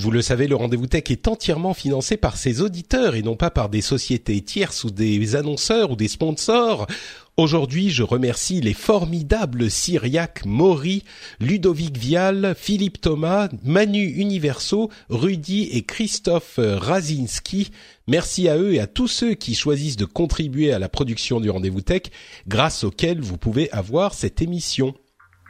Vous le savez, le rendez-vous tech est entièrement financé par ses auditeurs et non pas par des sociétés tierces ou des annonceurs ou des sponsors. Aujourd'hui, je remercie les formidables Cyriac, Maury, Ludovic Vial, Philippe Thomas, Manu Universo, Rudy et Christophe Razinski. Merci à eux et à tous ceux qui choisissent de contribuer à la production du rendez-vous tech, grâce auxquels vous pouvez avoir cette émission.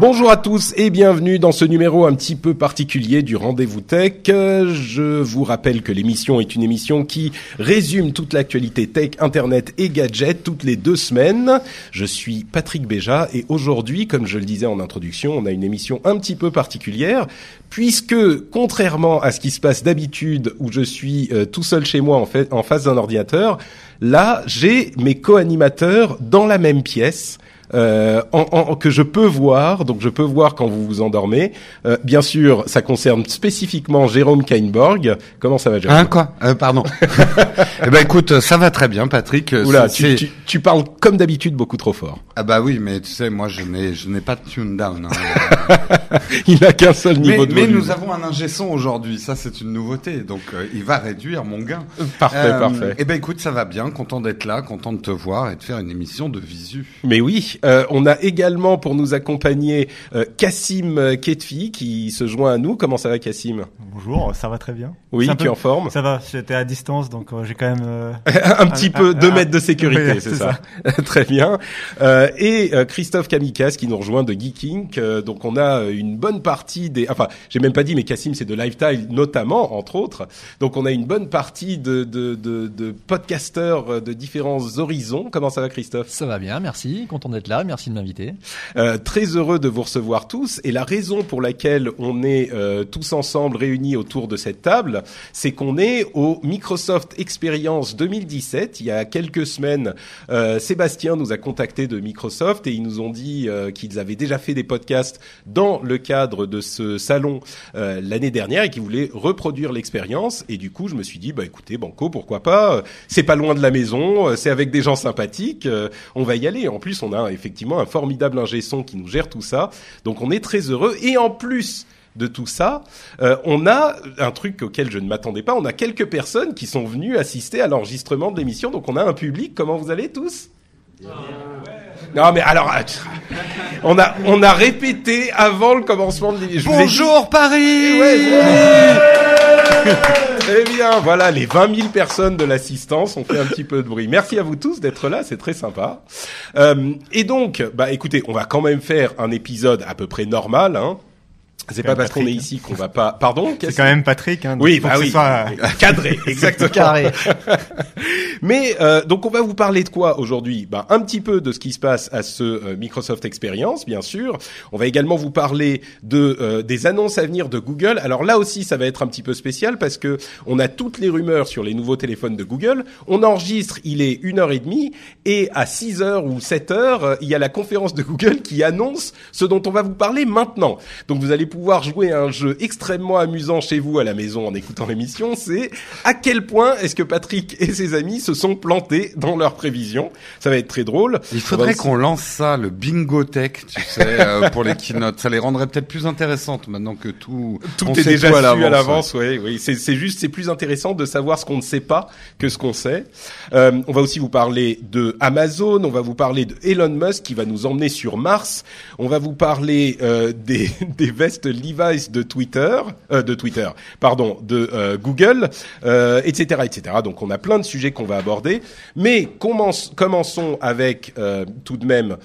Bonjour à tous et bienvenue dans ce numéro un petit peu particulier du Rendez-vous Tech. Je vous rappelle que l'émission est une émission qui résume toute l'actualité tech, internet et gadgets toutes les deux semaines. Je suis Patrick Béja et aujourd'hui, comme je le disais en introduction, on a une émission un petit peu particulière puisque contrairement à ce qui se passe d'habitude où je suis euh, tout seul chez moi en, en face d'un ordinateur, là j'ai mes co-animateurs dans la même pièce euh, en, en- que je peux voir, donc je peux voir quand vous vous endormez. Euh, bien sûr, ça concerne spécifiquement Jérôme Kainborg. Comment ça va, Jérôme Hein quoi Euh, Pardon. eh ben écoute, ça va très bien, Patrick. Euh, Oula, tu, tu, tu parles comme d'habitude beaucoup trop fort. Ah bah oui, mais tu sais, moi je n'ai je n'ai pas de tune down. hein. Il n'a qu'un seul mais niveau de mais volume. nous avons un ingé son aujourd'hui, ça c'est une nouveauté, donc euh, il va réduire mon gain. Parfait, Euh, parfait. Eh ben écoute, ça va bien, content d'être là, content de te voir et de faire une émission de visu. Mais oui, euh, on a également pour nous accompagner euh, Cassim euh, Ketfi qui se joint à nous. Comment ça va, Cassim Bonjour, ça va très bien. Oui, tu peu- es en forme Ça va, j'étais à distance, donc euh, j'ai quand même... euh, un petit peu deux mètres de sécurité, oui, c'est ça. Très bien. Euh, et euh, Christophe Kamikaze qui nous rejoint de Geeking. Euh, donc on a une bonne partie des. Enfin, j'ai même pas dit, mais Cassim c'est de Lifetime notamment, entre autres. Donc on a une bonne partie de de de, de podcasteurs de différents horizons. Comment ça va, Christophe? Ça va bien, merci. Content d'être là, merci de m'inviter. Euh, très heureux de vous recevoir tous. Et la raison pour laquelle on est euh, tous ensemble réunis autour de cette table, c'est qu'on est au Microsoft Experience 2017. Il y a quelques semaines, euh, Sébastien nous a contacté de Microsoft et ils nous ont dit qu'ils avaient déjà fait des podcasts dans le cadre de ce salon l'année dernière et qu'ils voulaient reproduire l'expérience. Et du coup, je me suis dit, bah écoutez, Banco, pourquoi pas? C'est pas loin de la maison, c'est avec des gens sympathiques, on va y aller. En plus, on a effectivement un formidable ingé son qui nous gère tout ça, donc on est très heureux. Et en plus de tout ça, euh, on a un truc auquel je ne m'attendais pas. On a quelques personnes qui sont venues assister à l'enregistrement de l'émission, donc on a un public. Comment vous allez tous? Non mais alors, on a on a répété avant le commencement de l'émission. Dit- Bonjour Paris Ouais, ouais. Eh bien, voilà, les 20 000 personnes de l'assistance ont fait un petit peu de bruit. Merci à vous tous d'être là, c'est très sympa. Euh, et donc, bah écoutez, on va quand même faire un épisode à peu près normal. Hein. C'est pas parce qu'on est ici qu'on va pas. Pardon C'est quand même Patrick. Hein, Oui, bah que ce oui, soit- cadré, exactement. Carré. Mais euh, donc on va vous parler de quoi aujourd'hui? Ben, Un petit peu de ce qui se passe à ce euh, Microsoft Experience, bien sûr. On va également vous parler de euh, des annonces à venir de Google. Alors là aussi, ça va être un petit peu spécial parce que on a toutes les rumeurs sur les nouveaux téléphones de Google. On enregistre, il est une heure et demie, et à 6 heures ou 7 heures, euh, il y a la conférence de Google qui annonce ce dont on va vous parler maintenant. Donc vous allez pouvoir jouer à un jeu extrêmement amusant chez vous à la maison en écoutant l'émission. C'est à quel point est-ce que Patrick et ses amis se sont plantés dans leurs prévisions. Ça va être très drôle. Il faudrait qu'on lance ça, le bingo tech, tu sais, euh, pour les keynotes. Ça les rendrait peut-être plus intéressantes maintenant que tout. Tout on est déjà tout su à l'avance, oui, oui. C'est, c'est juste, c'est plus intéressant de savoir ce qu'on ne sait pas que ce qu'on sait. Euh, on va aussi vous parler de Amazon, on va vous parler de Elon Musk qui va nous emmener sur Mars, on va vous parler euh, des, des vestes Levi's de Twitter, euh, de Twitter, pardon, de euh, Google, euh, etc., etc. Donc on a plein de sujets qu'on va aborder, mais commençons avec euh, tout de même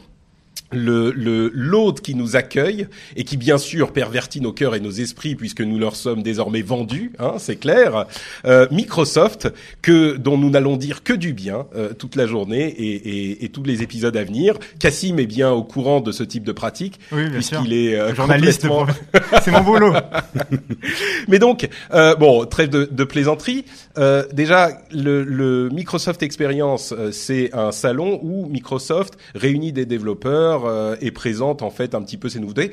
le le- l'hôte qui nous accueille et qui bien sûr pervertit nos cœurs et nos esprits puisque nous leur sommes désormais vendus, hein, c'est clair. Euh, Microsoft que dont nous n'allons dire que du bien euh, toute la journée et, et, et tous les épisodes à venir. Cassim est bien au courant de ce type de pratique Oui, bien sûr. puisqu'il est euh, Journaliste, complètement- c'est mon boulot. mais donc, euh, bon, trêve de, de plaisanterie. Euh, déjà, le, le Microsoft Experience, euh, c'est un salon où Microsoft réunit des développeurs euh, et présente en fait un petit peu ses nouveautés.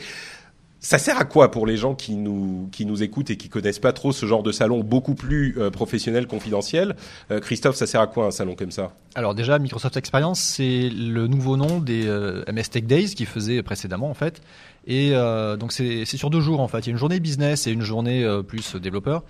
Ça sert à quoi pour les gens qui nous qui nous écoutent et qui connaissent pas trop ce genre de salon beaucoup plus euh, professionnel, confidentiel Euh, Christophe, ça sert à quoi un salon comme ça? Alors déjà, Microsoft Experience, c'est le nouveau nom des euh, MS Tech Days qu'ils faisaient précédemment en fait. Et euh, donc c'est sur deux jours en fait. Il y a une journée business et une journée euh, plus développeur.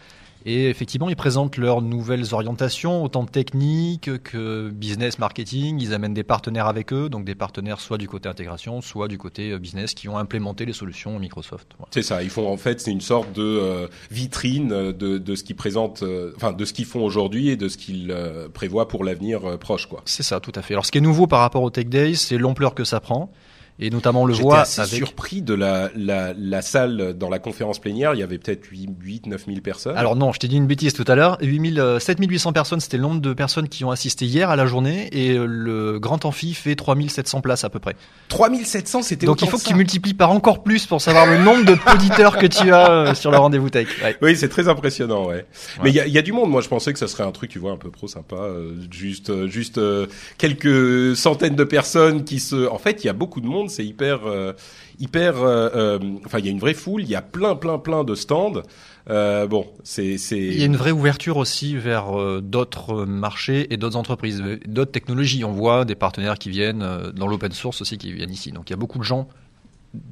Et effectivement, ils présentent leurs nouvelles orientations, autant techniques que business, marketing. Ils amènent des partenaires avec eux, donc des partenaires soit du côté intégration, soit du côté euh, business qui ont implémenté les solutions Microsoft. Voilà. C'est ça. Ils font en fait, c'est une sorte de euh, vitrine euh, de, de ce qu'ils présentent, euh, enfin de ce qu'ils font aujourd'hui et de ce qu'ils euh, prévoient pour l'avenir proche, quoi. C'est ça, tout à fait. Alors ce qui est nouveau par rapport au Tech Days, c'est l'ampleur que ça prend. Et notamment, on le J'étais voit assez avec... surpris de la, la, la salle dans la conférence plénière. Il y avait peut-être 8, 8 9 000 personnes. Alors non, je t'ai dit une bêtise tout à l'heure. 8000, euh, 7800 personnes, c'était le nombre de personnes qui ont assisté hier à la journée et euh, le grand amphi fait 3700 places à peu près. 3700, c'était Donc il faut que ça. tu multiplies par encore plus pour savoir le nombre de auditeurs que tu as euh, sur le rendez-vous tech. Ouais. Oui, c'est très impressionnant, ouais. Mais il y a, y a du monde. Moi, je pensais que ça serait un truc, tu vois, un peu pro sympa, euh, juste, euh, juste euh, quelques centaines de personnes qui se. En fait, il y a beaucoup de monde. C'est hyper, euh, hyper. euh, euh, Enfin, il y a une vraie foule. Il y a plein, plein, plein de stands. Bon, c'est. Il y a une vraie ouverture aussi vers d'autres marchés et d'autres entreprises, d'autres technologies. On voit des partenaires qui viennent dans l'open source aussi qui viennent ici. Donc il y a beaucoup de gens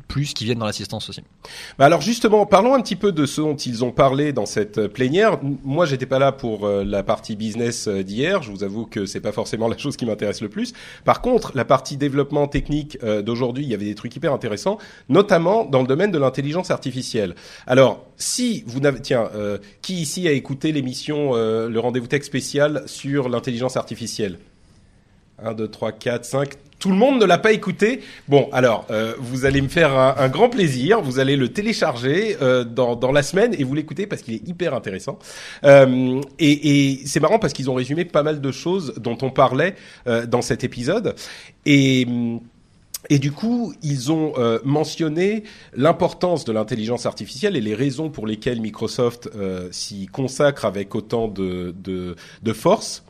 plus qui viennent dans l'assistance aussi. Bah alors justement, parlons un petit peu de ce dont ils ont parlé dans cette euh, plénière. Moi, j'étais pas là pour euh, la partie business euh, d'hier. Je vous avoue que c'est pas forcément la chose qui m'intéresse le plus. Par contre, la partie développement technique d'aujourd'hui, il y avait des trucs hyper intéressants, notamment dans le domaine de l'intelligence artificielle. Alors, si vous n'avez, tiens, qui ici a écouté l'émission le rendez-vous tech spécial sur l'intelligence artificielle? 1, 2, 3, 4, 5. Tout le monde ne l'a pas écouté. Bon, alors, euh, vous allez me faire un, grand plaisir. Vous allez le télécharger euh, dans, la semaine et vous l'écoutez parce qu'il est hyper intéressant. Euh, et et c'est marrant parce qu'ils ont résumé pas mal de choses dont on parlait dans cet épisode. Et... hum, et du coup, ils ont mentionné l'importance de l'intelligence artificielle et les raisons pour lesquelles Microsoft s'y consacre avec autant de force.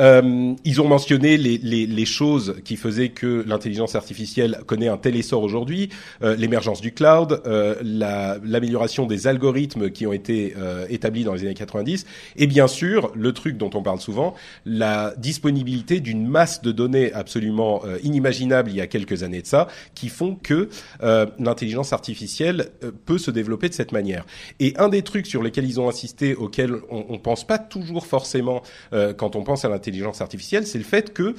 Euh, ils ont mentionné les, les, les choses qui faisaient que l'intelligence artificielle connaît un tel essor aujourd'hui, euh, l'émergence du cloud, euh, la- l'amélioration des algorithmes qui ont été euh, établis dans les années 90, et bien sûr le truc dont on parle souvent, la disponibilité d'une masse de données absolument euh, inimaginable il y a quelques années de ça, qui font que euh, l'intelligence artificielle peut se développer de cette manière. Et un des trucs sur lesquels ils ont insisté, auxquels on, on pense pas toujours forcément quand on pense à l'intelligence artificielle, c'est le fait que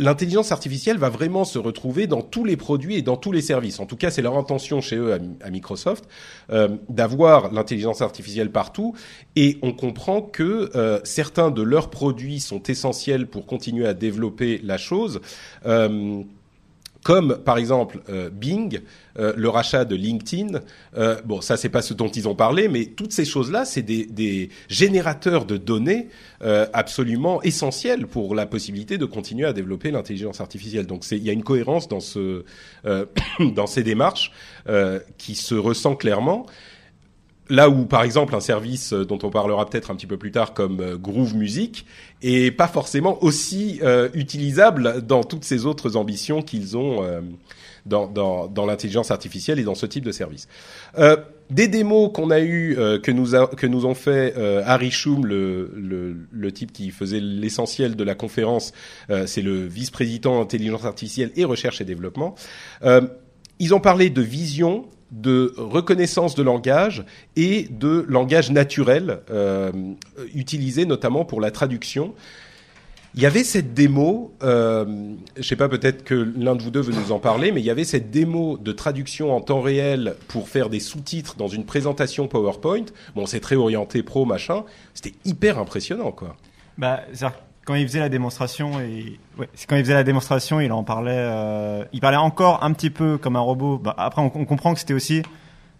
l'intelligence artificielle va vraiment se retrouver dans tous les produits et dans tous les services. En tout cas, c'est leur intention chez eux à, à Microsoft euh, d'avoir l'intelligence artificielle partout. Et on comprend que euh, certains de leurs produits sont essentiels pour continuer à développer la chose. Euh, comme par exemple euh, Bing, euh, le rachat de LinkedIn. Euh, bon, ça c'est pas ce dont ils ont parlé, mais toutes ces choses-là, c'est des, des générateurs de données euh, absolument essentiels pour la possibilité de continuer à développer l'intelligence artificielle. Donc il y a une cohérence dans ce euh, dans ces démarches qui se ressent clairement. Là où, par exemple, un service euh, dont on parlera peut-être un petit peu plus tard, comme euh, Groove Music, est pas forcément aussi euh, utilisable dans toutes ces autres ambitions qu'ils ont dans, l'intelligence artificielle et dans ce type de service. Euh, des démos qu'on a eu que nous a, ont fait Harry Schum, le, le, le type qui faisait l'essentiel de la conférence, c'est le vice-président intelligence artificielle et recherche et développement. Ils ont parlé de vision, de reconnaissance de langage et de langage naturel euh, utilisé notamment pour la traduction. Il y avait cette démo, euh, je sais pas, peut-être que l'un de vous deux veut nous en parler, mais il y avait cette démo de traduction en temps réel pour faire des sous-titres dans une présentation PowerPoint. Bon, c'est très orienté pro, machin. C'était hyper impressionnant, quoi. Bah, quand il faisait la démonstration, et ouais, c'est quand il faisait la démonstration, il en parlait. euh, il parlait encore un petit peu comme un robot. Bah, après, on, comprend que c'était aussi.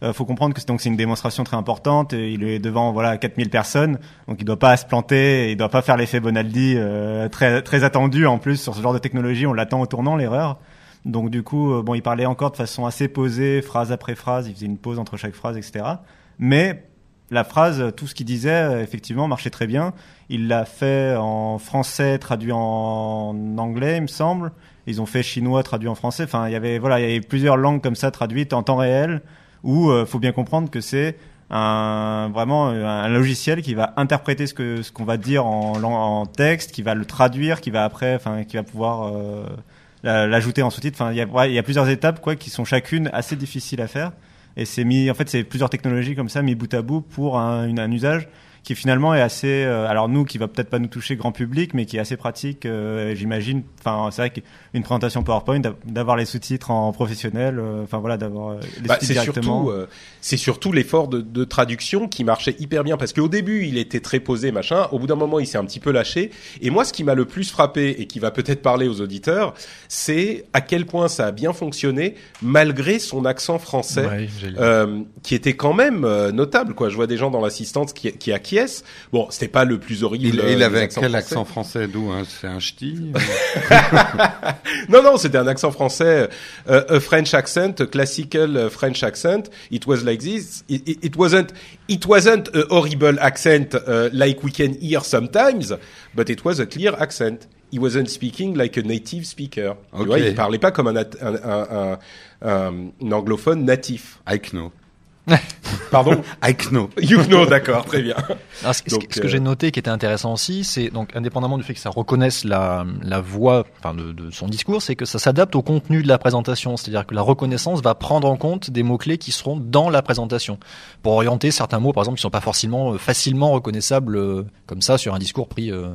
Euh, faut comprendre que c'est donc c'est une démonstration très importante. Et il est devant voilà 4000 personnes, donc il doit pas se planter, et il doit pas faire l'effet Bonaldi euh, très très attendu en plus sur ce genre de technologie. On l'attend au tournant l'erreur. Donc du coup, euh, bon, il parlait encore de façon assez posée, phrase après phrase. Il faisait une pause entre chaque phrase, etc. Mais la phrase, tout ce qu'il disait, euh, effectivement, marchait très bien. Il l'a fait en français, traduit en anglais, il me semble. Ils ont fait chinois, traduit en français. Enfin, il y avait, voilà, il y avait plusieurs langues comme ça traduites en temps réel, où euh, faut bien comprendre que c'est un vraiment un logiciel qui va interpréter ce que ce qu'on va dire en, texte, qui va le traduire, qui va après, enfin, qui va pouvoir euh, la- l'ajouter en sous-titre. Enfin, il y a, il y a plusieurs étapes quoi qui sont chacune assez difficiles à faire. Et c'est mis, en fait, c'est plusieurs technologies comme ça mis bout à bout pour un, un usage qui finalement est assez, euh, alors nous, qui va peut-être pas nous toucher grand public, mais qui est assez pratique, euh, j'imagine. Enfin, c'est vrai qu'une présentation PowerPoint, d'av- d'avoir les sous-titres en professionnel, euh, enfin voilà, d'avoir euh, les Bah, sous-titres c'est directement. surtout, euh, c'est surtout l'effort de, de traduction qui marchait hyper bien parce qu'au début il était très posé machin. Au bout d'un moment il s'est un petit peu lâché. Et moi ce qui m'a le plus frappé et qui va peut-être parler aux auditeurs, c'est à quel point ça a bien fonctionné malgré son accent français. Ouais, euh, qui était quand même euh, notable quoi. Je vois des gens dans l'assistance qui, qui acquiescent. Bon, c'était pas le plus horrible. Il, euh, il des avait quel français. accent français d'où hein C'est un ch'ti Non, non, c'était un accent français, euh, a French accent, a classical uh, French accent. It was like this. It, it, it wasn't, it wasn't a horrible accent uh, like we can hear sometimes, but it was a clear accent. He wasn't speaking like a native speaker. Tu Ok. vois, il parlait pas comme un, un, un- un anglophone natif. I know. Pardon? I know. You know, d'accord, très bien. Alors, ce, Donc, que- ce que euh, j'ai noté qui était intéressant aussi, c'est donc indépendamment du fait que ça reconnaisse la, la voix enfin de, de son discours, c'est que ça s'adapte au contenu de la présentation. C'est-à-dire que la reconnaissance va prendre en compte des mots-clés qui seront dans la présentation pour orienter certains mots, par exemple, qui sont pas forcément euh, facilement reconnaissables euh, comme ça sur un discours pris euh,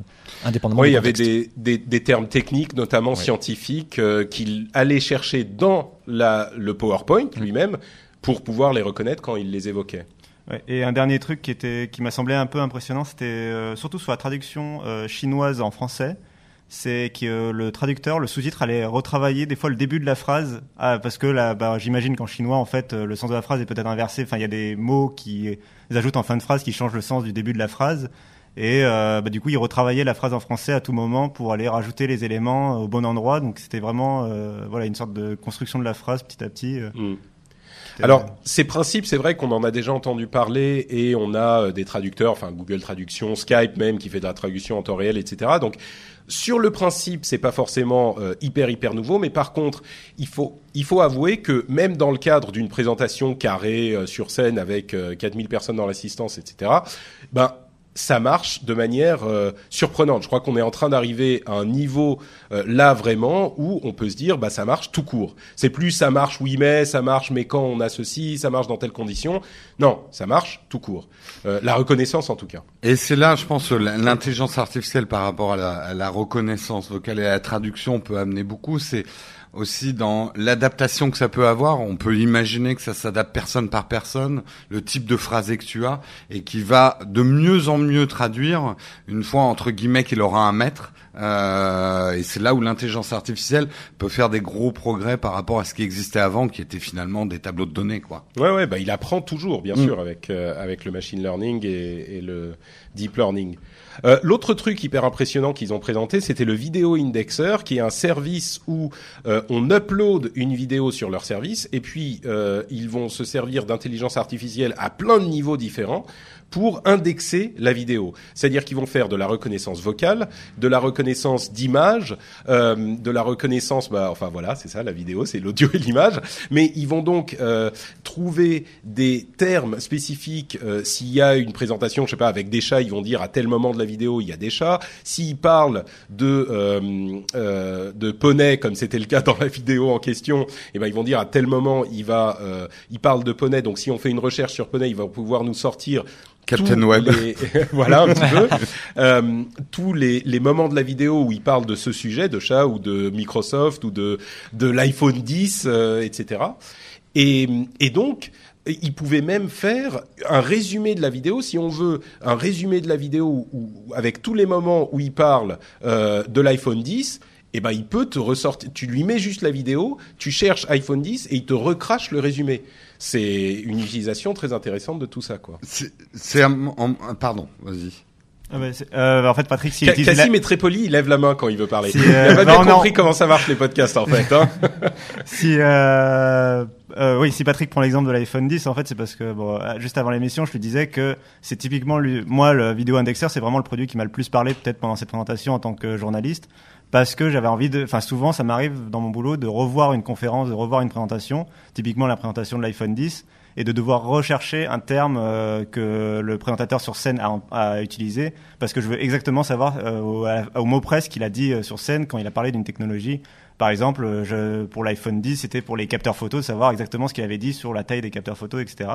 indépendamment Oui, il y avait des, des, des termes techniques, notamment Ouais. scientifiques, euh, qu'il allait chercher dans la, le PowerPoint lui-même pour pouvoir les reconnaître quand il les évoquait. Ouais, et un dernier truc qui était qui m'a semblé un peu impressionnant, c'était euh, surtout sur la traduction euh, chinoise en français, c'est que euh, le traducteur, le sous-titre allait retravailler des fois le début de la phrase, ah, parce que là, bah, j'imagine qu'en chinois, en fait, le sens de la phrase est peut-être inversé. Enfin, il y a des mots qui les ajoutent en fin de phrase qui changent le sens du début de la phrase. Et euh, bah, du coup, il retravaillait la phrase en français à tout moment pour aller rajouter les éléments au bon endroit. Donc, c'était vraiment euh, voilà une sorte de construction de la phrase petit à petit. euh, Mm. Alors, ces principes, c'est vrai qu'on en a déjà entendu parler et on a euh, des traducteurs, enfin Google Traduction, Skype même qui fait de la traduction en temps réel, etc. Donc, sur le principe, c'est pas forcément euh, hyper hyper nouveau, mais par contre, il faut il faut avouer que même dans le cadre d'une présentation carrée euh, sur scène avec euh, 4000 personnes dans l'assistance, etc. Ben ça marche de manière euh, surprenante. Je crois qu'on est en train d'arriver à un niveau euh, là vraiment où on peut se dire bah ça marche tout court. C'est plus ça marche oui mais ça marche mais quand on a ceci, ça marche dans telle condition. Non, ça marche tout court. Euh, la reconnaissance en tout cas. Et c'est là, je pense, l'intelligence artificielle par rapport à la, à la reconnaissance vocale et à la traduction peut amener beaucoup. C'est aussi dans l'adaptation que ça peut avoir. On peut imaginer que ça s'adapte personne par personne, le type de phrasé que tu as, et qui va de mieux en mieux traduire une fois entre guillemets qu'il aura un maître. Euh, et c'est là où l'intelligence artificielle peut faire des gros progrès par rapport à ce qui existait avant, qui était finalement des tableaux de données, quoi. Ouais ouais, bah il apprend toujours bien Mm. sûr avec euh, avec le machine learning et, et le deep learning. Euh, L'autre truc hyper impressionnant qu'ils ont présenté, c'était le vidéo indexer, qui est un service où euh, on upload une vidéo sur leur service et puis euh, ils vont se servir d'intelligence artificielle à plein de niveaux différents pour indexer la vidéo. C'est-à-dire qu'ils vont faire de la reconnaissance vocale, de la reconnaissance d'image, euh, de la reconnaissance, bah, enfin voilà, c'est ça, la vidéo, c'est l'audio et l'image. Mais ils vont donc euh, trouver des termes spécifiques. Euh, S'il y a une présentation, je sais pas, avec des chats, ils vont dire à tel moment de la vidéo il y a des chats. S'ils parlent de euh, euh, de poney, comme c'était le cas dans la vidéo en question, eh ben ils vont dire à tel moment il va, euh, il parle de poney. Donc si on fait une recherche sur poney, il va pouvoir nous sortir Captain tous Web. les- voilà un petit peu Euh, tous les, les moments de la vidéo où il parle de ce sujet de chat ou de Microsoft ou de de l'iPhone 10 euh, etc et, et donc il pouvait même faire un résumé de la vidéo si on veut un résumé de la vidéo où, où- avec tous les moments où il parle euh, de l'iPhone 10 eh ben, il peut te ressortir. Tu lui mets juste la vidéo, tu cherches iPhone 10 et il te recrache le résumé. C'est une utilisation très intéressante de tout ça, quoi. C'est, c'est un, un- pardon, vas-y. Ah bah, c'est- euh, en fait, Patrick, la- Cassim est très poli, il lève la main quand il veut parler. Si, il euh, a pas bien non, non. compris comment ça marche les podcasts en fait. Hein. si euh, euh, oui, si Patrick prend l'exemple de l'iPhone 10, en fait, c'est parce que bon, euh, juste avant l'émission, je lui disais que c'est typiquement lui, moi le vidéo indexeur, c'est vraiment le produit qui m'a le plus parlé peut-être pendant cette présentation en tant que journaliste, parce que j'avais envie de, enfin souvent ça m'arrive dans mon boulot de revoir une conférence, de revoir une présentation, typiquement la présentation de l'iPhone 10 et de devoir rechercher un terme euh, que le présentateur sur scène a, utilisé parce que je veux exactement savoir euh, au, mot près ce qu'il a dit euh, sur scène quand il a parlé d'une technologie. Par exemple, pour l'iPhone 10, c'était pour les capteurs photos, de savoir exactement ce qu'il avait dit sur la taille des capteurs photos, etc.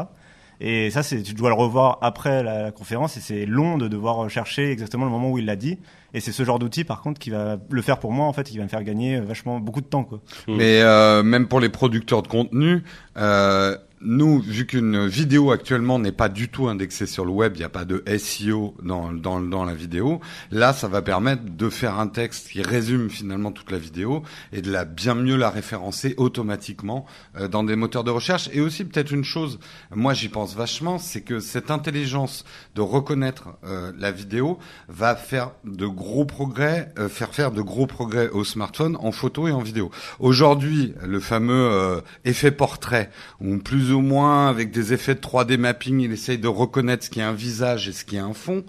Et ça, c'est, tu dois le revoir après la, conférence et c'est long de devoir chercher exactement le moment où il l'a dit. Et c'est ce genre d'outil, par contre, qui va le faire pour moi, en fait, qui va me faire gagner vachement beaucoup de temps, quoi. Mais euh, même pour les producteurs de contenu, euh, nous, vu qu'une vidéo actuellement n'est pas du tout indexée sur le web, il n'y a pas de SEO dans, dans, dans la vidéo, là, ça va permettre de faire un texte qui résume finalement toute la vidéo et de la bien mieux la référencer automatiquement euh, dans des moteurs de recherche. Et aussi peut-être une chose, moi j'y pense vachement, c'est que cette intelligence de reconnaître euh, la vidéo va faire de gros progrès, euh, faire faire de gros progrès au smartphone en photo et en vidéo. Aujourd'hui, le fameux euh, effet portrait, où plus ou moins avec des effets de 3D mapping, il essaye de reconnaître ce qui est un visage et ce qui est un fond.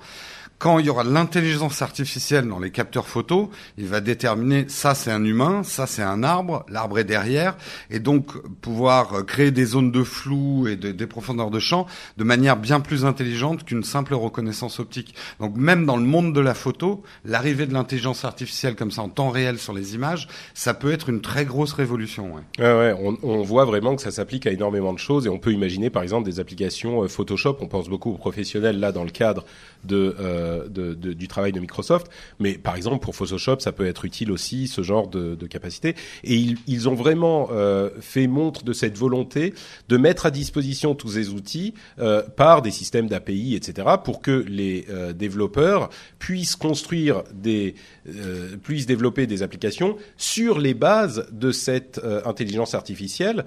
Quand il y aura l'intelligence artificielle dans les capteurs photos, il va déterminer ça c'est un humain, ça c'est un arbre, l'arbre est derrière, et donc pouvoir euh, créer des zones de flou et de- des profondeurs de champ de manière bien plus intelligente qu'une simple reconnaissance optique. Donc même dans le monde de la photo, l'arrivée de l'intelligence artificielle comme ça en temps réel sur les images, ça peut être une très grosse révolution. Ouais. Ouais, on voit vraiment que ça s'applique à énormément de choses et on peut imaginer par exemple des applications euh, Photoshop. On pense beaucoup aux professionnels là dans le cadre de, euh, de, de- du travail de Microsoft, mais par exemple pour Photoshop, ça peut être utile aussi ce genre de, de capacité. Et ils, ils ont vraiment euh, fait montre de cette volonté de mettre à disposition tous ces outils euh, par des systèmes d'API, etc., pour que les euh, développeurs puissent construire des, euh, puissent développer des applications sur les bases de cette euh, intelligence artificielle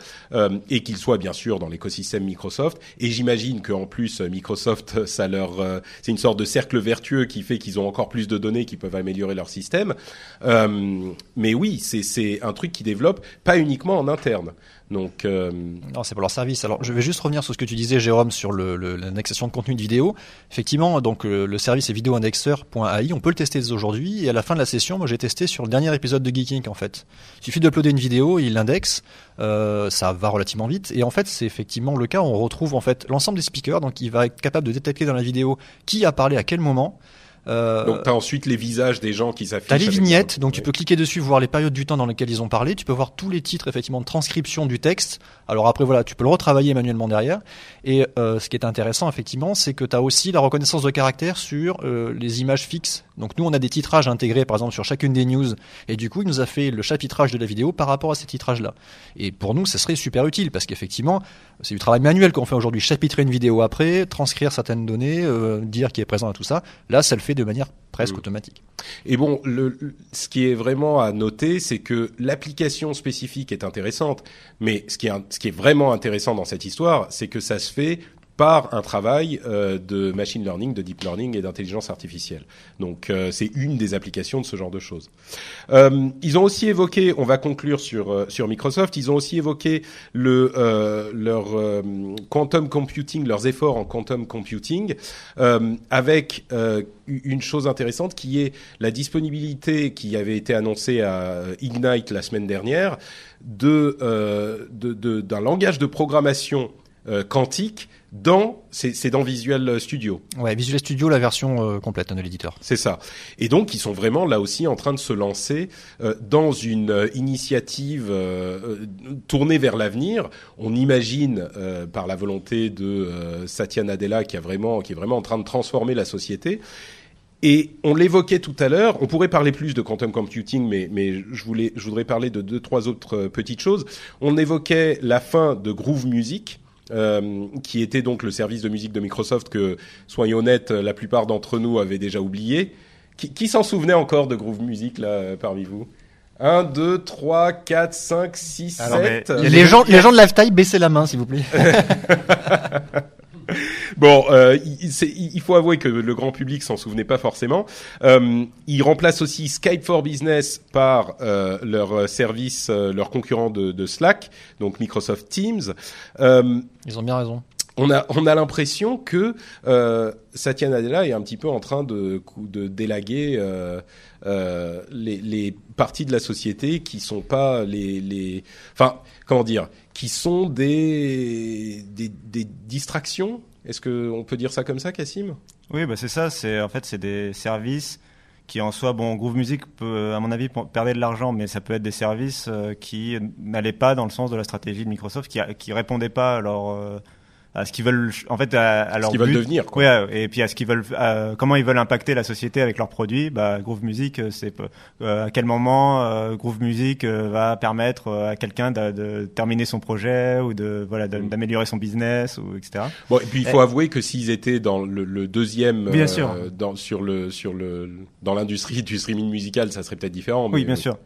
et qu'ils soient bien sûr dans l'écosystème Microsoft. Et j'imagine qu'en plus Microsoft, ça leur, c'est une sorte de cercle vertueux qui fait qu'ils ont encore plus de données qui peuvent améliorer leur système. Euh, mais oui, c'est un truc qui développe pas uniquement en interne. Donc euh, Non, c'est pour leur service. Alors, je vais juste revenir sur ce que tu disais, Jérôme, sur l'indexation de contenu de vidéo. Effectivement, donc euh, le service est vidéoindexeur.ai. On peut le tester dès aujourd'hui. Et à la fin de la session, moi, j'ai testé sur le dernier épisode de Geeking, en fait. Il suffit d'uploader une vidéo, il l'indexe. Euh, ça va relativement vite. Et en fait, c'est effectivement le cas. On retrouve en fait l'ensemble des speakers. Donc, il va être capable de détecter dans la vidéo qui a parlé à quel moment. Euh, donc t'as ensuite les visages des gens qui s'affichent. T'as les avec vignettes, donc tu peux cliquer dessus, voir les périodes du temps dans lesquelles ils ont parlé. Tu peux voir tous les titres effectivement de transcription du texte. Alors après voilà, tu peux le retravailler manuellement derrière. Et euh, ce qui est intéressant effectivement, c'est que tu as aussi la reconnaissance de caractère sur euh, les images fixes. Donc nous on a des titrages intégrés par exemple sur chacune des news, et du coup il nous a fait le chapitrage de la vidéo par rapport à ces titrages-là. Et pour nous, ça serait super utile parce qu'effectivement, c'est du travail manuel qu'on fait aujourd'hui. Chapitrer une vidéo après, transcrire certaines données, euh, dire qui est présent à tout ça. Là, ça le fait de manière presque automatique. Et bon, le, ce qui est vraiment à noter, c'est que l'application spécifique est intéressante, mais ce qui est, ce qui est vraiment intéressant dans cette histoire, c'est que ça se fait par un travail euh, de machine learning, de deep learning et d'intelligence artificielle. Donc euh, c'est une des applications de ce genre de choses. Euh, ils ont aussi évoqué, on va conclure sur euh, sur Microsoft, ils ont aussi évoqué le euh, leur quantum computing, leurs efforts en quantum computing, avec une chose intéressante qui est la disponibilité qui avait été annoncée à Ignite la semaine dernière de d'un de, de, langage de programmation quantique dans c'est dans Visual Studio. Ouais, Visual Studio la version euh, complète hein, de l'éditeur. C'est ça. Et donc ils sont vraiment là aussi en train de se lancer euh, dans une euh, initiative tournée vers l'avenir. On imagine par la volonté de Satya Nadella qui a vraiment qui est vraiment en train de transformer la société. Et on l'évoquait tout à l'heure, on pourrait parler plus de quantum computing, mais, mais je, voulais, je voudrais parler de deux, trois autres petites choses. On évoquait la fin de Groove Music, euh, qui était donc le service de musique de Microsoft que, soyons honnêtes, la plupart d'entre nous avaient déjà oublié. Qui, qui s'en souvenait encore de Groove Music là parmi vous? 1, 2, 3, 4, 5, 6, 7. Les gens, les gens de Lifetime, baissez la main, s'il vous plaît. bon, euh, il, il, faut avouer que le grand public s'en souvenait pas forcément. Euh, ils remplacent aussi Skype for Business par euh, leur service, euh, leur concurrent de, de, Slack, donc Microsoft Teams. Ils ont bien raison. On a, on a l'impression que euh, Satya Nadella est un petit peu en train de, de délaguer les, les parties de la société qui sont pas les, les, enfin, comment dire, qui sont des, des, distractions. Est-ce qu'on peut dire ça comme ça, Cassim? Oui, bah c'est ça. C'est en fait c'est des services qui en soi, bon, Groove Music à mon avis, perdre de l'argent, mais ça peut être des services euh, qui n'allaient pas dans le sens de la stratégie de Microsoft, qui, qui répondaient pas à leur euh, à ce qu'ils veulent en fait à, à leur ce qu'ils veulent devenir quoi. Ouais, et puis à ce qu'ils veulent comment ils veulent impacter la société avec leurs produits bah Groove Music euh, c'est euh, à quel moment euh, Groove Music va permettre à quelqu'un de, de, terminer son projet ou de voilà mm. d'améliorer son business ou etc bon et puis il faut avouer que s'ils étaient dans le, le deuxième bien sûr. dans sur le sur le dans l'industrie du streaming musical ça serait peut-être différent mais... oui bien sûr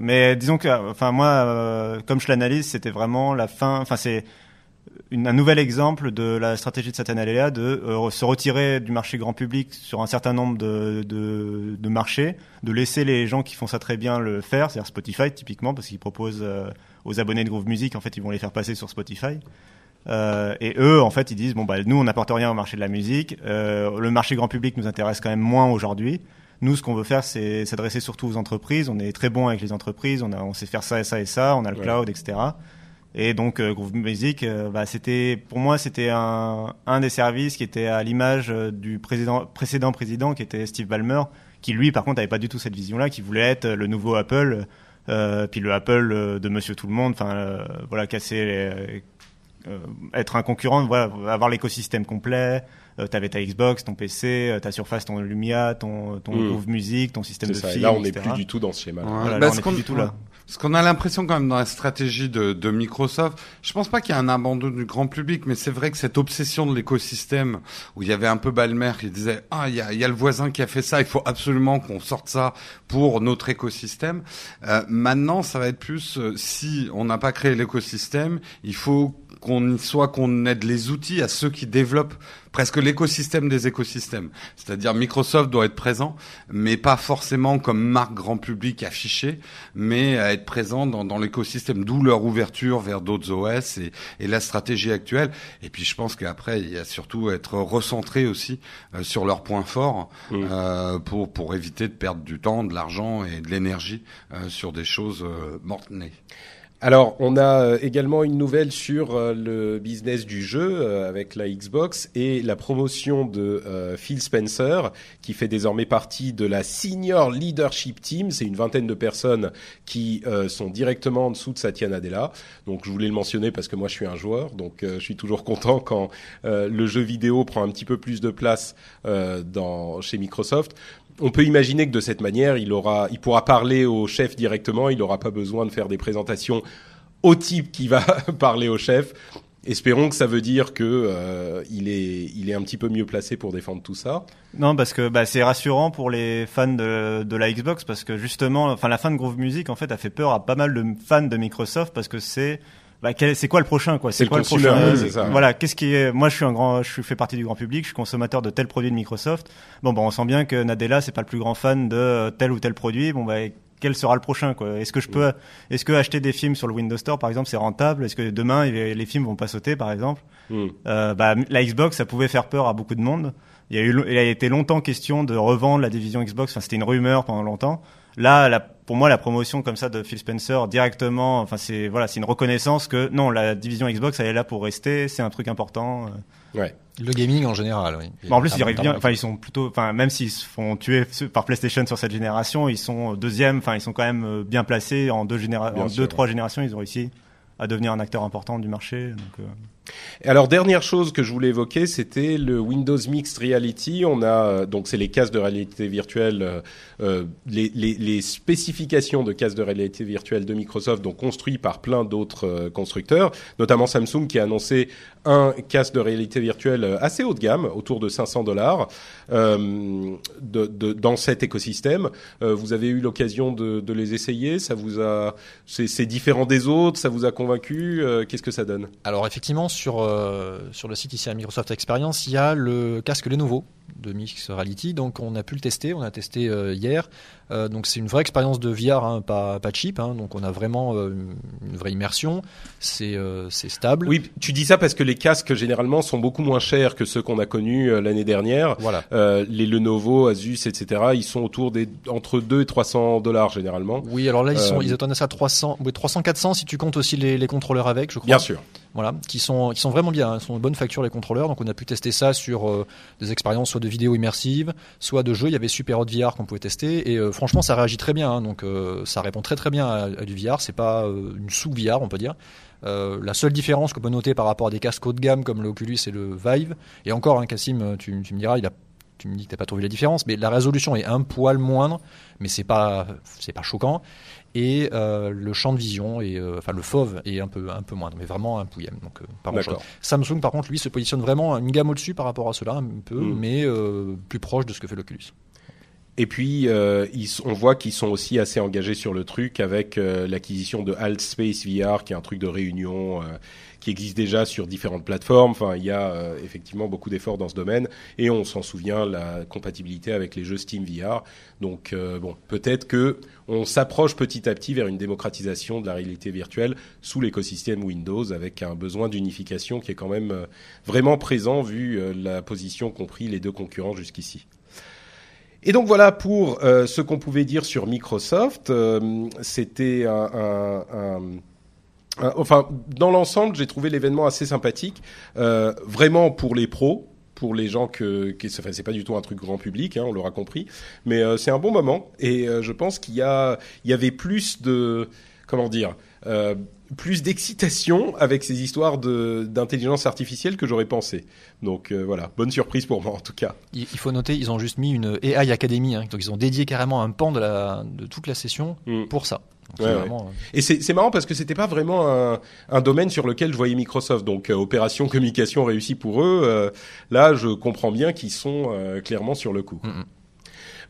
mais disons que enfin moi comme je l'analyse c'était vraiment la fin enfin c'est une, un nouvel exemple de la stratégie de Satya Nadella de euh, se retirer du marché grand public sur un certain nombre de, de, de, marchés, de laisser les gens qui font ça très bien le faire, c'est-à-dire Spotify typiquement, parce qu'ils proposent euh, aux abonnés de Groove Music, en fait, ils vont les faire passer sur Spotify. Euh, et eux, en fait, ils disent bon bah nous, on n'apporte rien au marché de la musique. Le marché grand public nous intéresse quand même moins aujourd'hui. Nous, ce qu'on veut faire, c'est s'adresser surtout aux entreprises. On est très bon avec les entreprises. On, a, on sait faire ça et ça et ça. On a le cloud, etc. Et donc euh, Groove Music, euh, bah, c'était pour moi c'était un, un des services qui était à l'image euh, du président, précédent président qui était Steve Ballmer, qui lui par contre avait pas du tout cette vision-là, qui voulait être le nouveau Apple, euh, puis le Apple de Monsieur Tout le Monde, enfin voilà casser, les, être un concurrent, voilà avoir l'écosystème complet. T'avais ta Xbox, ton PC, ta Surface, ton Lumia, ton, ton mmh. Groove Music, ton système de ça. film. là, on n'est plus du tout dans ce schéma. Voilà, bah, là, on est plus du tout là. Ce qu'on a l'impression quand même dans la stratégie de, de Microsoft, je pense pas qu'il y ait un abandon du grand public, mais c'est vrai que cette obsession de l'écosystème, où il y avait un peu Balmer qui disait ah il y a, y a, le voisin qui a fait ça, il faut absolument qu'on sorte ça pour notre écosystème. Euh, maintenant, ça va être plus euh, si on n'a pas créé l'écosystème, il faut qu'on soit qu'on aide les outils à ceux qui développent presque l'écosystème des écosystèmes. C'est-à-dire Microsoft doit être présent, mais pas forcément comme marque grand public affichée, mais à être présent dans, dans l'écosystème, d'où leur ouverture vers d'autres OS et, et, la stratégie actuelle. Et puis je pense qu'après, il y a surtout être recentré aussi euh, sur leurs points forts mmh. euh, pour, pour éviter de perdre du temps, de l'argent et de l'énergie euh, sur des choses euh, mortes-nées. Alors, on a euh, également une nouvelle sur euh, le business du jeu euh, avec la Xbox et la promotion de Phil Spencer, qui fait désormais partie de la Senior Leadership Team. C'est une vingtaine de personnes qui sont directement en dessous de Satya Nadella. Donc, je voulais le mentionner parce que moi, je suis un joueur, donc je suis toujours content quand le jeu vidéo prend un petit peu plus de place chez Microsoft on peut imaginer que de cette manière, il pourra parler au chef directement. Il n'aura pas besoin de faire des présentations au type qui va parler au chef. Espérons que ça veut dire que euh, il est un petit peu mieux placé pour défendre tout ça. Non, parce que bah, c'est rassurant pour les fans de, de la Xbox parce que justement, enfin la fin de Groove Music en fait a fait peur à pas mal de fans de Microsoft parce que c'est bah, quel- c'est quoi le prochain quoi? C'est le quoi consumer, prochain c'est ça. voilà qu'est-ce qui est moi je suis un grand je fais partie du grand public je suis consommateur de tel produit de Microsoft bon bah on sent bien que Nadella c'est pas le plus grand fan de euh, tel ou tel produit bon bah quel sera le prochain quoi? Est-ce que je peux est-ce que acheter des films sur le Windows Store par exemple c'est rentable? Est-ce que demain les les films vont pas sauter par exemple? Hmm. euh, bah, la Xbox, ça pouvait faire peur à beaucoup de monde. Il y a eu, il a été longtemps question de revendre la division Xbox. Enfin, c'était une rumeur pendant longtemps. Là, la, pour moi, la promotion comme ça de Phil Spencer directement, enfin, c'est voilà, c'est une reconnaissance que non, la division Xbox, elle est là pour rester. C'est un truc important. Ouais. Le gaming en général, oui. Bon, en plus, Ah, ils arrivent bon, bien. Enfin, ils sont plutôt. Enfin, même s'ils se font tuer par PlayStation sur cette génération, ils sont deuxième. Enfin, ils sont quand même euh, bien placés en deux généra- Bien en sûr, deux, trois générations. Ils ont réussi à devenir un acteur important du marché. Donc, euh, Et Alors dernière chose que je voulais évoquer, c'était le Windows Mixed Reality. On a euh, donc c'est les casques de réalité virtuelle, euh, euh, les, les, les spécifications de casques de réalité virtuelle de Microsoft, donc construits par plein d'autres euh, constructeurs, notamment Samsung qui a annoncé un casque de réalité virtuelle assez haut de gamme, autour de 500 dollars, euh, de, de, dans cet écosystème. Vous avez eu l'occasion de, de les essayer, ça vous a, c'est différent des autres, ça vous a convaincu, qu'est-ce que ça donne? Alors effectivement, sur, euh, sur le site ici à Microsoft Experience, il y a le casque Lenovo de Mix Reality. Donc on a pu le tester, on a testé euh, hier. Euh, donc c'est une vraie expérience de VR, hein, pas, pas cheap. hein. donc on a vraiment euh, une vraie immersion. C'est stable. Oui, tu dis ça parce que les casques généralement sont beaucoup moins chers que ceux qu'on a connus l'année dernière. Voilà. Les Lenovo, Asus, etc. Ils sont autour des entre 2 et 300 dollars généralement. Oui, alors là ils sont ils attendent ça à 300, oui, 300 400 si tu comptes aussi les, les contrôleurs avec, je crois. Bien sûr. Voilà, qui sont, qui sont vraiment bien, hein, sont de bonne facture les contrôleurs. Donc on a pu tester ça sur euh, des expériences soit de vidéo immersive, soit de jeux. Il y avait Super Hot VR qu'on pouvait tester et euh, franchement ça réagit très bien. hein. donc euh, ça répond très très bien à, du VR. C'est pas euh, une sous VR on peut dire. La seule différence qu'on peut noter par rapport à des casques haut de gamme comme l'Oculus et le Vive, et encore, hein, Cassim, tu, tu me diras, il a, tu me dis que t'as pas trouvé la différence, mais la résolution est un poil moindre, mais c'est pas, c'est pas choquant. Et euh, le champ de vision, et, euh, enfin le FOV est un peu, un peu moindre, mais vraiment un pouillème. Donc, euh, pas. Samsung, par contre, lui, se positionne vraiment une gamme au-dessus par rapport à cela, un peu, Mm. mais plus proche de ce que fait l'Oculus. Et puis, euh, ils, on voit qu'ils sont aussi assez engagés sur le truc avec euh, l'acquisition de Alt Space VR, qui est un truc de réunion euh, qui existe déjà sur différentes plateformes. Enfin, il y a euh, effectivement beaucoup d'efforts dans ce domaine. Et on s'en souvient, la compatibilité avec les jeux Steam VR. Donc, euh, bon, peut-être que on s'approche petit à petit vers une démocratisation de la réalité virtuelle sous l'écosystème Windows, avec un besoin d'unification qui est quand même euh, vraiment présent vu la position qu'ont pris les deux concurrents jusqu'ici. Et donc voilà pour ce qu'on pouvait dire sur Microsoft. C'était un- un- un- enfin dans l'ensemble, j'ai trouvé l'événement assez sympathique, euh, vraiment pour les pros. Pour les gens que, qui, enfin, c'est pas du tout un truc grand public, hein, on l'aura compris, mais euh, c'est un bon moment et euh, je pense qu'il y a, il y avait plus de, comment dire, euh, plus d'excitation avec ces histoires de d'intelligence artificielle que j'aurais pensé. Donc euh, voilà, bonne surprise pour moi en tout cas. Il, il faut noter, ils ont juste mis une AI Academy, hein, donc ils ont dédié carrément un pan de, la, de toute la session Mm. pour ça. Donc, Ouais, c'est ouais. vraiment, euh, Et c'est marrant parce que c'était pas vraiment un, un domaine sur lequel je voyais Microsoft. Donc euh, opération communication réussie pour eux. euh, là, je comprends bien qu'ils sont euh, clairement sur le coup. Mhm.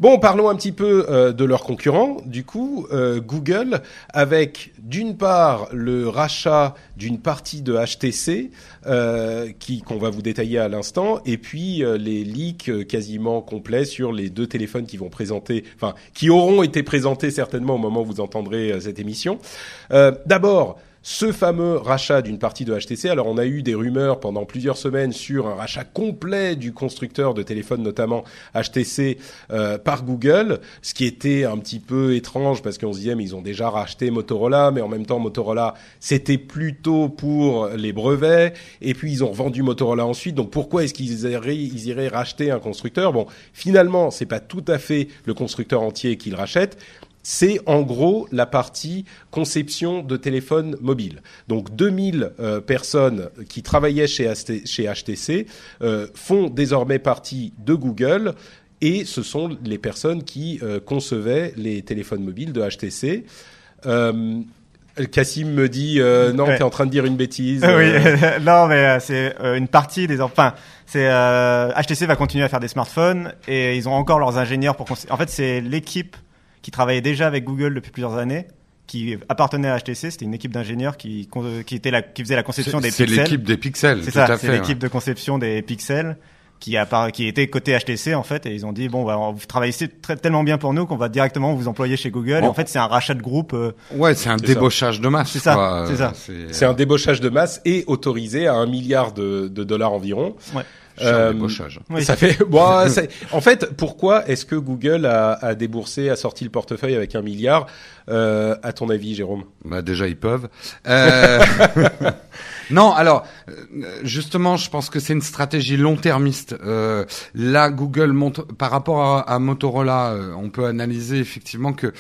Bon, parlons un petit peu euh, de leurs concurrents. Du coup, euh, Google, avec d'une part le rachat d'une partie de HTC, euh, qui qu'on va vous détailler à l'instant, et puis les leaks quasiment complets sur les deux téléphones qui vont présenter, enfin qui auront été présentés certainement au moment où vous entendrez cette émission. D'abord. Ce fameux rachat d'une partie de HTC. Alors, on a eu des rumeurs pendant plusieurs semaines sur un rachat complet du constructeur de téléphones, notamment HTC, euh, par Google, ce qui était un petit peu étrange parce qu'on se disait mais ils ont déjà racheté Motorola, mais en même temps Motorola c'était plutôt pour les brevets et puis ils ont vendu Motorola ensuite. Donc pourquoi est-ce qu'ils iraient, iraient racheter un constructeur? Bon, finalement c'est pas tout à fait le constructeur entier qu'ils rachètent. C'est en gros la partie conception de téléphones mobiles. Donc 2000 euh, personnes qui travaillaient chez, HT chez HTC euh, font désormais partie de Google et ce sont les personnes qui euh, concevaient les téléphones mobiles de HTC. Cassim me dit euh, non, Ouais. t'es en train de dire une bêtise. oui, non, mais euh, c'est une partie des. Enfin, c'est HTC va continuer à faire des smartphones et ils ont encore leurs ingénieurs pour. En fait, c'est l'équipe qui travaillait déjà avec Google depuis plusieurs années qui appartenait à HTC. C'était une équipe d'ingénieurs qui, qui était la, qui faisait la conception des C'est pixels. l'équipe des pixels, C'est ça, c'est l'équipe de conception des pixels qui a qui était côté HTC en fait et ils ont dit bon bah vous travaillez très- tellement bien pour nous qu'on va directement vous employer chez Google et en fait c'est un rachat de groupe euh, Ouais, c'est un C'est ça. débauchage de masse. C'est ça, c'est ça. C'est un débauchage de masse et autorisé à un milliard de, de dollars environ. ouais. Euh. Oui. Ça fait. Bon, en fait, pourquoi est-ce que Google a, a déboursé, a sorti le portefeuille avec un milliard euh, À ton avis, Jérôme? Bah déjà ils peuvent. Euh... non, alors euh, justement, je pense que c'est une stratégie long-termiste. Euh, là, Google monte par rapport à, à Motorola, euh, on peut analyser effectivement que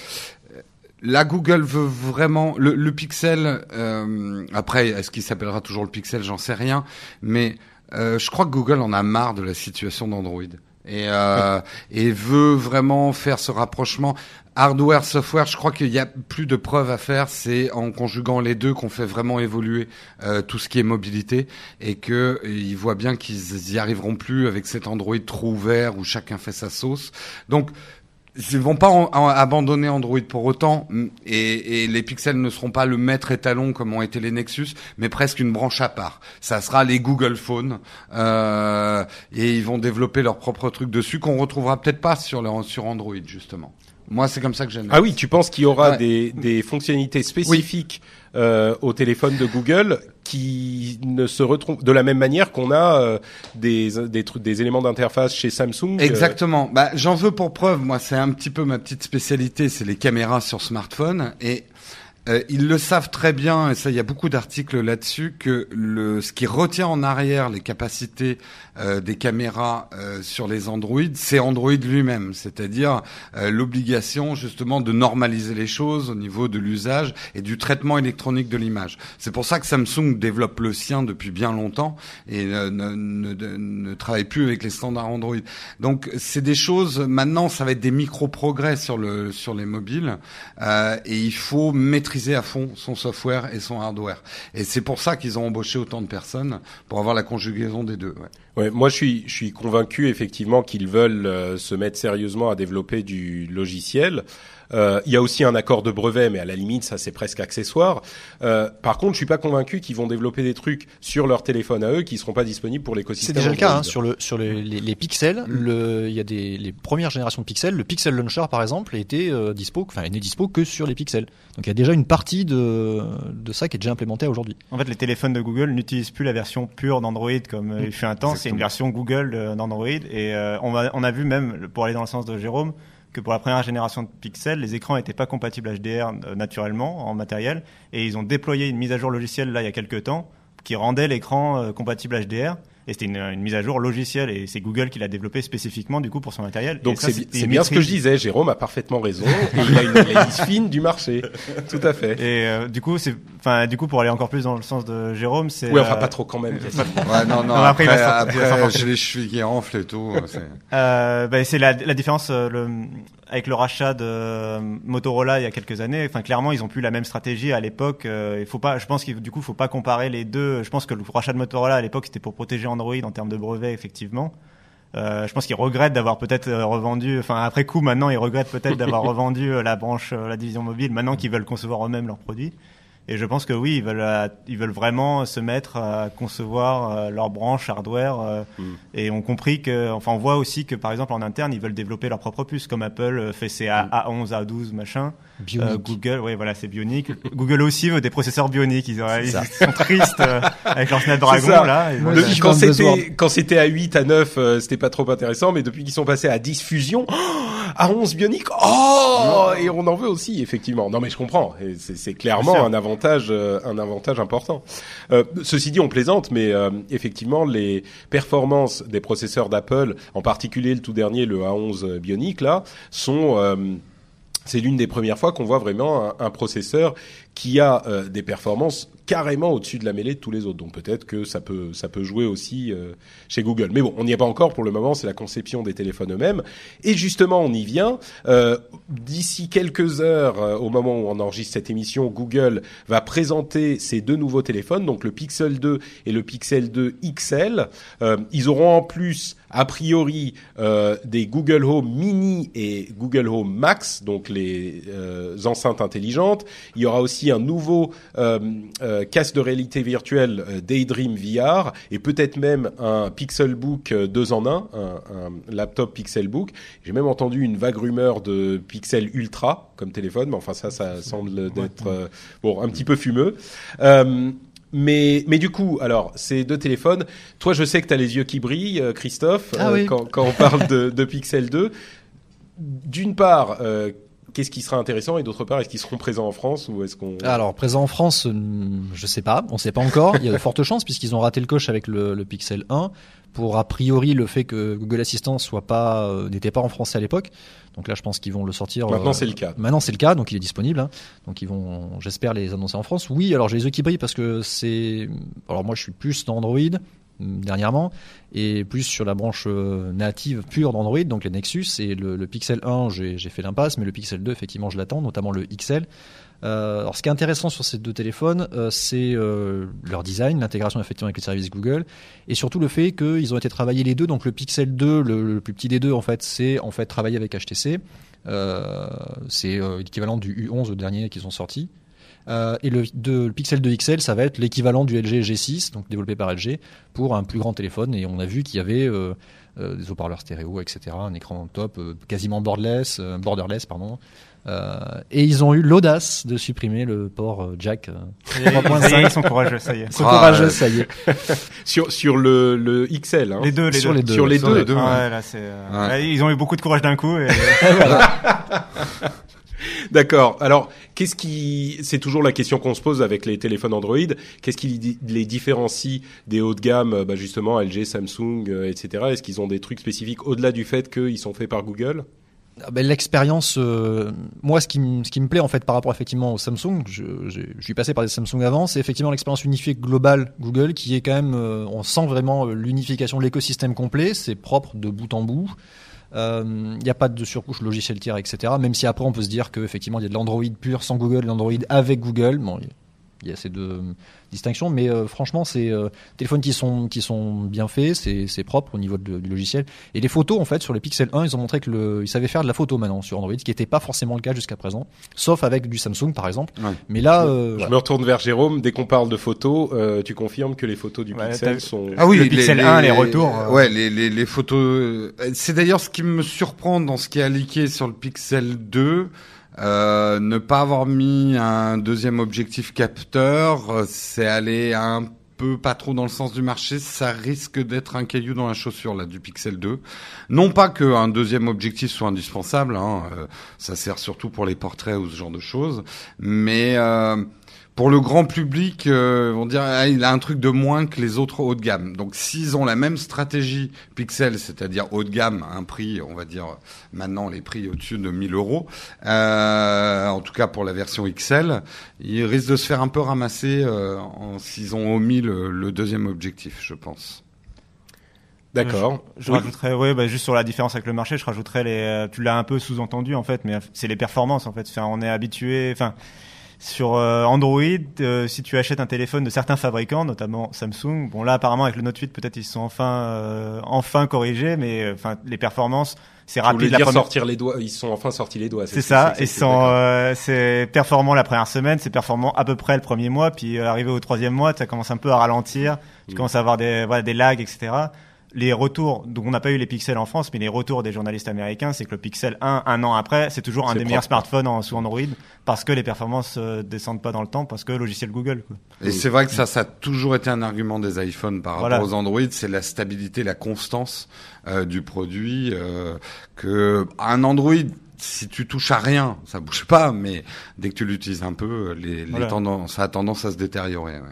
Là, Google veut vraiment le, le Pixel. euh, après, est-ce qu'il s'appellera toujours le Pixel? J'en sais rien. Mais euh, je crois que Google en a marre de la situation d'Android et, euh, et veut vraiment faire ce rapprochement hardware software. Je crois qu'il y a plus de preuves à faire. C'est en conjuguant les deux qu'on fait vraiment évoluer euh, tout ce qui est mobilité et que et ils voient bien qu'ils y arriveront plus avec cet Android trop ouvert où chacun fait sa sauce. Donc ils vont pas en- en- abandonner Android pour autant, et, et les pixels ne seront pas le maître étalon comme ont été les Nexus, mais presque une branche à part. Ça sera les Google Phone, euh, et ils vont développer leur propre truc dessus qu'on retrouvera peut-être pas sur, leur- sur Android justement. Moi, c'est comme ça que j'aime. Ah oui, tu penses qu'il y aura Ouais. des, des fonctionnalités spécifiques euh, au téléphone de Google qui ne se retrouvent de la même manière qu'on a euh, des des des éléments d'interface chez Samsung. euh, Exactement. Bah, j'en veux pour preuve. Moi, c'est un petit peu ma petite spécialité, c'est les caméras sur smartphone. Et euh, ils le savent très bien, et ça, il y a beaucoup d'articles là-dessus, que le, ce qui retient en arrière les capacités euh, des caméras euh, sur les Android, c'est Android lui-même, c'est-à-dire euh, l'obligation justement de normaliser les choses au niveau de l'usage et du traitement électronique de l'image. C'est pour ça que Samsung développe le sien depuis bien longtemps et ne, ne, ne, ne travaille plus avec les standards Android. Donc c'est des choses. Maintenant, ça va être des micro progrès sur le sur les mobiles euh, et il faut maîtriser à fond son software et son hardware. Et c'est pour ça qu'ils ont embauché autant de personnes pour avoir la conjugaison des deux. Ouais. Moi, je suis, je suis convaincu effectivement qu'ils veulent euh, se mettre sérieusement à développer du logiciel. Euh, il y a aussi un accord de brevet, mais à la limite, ça c'est presque accessoire. Euh, par contre, je suis pas convaincu qu'ils vont développer des trucs sur leur téléphone à eux qui seront pas disponibles pour C'est l'écosystème. déjà le cas hein, Android. sur le sur les, les, les pixels. Le, il y a des les premières générations de pixels. Le Pixel Launcher par exemple était euh, dispo, enfin il n'est dispo que sur les pixels. Donc il y a déjà une partie de de ça qui est déjà implémentée aujourd'hui. En fait, les téléphones de Google n'utilisent plus la version pure d'Android comme il fut un temps. C'est une version Google d'Android. Et euh, on, va, on a vu même, pour aller dans le sens de Jérôme, que pour la première génération de Pixel, les écrans n'étaient pas compatibles HDR euh, naturellement en matériel. Et ils ont déployé une mise à jour logicielle là il y a quelques temps qui rendait l'écran euh, compatible HDR. Et c'était une, une mise à jour logicielle et c'est Google qui l'a développé spécifiquement du coup pour son matériel. Donc c'est bien ce que je disais. Jérôme a parfaitement raison. Et il a une analyse fine du marché. Tout à fait. Et euh, du coup, c'est, enfin, du coup, pour aller encore plus dans le sens de Jérôme, c'est. Oui, enfin euh, pas trop quand même. Ouais, non, non. Non, après, après, après, j'ai les chevilles qui enflent et tout. c'est- Euh, bah, c'est la, la différence euh, le, avec le rachat de euh, Motorola il y a quelques années. Enfin, clairement, ils ont plus la même stratégie à l'époque. Euh, il faut pas, je pense qu'il du coup, faut pas comparer les deux. Je pense que le rachat de Motorola à l'époque, c'était pour protéger Android en termes de brevets, effectivement. Euh, je pense qu'ils regrettent d'avoir peut-être euh, revendu, enfin après coup maintenant ils regrettent peut-être d'avoir revendu euh, la branche, euh, la division mobile, maintenant qu'ils veulent concevoir eux-mêmes leurs produits. Et je pense que oui, ils veulent, euh, ils veulent vraiment se mettre à concevoir euh, leur branche hardware. euh, Mm. Et on compris que, enfin, on voit aussi que par exemple en interne, ils veulent développer leur propre puce, comme Apple fait ses A- A11, A12, machin. Euh, Google, oui, voilà, c'est bionique. Google aussi veut des processeurs bioniques. Ils, sont tristes euh, avec leur Snapdragon là. Et voilà. Quand c'était quand c'était à 8 à 9 euh, c'était pas trop intéressant mais depuis qu'ils sont passés à 10 fusion à 11 bionique oh et on en veut aussi effectivement non mais je comprends c'est c'est clairement un avantage euh, un avantage important. Euh, ceci dit on plaisante mais euh, effectivement les performances des processeurs d'Apple en particulier le tout dernier le A11 bionique là sont c'est l'une des premières fois qu'on voit vraiment un, processeur qui a des performances carrément au-dessus de la mêlée de tous les autres. Donc peut-être que ça peut ça peut jouer aussi euh, chez Google. Mais bon, on n'y est pas encore pour le moment. C'est la conception des téléphones eux-mêmes. Et justement, on y vient. Euh, D'ici quelques heures, euh, au moment où on enregistre cette émission, Google va présenter ces deux nouveaux téléphones, donc le Pixel 2 et le Pixel 2 XL. Ils auront en plus a priori euh, des Google Home Mini et Google Home Max, donc les euh, enceintes intelligentes. Il y aura aussi un nouveau euh, euh, casque de réalité virtuelle Daydream VR et peut-être même un Pixelbook euh, 2 en 1, un, un laptop Pixelbook. J'ai même entendu une vague rumeur de Pixel Ultra comme téléphone, mais enfin ça, ça semble d'être bon un petit peu fumeux. Euh, mais, mais du coup, alors, ces deux téléphones, toi, je sais que tu as les yeux qui brillent, euh, Christophe, Ah oui. quand, quand on parle de, de Pixel 2. D'une part, euh, qu'est-ce qui sera intéressant et d'autre part, est-ce qu'ils seront présents en France ou est-ce qu'on... Alors présent en France, euh, je sais pas, on sait pas encore. Il y a de fortes chances puisqu'ils ont raté le coche avec le, le Pixel 1 pour a priori le fait que Google Assistant soit pas euh, n'était pas en français à l'époque. Donc là, je pense qu'ils vont le sortir. Maintenant, euh, c'est le cas. Maintenant, c'est le cas, donc il est disponible. hein. Donc ils vont, j'espère, les annoncer en France. Oui, alors j'ai les yeux qui brillent parce que c'est. Alors moi, je suis plus dans Android hum, dernièrement et plus sur la branche euh, native pure d'Android, donc les Nexus et le, le Pixel 1, j'ai j'ai fait l'impasse, mais le Pixel 2, effectivement, je l'attends, notamment le XL. Euh, alors, ce qui est intéressant sur ces deux téléphones, euh, c'est euh, leur design, l'intégration effectivement avec les services Google, et surtout le fait qu'ils ont été travaillés les deux. Donc, le Pixel 2, le, plus petit des deux, en fait, c'est en fait travaillé avec HTC. C'est l'équivalent du U11 le dernier qu'ils ont sorti. Et le, Pixel 2 XL, ça va être l'équivalent du LG G6, donc développé par LG, pour un plus grand téléphone. Et on a vu qu'il y avait des haut-parleurs stéréo, etc., un écran top, quasiment borderless, borderless, pardon. Euh, et ils ont eu l'audace de supprimer le port euh, jack. euh, Ça y est, ils sont courageux, ça y est. Ils sont courageux, ouais. ça y est. Sur, sur le, le XL, hein. Les deux, les Sur deux. les deux. Sur les Sur deux. les deux, Ouais, ouais. là, c'est, euh, Ouais. là, ils ont eu beaucoup de courage d'un coup. Et... D'accord. Alors, qu'est-ce qui, c'est toujours la question qu'on se pose avec les téléphones Android. Qu'est-ce qui les différencie des hauts de gamme, euh, bah justement LG, Samsung, euh, etc. Est-ce qu'ils ont des trucs spécifiques au-delà du fait qu'ils sont faits par Google? Ah ben, L'expérience, euh, moi, ce qui, me- plaît en fait par rapport effectivement au Samsung, je, suis passé par des Samsung avant, c'est effectivement l'expérience unifiée globale Google qui est quand même, euh, on sent vraiment euh, l'unification de l'écosystème complet, c'est propre de bout en bout. Il n'y a pas de surcouche logiciel tiers, etc. Même si après on peut se dire qu'effectivement il y a de l'Android pur sans Google l'Android avec Google. Bon, il y a ces deux euh, distinctions, mais euh, franchement, c'est euh, téléphones qui sont qui sont bien faits, c'est c'est propre au niveau de- du logiciel. Et les photos, en fait, sur le Pixel 1, ils ont montré que le, ils savaient faire de la photo maintenant sur Android, ce qui n'était pas forcément le cas jusqu'à présent, sauf avec du Samsung par exemple. Ouais. Mais là, euh, Je voilà. me retourne vers Jérôme. Dès qu'on parle de photos, euh, tu confirmes que les photos du Ouais, Pixel sont. Ah oui, Le Pixel 1, les retours, euh. Ouais, les, les, les photos. euh, C'est d'ailleurs ce qui me surprend dans ce qui est leaké sur le Pixel 2. Euh, ne pas avoir mis un deuxième objectif capteur, euh, c'est aller un peu pas trop dans le sens du marché, ça risque d'être un caillou dans la chaussure là du Pixel 2. Non pas qu'un deuxième objectif soit indispensable, hein, euh, ça sert surtout pour les portraits ou ce genre de choses, mais euh, pour le grand public, euh, on dirait ah, il a un truc de moins que les autres haut de gamme. Donc s'ils ont la même stratégie Pixel, c'est-à-dire haut de gamme, un prix, on va dire maintenant les prix au-dessus de 1000 euros, euh, en tout cas pour la version XL, ils risquent de se faire un peu ramasser euh, s'ils ont omis le, le deuxième objectif, je pense. D'accord. Je Oui. rajouterais, ouais, bah, juste sur la différence avec le marché, je rajouterais les, euh, tu l'as un peu sous-entendu en fait, mais euh, c'est les performances en fait. Enfin, on est habitué, enfin, sur euh, Android, euh, si tu achètes un téléphone de certains fabricants, notamment Samsung, bon là apparemment avec le Note 8 peut-être ils se sont enfin, euh, enfin corrigés, mais enfin les performances, c'est rapide la dire première. sortir les doigts. Ils sont enfin sortis les doigts. C'est ça, c'est- ils c'est- sont, euh, c'est performant la première semaine, c'est performant à peu près le premier mois, puis euh, arrivé au troisième mois, ça commence un peu à ralentir, tu Mm. commences à avoir des, voilà, des lags, etc. Les retours, donc on n'a pas eu les pixels en France, mais les retours des journalistes américains, c'est que le Pixel 1, un an après, c'est toujours un des meilleurs smartphones en, sous Android, parce que les performances euh, descendent pas dans le temps, parce que logiciel Google. Quoi. Et c'est vrai que ça, ça a toujours été un argument des iPhones par rapport Voilà. aux Android, c'est la stabilité, la constance euh, du produit. Euh, que un Android, si tu touches à rien, ça bouge pas, mais dès que tu l'utilises un peu, les, les Voilà. tendances, ça a tendance à se détériorer. ouais.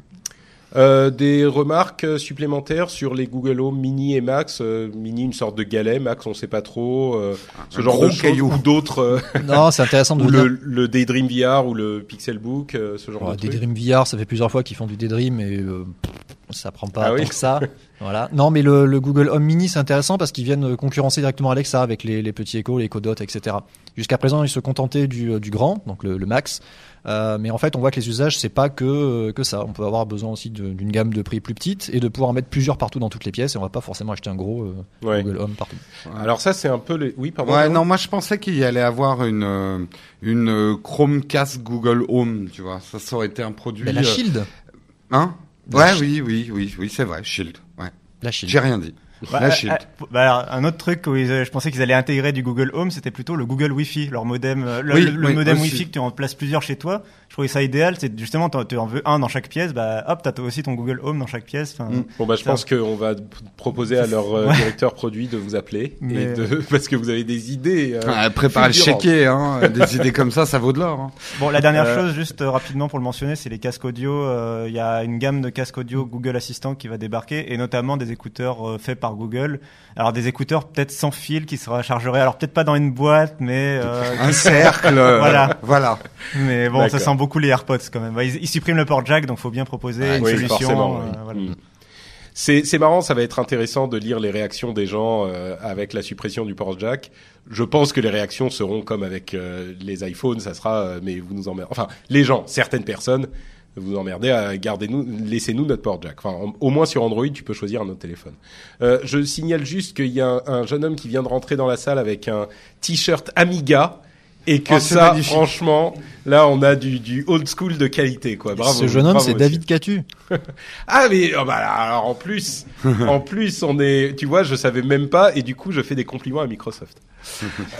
Euh, des remarques euh, supplémentaires sur les Google Home Mini et Max. Euh, Mini, une sorte de galet. Max, on sait pas trop. euh, ce genre gros de choses caillou. ou d'autres. euh, Non, c'est intéressant de ou le, le Daydream VR ou le Pixelbook, euh, ce genre Ouais, de des trucs. Dream VR, ça fait plusieurs fois qu'ils font du Daydream et euh, ça prend pas Ah tant oui. que ça. voilà. Non, mais le, le Google Home Mini, c'est intéressant parce qu'ils viennent concurrencer directement Alexa avec les, les petits échos, les Echo etc. Jusqu'à présent, ils se contentaient du, euh, du grand, donc le, le Max. Euh, mais en fait, on voit que les usages, c'est pas que euh, que ça. On peut avoir besoin aussi d'une gamme de prix plus petite et de pouvoir en mettre plusieurs partout dans toutes les pièces. Et on va pas forcément acheter un gros euh, Ouais. Google Home partout. Alors ça, c'est un peu les. Oui, pardon. Ouais, non, moi je pensais qu'il y allait avoir une une Chromecast Google Home, tu vois. Ça, ça aurait été un produit. Mais la Shield, Hein? La Ouais, oui, oui, oui, oui, c'est vrai. Shield. Ouais. la Shield. J'ai rien dit. Bah, La euh, Shield. euh, bah, alors, un autre truc où ils, euh, je pensais qu'ils allaient intégrer du Google Home, c'était plutôt le Google Wi-Fi, leur modem, euh, le, Oui, le- le oui, modem aussi. Wi-Fi que tu en places plusieurs chez toi. Je trouvais ça idéal. C'est justement, tu en veux un dans chaque pièce, bah hop, t'as aussi ton Google Home dans chaque pièce. Enfin, Mm. Bon bah je Ça- pense qu'on va proposer à leur euh, Ouais. directeur produit de vous appeler et Mais- de parce que vous avez des idées. euh, Ah, préparez le chéquier, hein. Des idées comme ça, ça vaut de l'or. Hein. Bon, la dernière Euh, chose, juste euh, rapidement pour le mentionner, c'est les casques audio. Euh, Il y a une gamme de casques audio Google Assistant qui va débarquer, et notamment des écouteurs euh, faits par Google. Alors des écouteurs peut-être sans fil qui se rechargeraient. Alors peut-être pas dans une boîte, mais euh, Un cercle. euh, Voilà. Voilà. mais bon, ça sent beaucoup les AirPods quand même. Bah, Ils, ils suppriment le port jack, donc faut bien proposer Ouais, une oui, solution. euh, voilà. Mm. C'est c'est marrant, ça va être intéressant de lire les réactions des gens euh, avec la suppression du port jack. Je pense que les réactions seront comme avec euh, les iPhones, ça sera euh, mais vous nous emmerdez. Enfin, les gens, certaines personnes vous emmerdez à garder nous laissez-nous notre port jack. Au moins sur Android, tu peux choisir un autre téléphone. Euh, je signale juste qu'il y a un jeune homme qui vient de rentrer dans la salle avec un t-shirt Amiga et que Oh, ça magnifique. franchement, là on a du, du old school de qualité quoi. Bravo. Ce jeune homme, c'est. David Catu. Ah mais oh, bah, alors en plus, en plus on est, tu vois, je savais même pas et du coup je fais des compliments à Microsoft.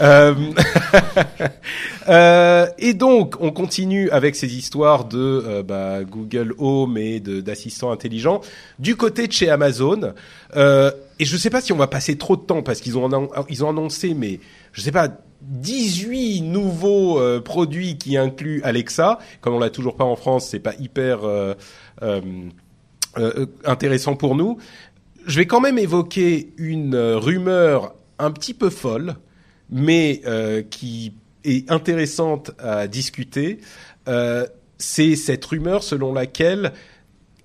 Euh, euh, et donc on continue avec ces histoires de euh, bah, Google Home et d'assistants intelligents du côté de chez Amazon. Euh, et je sais pas si on va passer trop de temps parce qu'ils ont ils ont annoncé mais je sais pas 18 nouveaux euh, produits qui incluent Alexa. Comme on l'a toujours pas en France, c'est pas hyper euh, euh, intéressant pour nous. Je vais quand même évoquer une rumeur un petit peu folle, mais qui est intéressante à discuter. C'est cette rumeur selon laquelle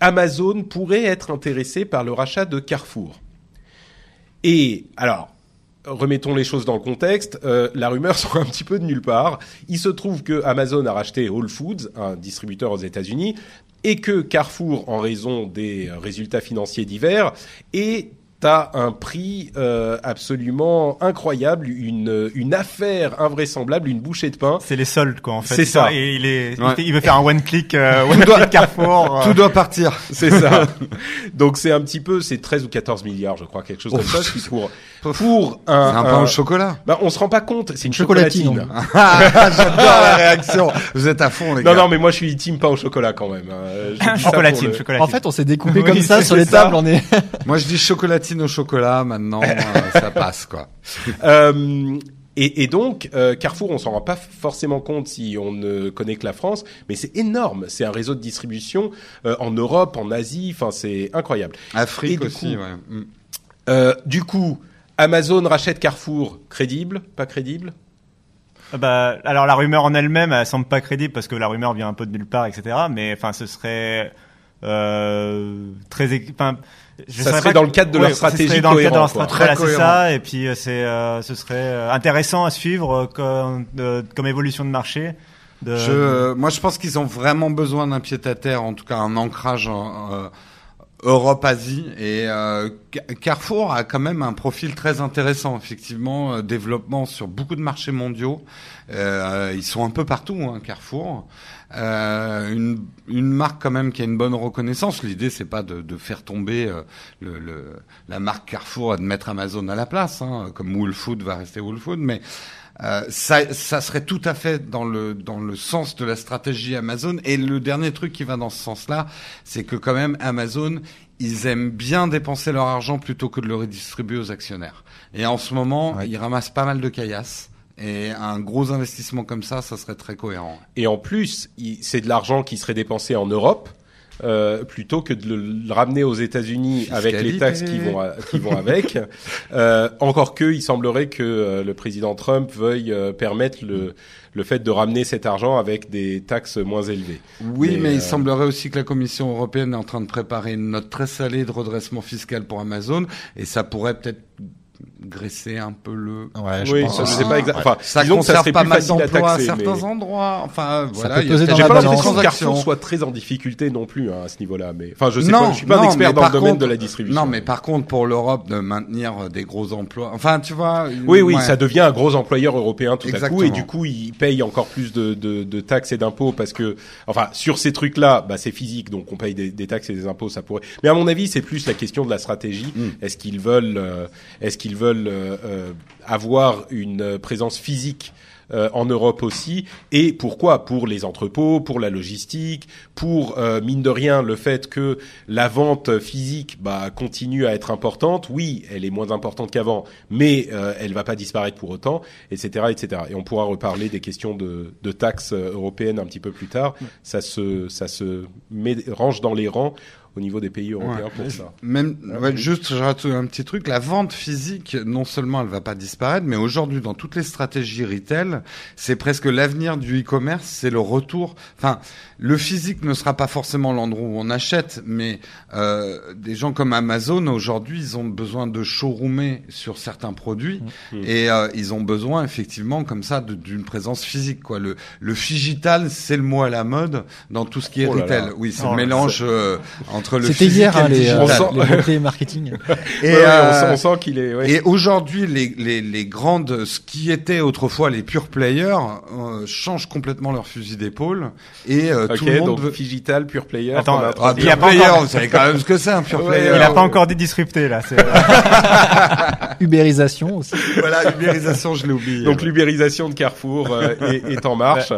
Amazon pourrait être intéressé par le rachat de Carrefour. Et alors, remettons les choses dans le contexte. euh, la rumeur sort un petit peu de nulle part. Il se trouve que Amazon a racheté Whole Foods, un distributeur aux États-Unis, et que Carrefour, en raison des résultats financiers divers, est à un prix euh, absolument incroyable, une, une affaire invraisemblable, une bouchée de pain. C'est les soldes quoi en fait. C'est ça. Et il est, Ouais. il veut faire un one click, euh, one click Carrefour. euh, Tout doit partir. C'est ça. Donc c'est un petit peu, c'est 13 ou 14 milliards, je crois, quelque chose comme Oh. ça, qui pour pour un, C'est un pain au chocolat. Bah, on se rend pas compte, c'est une Chocolatine. Ah, J'adore la réaction. Vous êtes à fond, les gars. Non, non, mais moi je suis team pain au chocolat quand même. hein. Chocolatine, le- chocolatine. En fait, on s'est découpé Oui, comme ça sur les ça. tables. On est. Moi, je dis chocolatine au chocolat. Maintenant, euh, ça passe, quoi. Euh, et, et donc, euh, Carrefour, on s'en rend pas forcément compte si on ne connaît que la France, mais c'est énorme. C'est un réseau de distribution euh, en Europe, en Asie. Enfin, c'est incroyable. Afrique aussi, coup- ouais. Mm. Euh, du coup, Amazon rachète Carrefour. Crédible? Pas crédible? Bah, alors la rumeur en elle-même, elle semble pas crédible parce que la rumeur vient un peu de nulle part, etc. Mais enfin, ce serait euh, très, enfin, je Ça serait pas dans que- le cadre de ouais, leur ça serait stratégie dans le cadre de leur cohérent, stratégie. Voilà, c'est cohérent. ça. Et puis euh, c'est, euh, ce serait euh, intéressant à suivre euh, comme, euh, comme évolution de marché. De, Je, euh, moi, je pense qu'ils ont vraiment besoin d'un pied à terre, en tout cas un ancrage en, euh, Europe-Asie. Et euh, Ca- Carrefour a quand même un profil très intéressant, effectivement, euh, développement sur beaucoup de marchés mondiaux. Euh, ils sont un peu partout, hein, Carrefour. Euh, une, une marque quand même qui a une bonne reconnaissance. L'idée, c'est pas de, de faire tomber euh, le, le, la marque Carrefour et de mettre Amazon à la place, hein, comme Whole Food va rester Whole Food, mais euh, ça, ça serait tout à fait dans le dans le sens de la stratégie Amazon. Et le dernier truc qui va dans ce sens-là, c'est que quand même Amazon, ils aiment bien dépenser leur argent plutôt que de le redistribuer aux actionnaires. Et en ce moment, Ouais. ils ramassent pas mal de caillasses. Et un gros investissement comme ça, ça serait très cohérent. Et en plus, c'est de l'argent qui serait dépensé en Europe. euh, plutôt que de le, le ramener aux États-Unis avec les Fiscalité. taxes qui vont, qui vont avec. Euh, encore que, il semblerait que euh, le président Trump veuille euh, permettre le, le fait de ramener cet argent avec des taxes moins élevées. Oui, Mais, mais, euh, il semblerait aussi que la Commission européenne est en train de préparer une note très salée de redressement fiscal pour Amazon, et ça pourrait peut-être graisser un peu le. Ouais, je oui, pense ça, je sais pas exactement. Enfin, Ça disons que ça conserve serait pas plus mal facile à d'emplois à certains mais- endroits. Enfin, voilà. peut il y a peser peut-être dans J'ai pas l'impression que transactions. Carrefour soit très en difficulté non plus hein, à ce niveau-là. Mais enfin, je sais non, pas, je suis pas non, un expert dans le domaine contre- de la distribution. Non, mais par contre, pour l'Europe, de maintenir euh, des gros emplois. Enfin, tu vois. Oui, oui, ouais. ça devient un gros employeur européen tout à coup, et Exactement. du coup, il paye encore plus de, de, de taxes et d'impôts parce que, enfin, sur ces trucs-là, bah, c'est physique, donc on paye des, des taxes et des impôts, ça pourrait. Mais à mon avis, c'est plus la question de la stratégie. Mm. Est-ce qu'ils veulent, euh, est-ce qu'ils veulent euh, euh, avoir une euh, présence physique euh, en Europe aussi. Et pourquoi? Pour les entrepôts, pour la logistique, pour euh, mine de rien le fait que la vente physique bah, continue à être importante. Oui, elle est moins importante qu'avant, mais euh, elle va pas disparaître pour autant, etc., etc. Et on pourra reparler des questions de, de taxes européennes un petit peu plus tard. Ça se, ça se met, range dans les rangs au niveau des pays européens Ouais. pour ça. Même, ouais, juste, je rajoute un petit truc. La vente physique, non seulement elle va pas disparaître, mais aujourd'hui, dans toutes les stratégies retail, c'est presque l'avenir du e-commerce, c'est le retour. Enfin, le physique ne sera pas forcément l'endroit où on achète, mais euh, des gens comme Amazon aujourd'hui, ils ont besoin de showroomer sur certains produits Mmh. et euh, ils ont besoin effectivement comme ça d'une présence physique. Quoi. Le, le digital, c'est le mot à la mode dans tout ce qui est Oh là retail. là. Oui, c'est Oh le mélange euh, entre le C'était physique hier et hein, le les, digital. On sent- les marketing. Et, Ouais, ouais, euh, on, sent, on sent qu'il est. ouais. et aujourd'hui, les, les, les grandes, ce qui était autrefois les pure players, euh, changent complètement leur fusil d'épaule et euh, Ok, tout le monde donc veut. digital, pure player. Attends, a euh, Ah, introduit. il y a pure pas player, encore- vous savez quand même ce que c'est un pure Ouais, player. Il a pas encore dit disrupté là. c'est- Ubérisation aussi. Voilà, l'ubérisation, je l'ai oublié. Donc l'ubérisation de Carrefour euh, est, est en marche.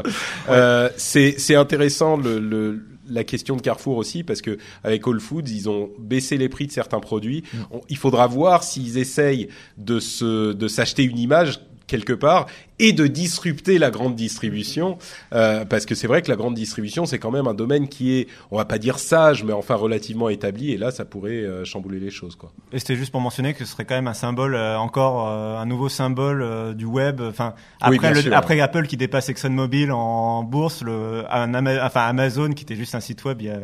Euh, c'est c'est intéressant le, le la question de Carrefour aussi parce que avec Whole Foods ils ont baissé les prix de certains produits. On- il faudra voir s'ils essayent de se de s'acheter une image quelque part et de disrupter la grande distribution euh, parce que c'est vrai que la grande distribution c'est quand même un domaine qui est on va pas dire sage mais enfin relativement établi et là ça pourrait euh, chambouler les choses quoi. Et c'était juste pour mentionner que ce serait quand même un symbole euh, encore euh, un nouveau symbole euh, du web. Enfin après le- sûr. après Apple qui dépasse ExxonMobil en bourse, le un Ama- enfin Amazon qui était juste un site web il y a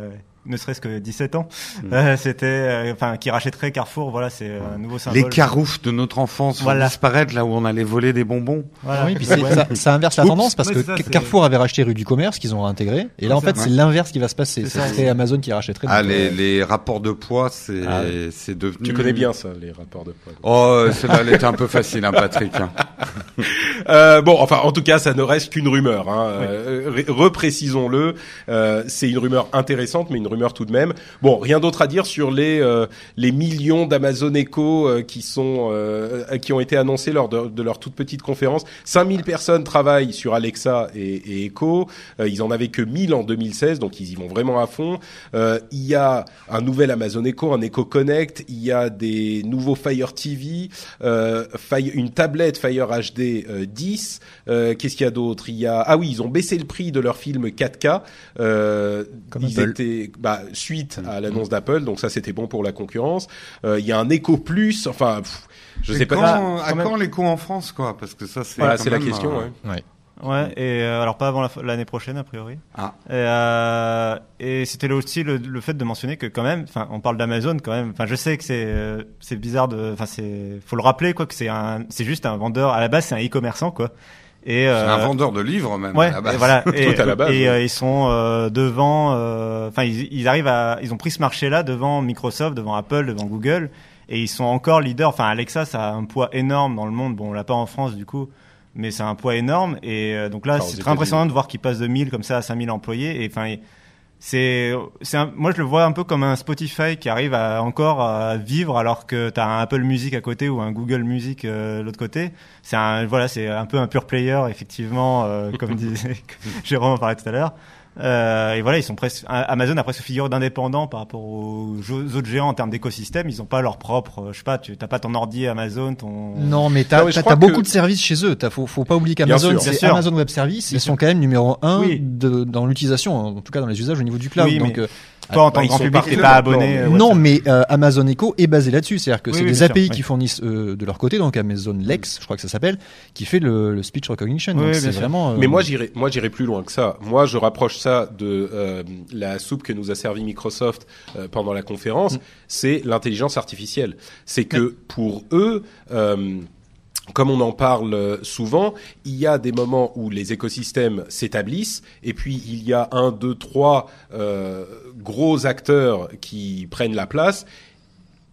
ne serait-ce que 17 ans, Mm. euh, c'était euh, enfin qui rachèterait Carrefour. Voilà, c'est un nouveau symbole. les caroufs de notre enfance vont disparaître là où on allait voler des bonbons. Voilà. Oui, puis Ouais. ça, ça inverse la Oups. tendance parce Ouais, que ça, Carrefour avait racheté rue du commerce qu'ils ont réintégré et là en fait c'est l'inverse qui va se passer. C'est Ce ça. serait Amazon qui rachèterait. Ah, les, euh, les rapports de poids, c'est Ah c'est devenu. Tu connais bien ça les rapports de poids. Oh, celle-là, elle était un peu facile, hein, Patrick. hein. Euh, bon, enfin, en tout cas, ça ne reste qu'une rumeur. Hein. Euh, ré- reprécisons-le. Euh, c'est une rumeur intéressante, mais une rumeur tout de même. Bon, rien d'autre à dire sur les euh, les millions d'Amazon Echo euh, qui sont euh, qui ont été annoncés lors de, de leur toute petite conférence. 5000 personnes travaillent sur Alexa et, et Echo. Euh, ils en avaient que 1000 en 2016, donc ils y vont vraiment à fond. Euh, il y a un nouvel Amazon Echo, un Echo Connect. Il y a des nouveaux Fire TV, euh, Fire- une tablette Fire HD euh, 10. Euh, Qu'est-ce qu'il y a d'autre? Il y a ah oui, ils ont baissé le prix de leur film 4K. Euh, Comme ils Apple. étaient bah, suite à l'annonce d'Apple, donc ça c'était bon pour la concurrence. Euh, Il y a un Echo Plus. Enfin, pff, je Et sais pas. quand, Ah, à quand même. coûts en France, quoi Parce que ça, c'est. Voilà, quand c'est la question. euh, ouais. Ouais, et euh, alors pas avant l'année prochaine a priori. Ah. Et, euh, et c'était là aussi le, le fait de mentionner que quand même, enfin, on parle d'Amazon quand même. Enfin, je sais que c'est euh, c'est bizarre de, enfin, c'est faut le rappeler quoi que c'est un, c'est juste un vendeur à la base, c'est un e-commerçant quoi. Et C'est euh, un vendeur de livres, même. Ouais, à la base. et voilà. Et, Tout à la base, et ouais. euh, ils sont euh, devant. euh, Enfin, ils, ils arrivent à. Ils ont pris ce marché-là devant Microsoft, devant Apple, devant Google, et ils sont encore leaders. Enfin, Alexa, ça a un poids énorme dans le monde. Bon, on l'a pas en France du coup, mais c'est un poids énorme. Et euh, donc là, Enfin, c'est très impressionnant de voir qu'ils passent de 1000 comme ça à 5000 employés. Et enfin. C'est, moi je le vois un peu comme un Spotify qui arrive à encore à vivre alors que tu as un Apple Music à côté ou un Google Music euh, de l'autre côté. C'est un, voilà, c'est un peu un pure player effectivement, euh, comme disait Jérôme en parlait tout à l'heure. Euh, et voilà, ils sont presque, Amazon a presque figure d'indépendant par rapport aux, aux autres géants en termes d'écosystème. Ils ont pas leur propre, euh, je sais pas, tu t'as pas ton ordi Amazon, ton. Non, mais t'as crois t'as beaucoup que- de services chez eux. T'as, faut, faut pas oublier qu'Amazon, c'est. Amazon Web Services. Bien Ils sont quand même numéro un Oui. de, dans l'utilisation, en tout cas dans les usages au niveau du cloud. Oui, Donc, mais- euh, Toi, en bah, tant que grand sont public, t'es pas abonné. euh, non, mais euh, Amazon Echo est basé là-dessus, c'est-à-dire que Oui, c'est oui, des API sûr, qui oui. fournissent euh, de leur côté, donc Amazon Lex, je crois que ça s'appelle, qui fait le, le speech recognition. Donc c'est vraiment. euh, Mais moi j'irai, moi j'irai plus loin que ça. Moi je rapproche ça de euh, la soupe que nous a servi Microsoft euh, pendant la conférence. C'est l'intelligence artificielle. C'est que pour eux. Euh, comme on en parle souvent, il y a des moments où les écosystèmes s'établissent, et puis il y a un, deux, trois euh, gros acteurs qui prennent la place,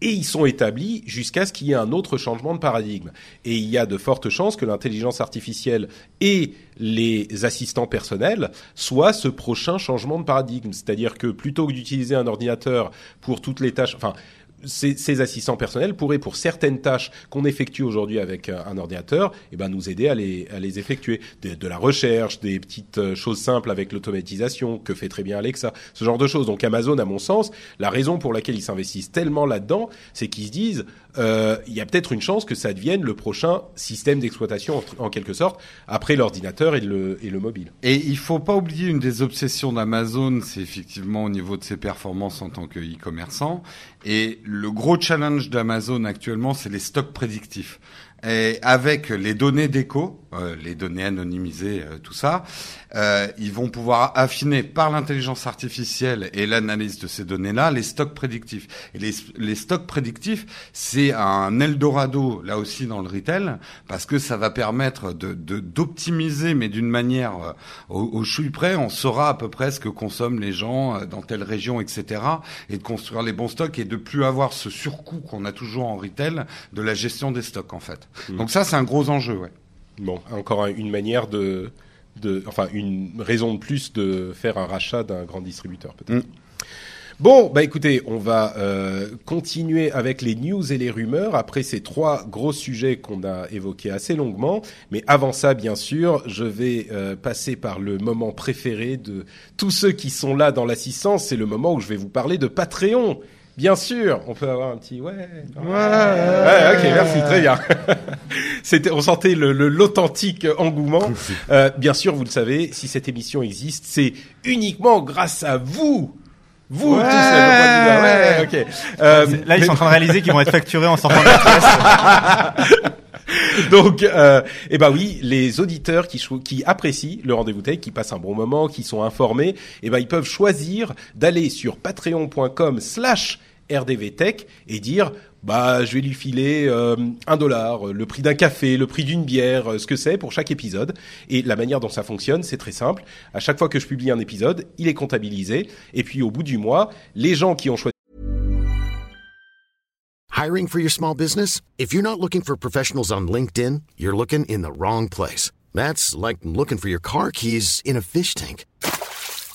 et ils sont établis jusqu'à ce qu'il y ait un autre changement de paradigme. Et il y a de fortes chances que l'intelligence artificielle et les assistants personnels soient ce prochain changement de paradigme. C'est-à-dire que plutôt que d'utiliser un ordinateur pour toutes les tâches, enfin, ces, ces assistants personnels pourraient, pour certaines tâches qu'on effectue aujourd'hui avec un, un ordinateur, eh ben, nous aider à les, à les effectuer. De, de la recherche, des petites euh, choses simples avec l'automatisation que fait très bien Alexa, ce genre de choses. Donc Amazon, à mon sens, la raison pour laquelle ils s'investissent tellement là-dedans, c'est qu'ils se disent, euh, il y a peut-être une chance que ça devienne le prochain système d'exploitation en, en quelque sorte, après l'ordinateur et le, et le mobile. Et il faut pas oublier une des obsessions d'Amazon, c'est effectivement au niveau de ses performances en tant que e-commerçant. Et le gros challenge d'Amazon actuellement, c'est les stocks prédictifs. Et avec les données d'écho, euh, les données anonymisées, euh, tout ça, euh, ils vont pouvoir affiner par l'intelligence artificielle et l'analyse de ces données-là les stocks prédictifs. Et les, les stocks prédictifs, c'est un Eldorado là aussi dans le retail parce que ça va permettre de de- d'optimiser, mais d'une manière euh, au, au chouille près, on saura à peu près ce que consomment les gens euh, dans telle région, etc. Et de construire les bons stocks et de plus avoir ce surcoût qu'on a toujours en retail de la gestion des stocks en fait. Donc ça, c'est un gros enjeu, ouais. Bon, encore un- une manière de, de, enfin, une raison de plus de faire un rachat d'un grand distributeur, peut-être. Mm. Bon, bah écoutez, on va euh, continuer avec les news et les rumeurs après ces trois gros sujets qu'on a évoqués assez longuement. Mais avant ça, bien sûr, je vais euh, passer par le moment préféré de tous ceux qui sont là dans l'assistance. C'est le moment où je vais vous parler de Patreon. Bien sûr, on peut avoir un petit ouais. Ouais, ouais, ok, merci, très bien. C'était, on sentait le, le- l'authentique engouement. Euh, bien sûr, vous le savez, si cette émission existe, c'est uniquement grâce à vous. Vous tous, là, ouais, ouais, ok. Euh, Là, ils sont en train de réaliser qu'ils vont être facturés en sortant de la. Donc, euh, eh ben oui, les auditeurs qui, qui apprécient le rendez-vous tech, qui passent un bon moment, qui sont informés, eh ben ils peuvent choisir d'aller sur patreon.com/slash rdvtech et dire bah je vais lui filer euh, un dollar, euh, le prix d'un café, le prix d'une bière, euh, ce que c'est pour chaque épisode. Et la manière dont ça fonctionne, c'est très simple. À chaque fois que je publie un épisode, il est comptabilisé. Et puis au bout du mois, les gens qui ont choisi Hiring for your small business? If you're not looking for professionals on LinkedIn, you're looking in the wrong place. That's like looking for your car keys in a fish tank.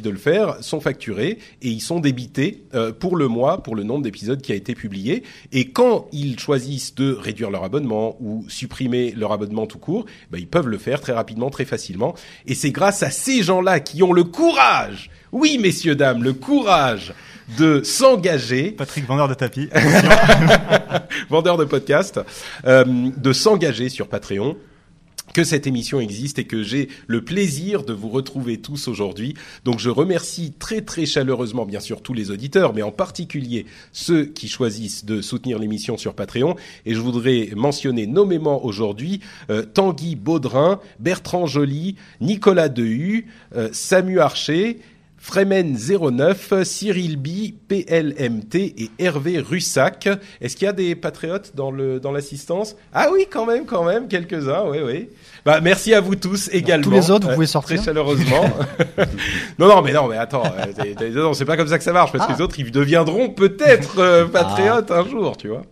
de le faire sont facturés et ils sont débités euh, pour le mois, pour le nombre d'épisodes qui a été publié. Et quand ils choisissent de réduire leur abonnement ou supprimer leur abonnement tout court, ben, ils peuvent le faire très rapidement, très facilement. Et c'est grâce à ces gens-là qui ont le courage, oui messieurs dames, le courage de s'engager Patrick, vendeur de tapis. vendeur de podcast, euh, de s'engager sur Patreon que cette émission existe et que j'ai le plaisir de vous retrouver tous aujourd'hui. Donc je remercie très très chaleureusement bien sûr tous les auditeurs, mais en particulier ceux qui choisissent de soutenir l'émission sur Patreon. Et je voudrais mentionner nommément aujourd'hui euh, Tanguy Baudrin, Bertrand Joly, Nicolas Dehu, euh, Samu Archer, Fremen 09, Cyril B, PLMT et Hervé Russac. Est-ce qu'il y a des patriotes dans l'assistance? Ah oui, quand même, quand même, quelques-uns, oui, oui. Bah merci à vous tous également. tous les autres, vous pouvez sortir. très chaleureusement. non, non, mais non, mais attends, euh, non, c'est pas comme ça que ça marche parce que Ah. les autres ils deviendront peut-être euh, patriotes un jour, tu vois.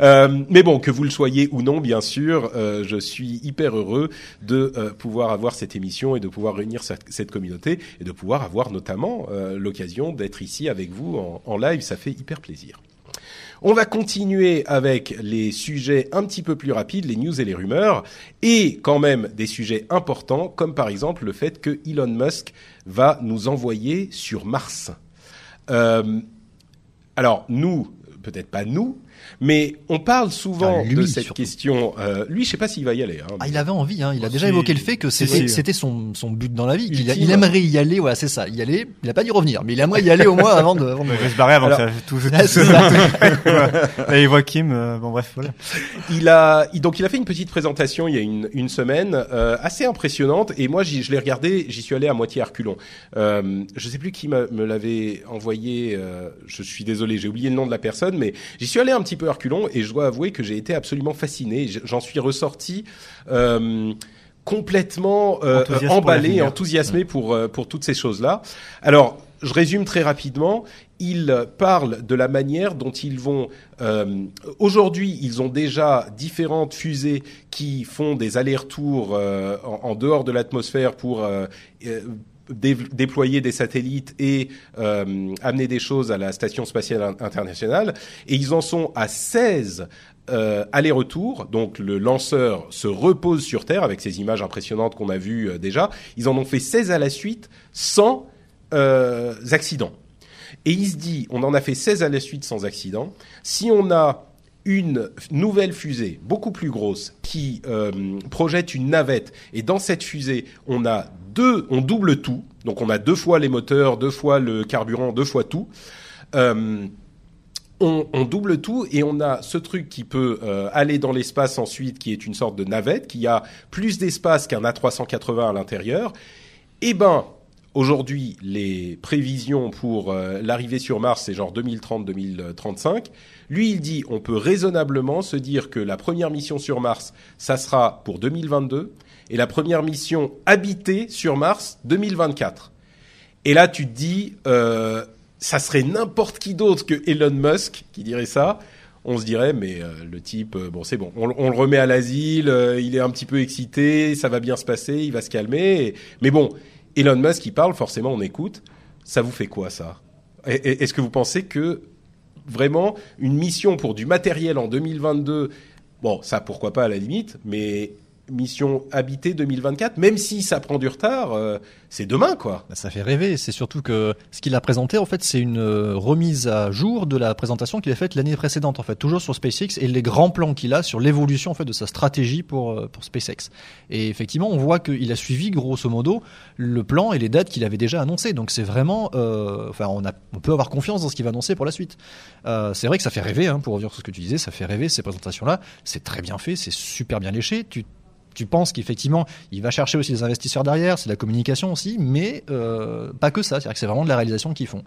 Euh, mais bon, que vous le soyez ou non, bien sûr, euh, je suis hyper heureux de euh, pouvoir avoir cette émission et de pouvoir réunir cette, cette communauté et de pouvoir avoir notamment euh, l'occasion d'être ici avec vous en, en live. Ça fait hyper plaisir. On va continuer avec les sujets un petit peu plus rapides, les news et les rumeurs, et quand même des sujets importants, comme par exemple le fait que Elon Musk va nous envoyer sur Mars. Euh, alors nous, peut-être pas nous, mais on parle souvent Ah, lui, de cette surtout. question. Euh, lui, je sais pas s'il va y aller. Hein, Ah, il avait envie, hein. il a Oh, déjà évoqué le fait que c'était son, son but dans la vie, a- il aimerait y aller, voilà, c'est ça, y aller, il a pas dit revenir, mais il aimerait y aller au moins avant de... Avant de Il va se barrer avant Alors- que ça tout, tout, Ah, c'est ça. Là, il voit Kim, euh, bon bref, voilà. Il a donc il a fait une petite présentation il y a une, une semaine euh, assez impressionnante et moi je l'ai regardé j'y suis allé à moitié à reculons. Euh, je sais plus qui me l'avait envoyé. euh, je suis désolé j'ai oublié le nom de la personne mais j'y suis allé un petit peu reculons et je dois avouer que j'ai été absolument fasciné. J'en suis ressorti. Euh, complètement euh, emballé, l'avenir. enthousiasmé pour euh, pour toutes ces choses-là. Alors, je résume très rapidement. Il parle de la manière dont ils vont. euh, Aujourd'hui, ils ont déjà différentes fusées qui font des allers-retours euh, en, en dehors de l'atmosphère pour dé- déployer des satellites et euh, amener des choses à la station spatiale in- internationale. Et ils en sont à 16 euh, aller-retour. Donc le lanceur se repose sur Terre avec ces images impressionnantes qu'on a vues euh, déjà. Ils en ont fait 16 à la suite sans euh, accident. Et il se dit, on en a fait 16 à la suite sans accident. Si on a une nouvelle fusée beaucoup plus grosse qui projette une navette et dans cette fusée on a deux, on double tout, donc on a deux fois les moteurs, deux fois le carburant, deux fois tout. Euh, on, double tout et on a ce truc qui peut euh, aller dans l'espace ensuite, qui est une sorte de navette, qui a plus d'espace qu'un A380 à l'intérieur. Eh ben, aujourd'hui, les prévisions pour euh, l'arrivée sur Mars, c'est genre 2030-2035. Lui, il dit, on peut raisonnablement se dire que la première mission sur Mars, ça sera pour 2022, et la première mission habitée sur Mars, 2024. Et là, tu te dis, euh, ça serait n'importe qui d'autre que Elon Musk qui dirait ça. On se dirait, mais euh, le type, euh, bon, c'est bon, on, le remet à l'asile, il est un petit peu excité, ça va bien se passer, il va se calmer. Mais bon, Elon Musk, il parle, forcément, on écoute. Ça vous fait quoi, ça? Est-ce que vous pensez que vraiment une mission pour du matériel en 2022, bon, ça pourquoi pas à la limite, mais mission habitée 2024, même si ça prend du retard, euh, c'est demain, quoi. Bah, Ça fait rêver. C'est surtout que ce qu'il a présenté, en fait, c'est une euh, remise à jour de la présentation qu'il a faite l'année précédente, en fait, toujours sur SpaceX et les grands plans qu'il a sur l'évolution, en fait, de sa stratégie pour, euh, pour SpaceX. Et effectivement, on voit qu'il a suivi, grosso modo, le plan et les dates qu'il avait déjà annoncées. Donc, c'est vraiment, euh, enfin, on, a, on peut avoir confiance dans ce qu'il va annoncer pour la suite. Euh, c'est vrai que ça fait rêver, hein, pour revenir sur ce que tu disais, ça fait rêver ces présentations-là. C'est très bien fait, c'est super bien léché. Tu penses qu'effectivement, il va chercher aussi des investisseurs derrière, c'est de la communication aussi, mais euh, pas que ça. C'est-à-dire que c'est vraiment de la réalisation qu'ils font.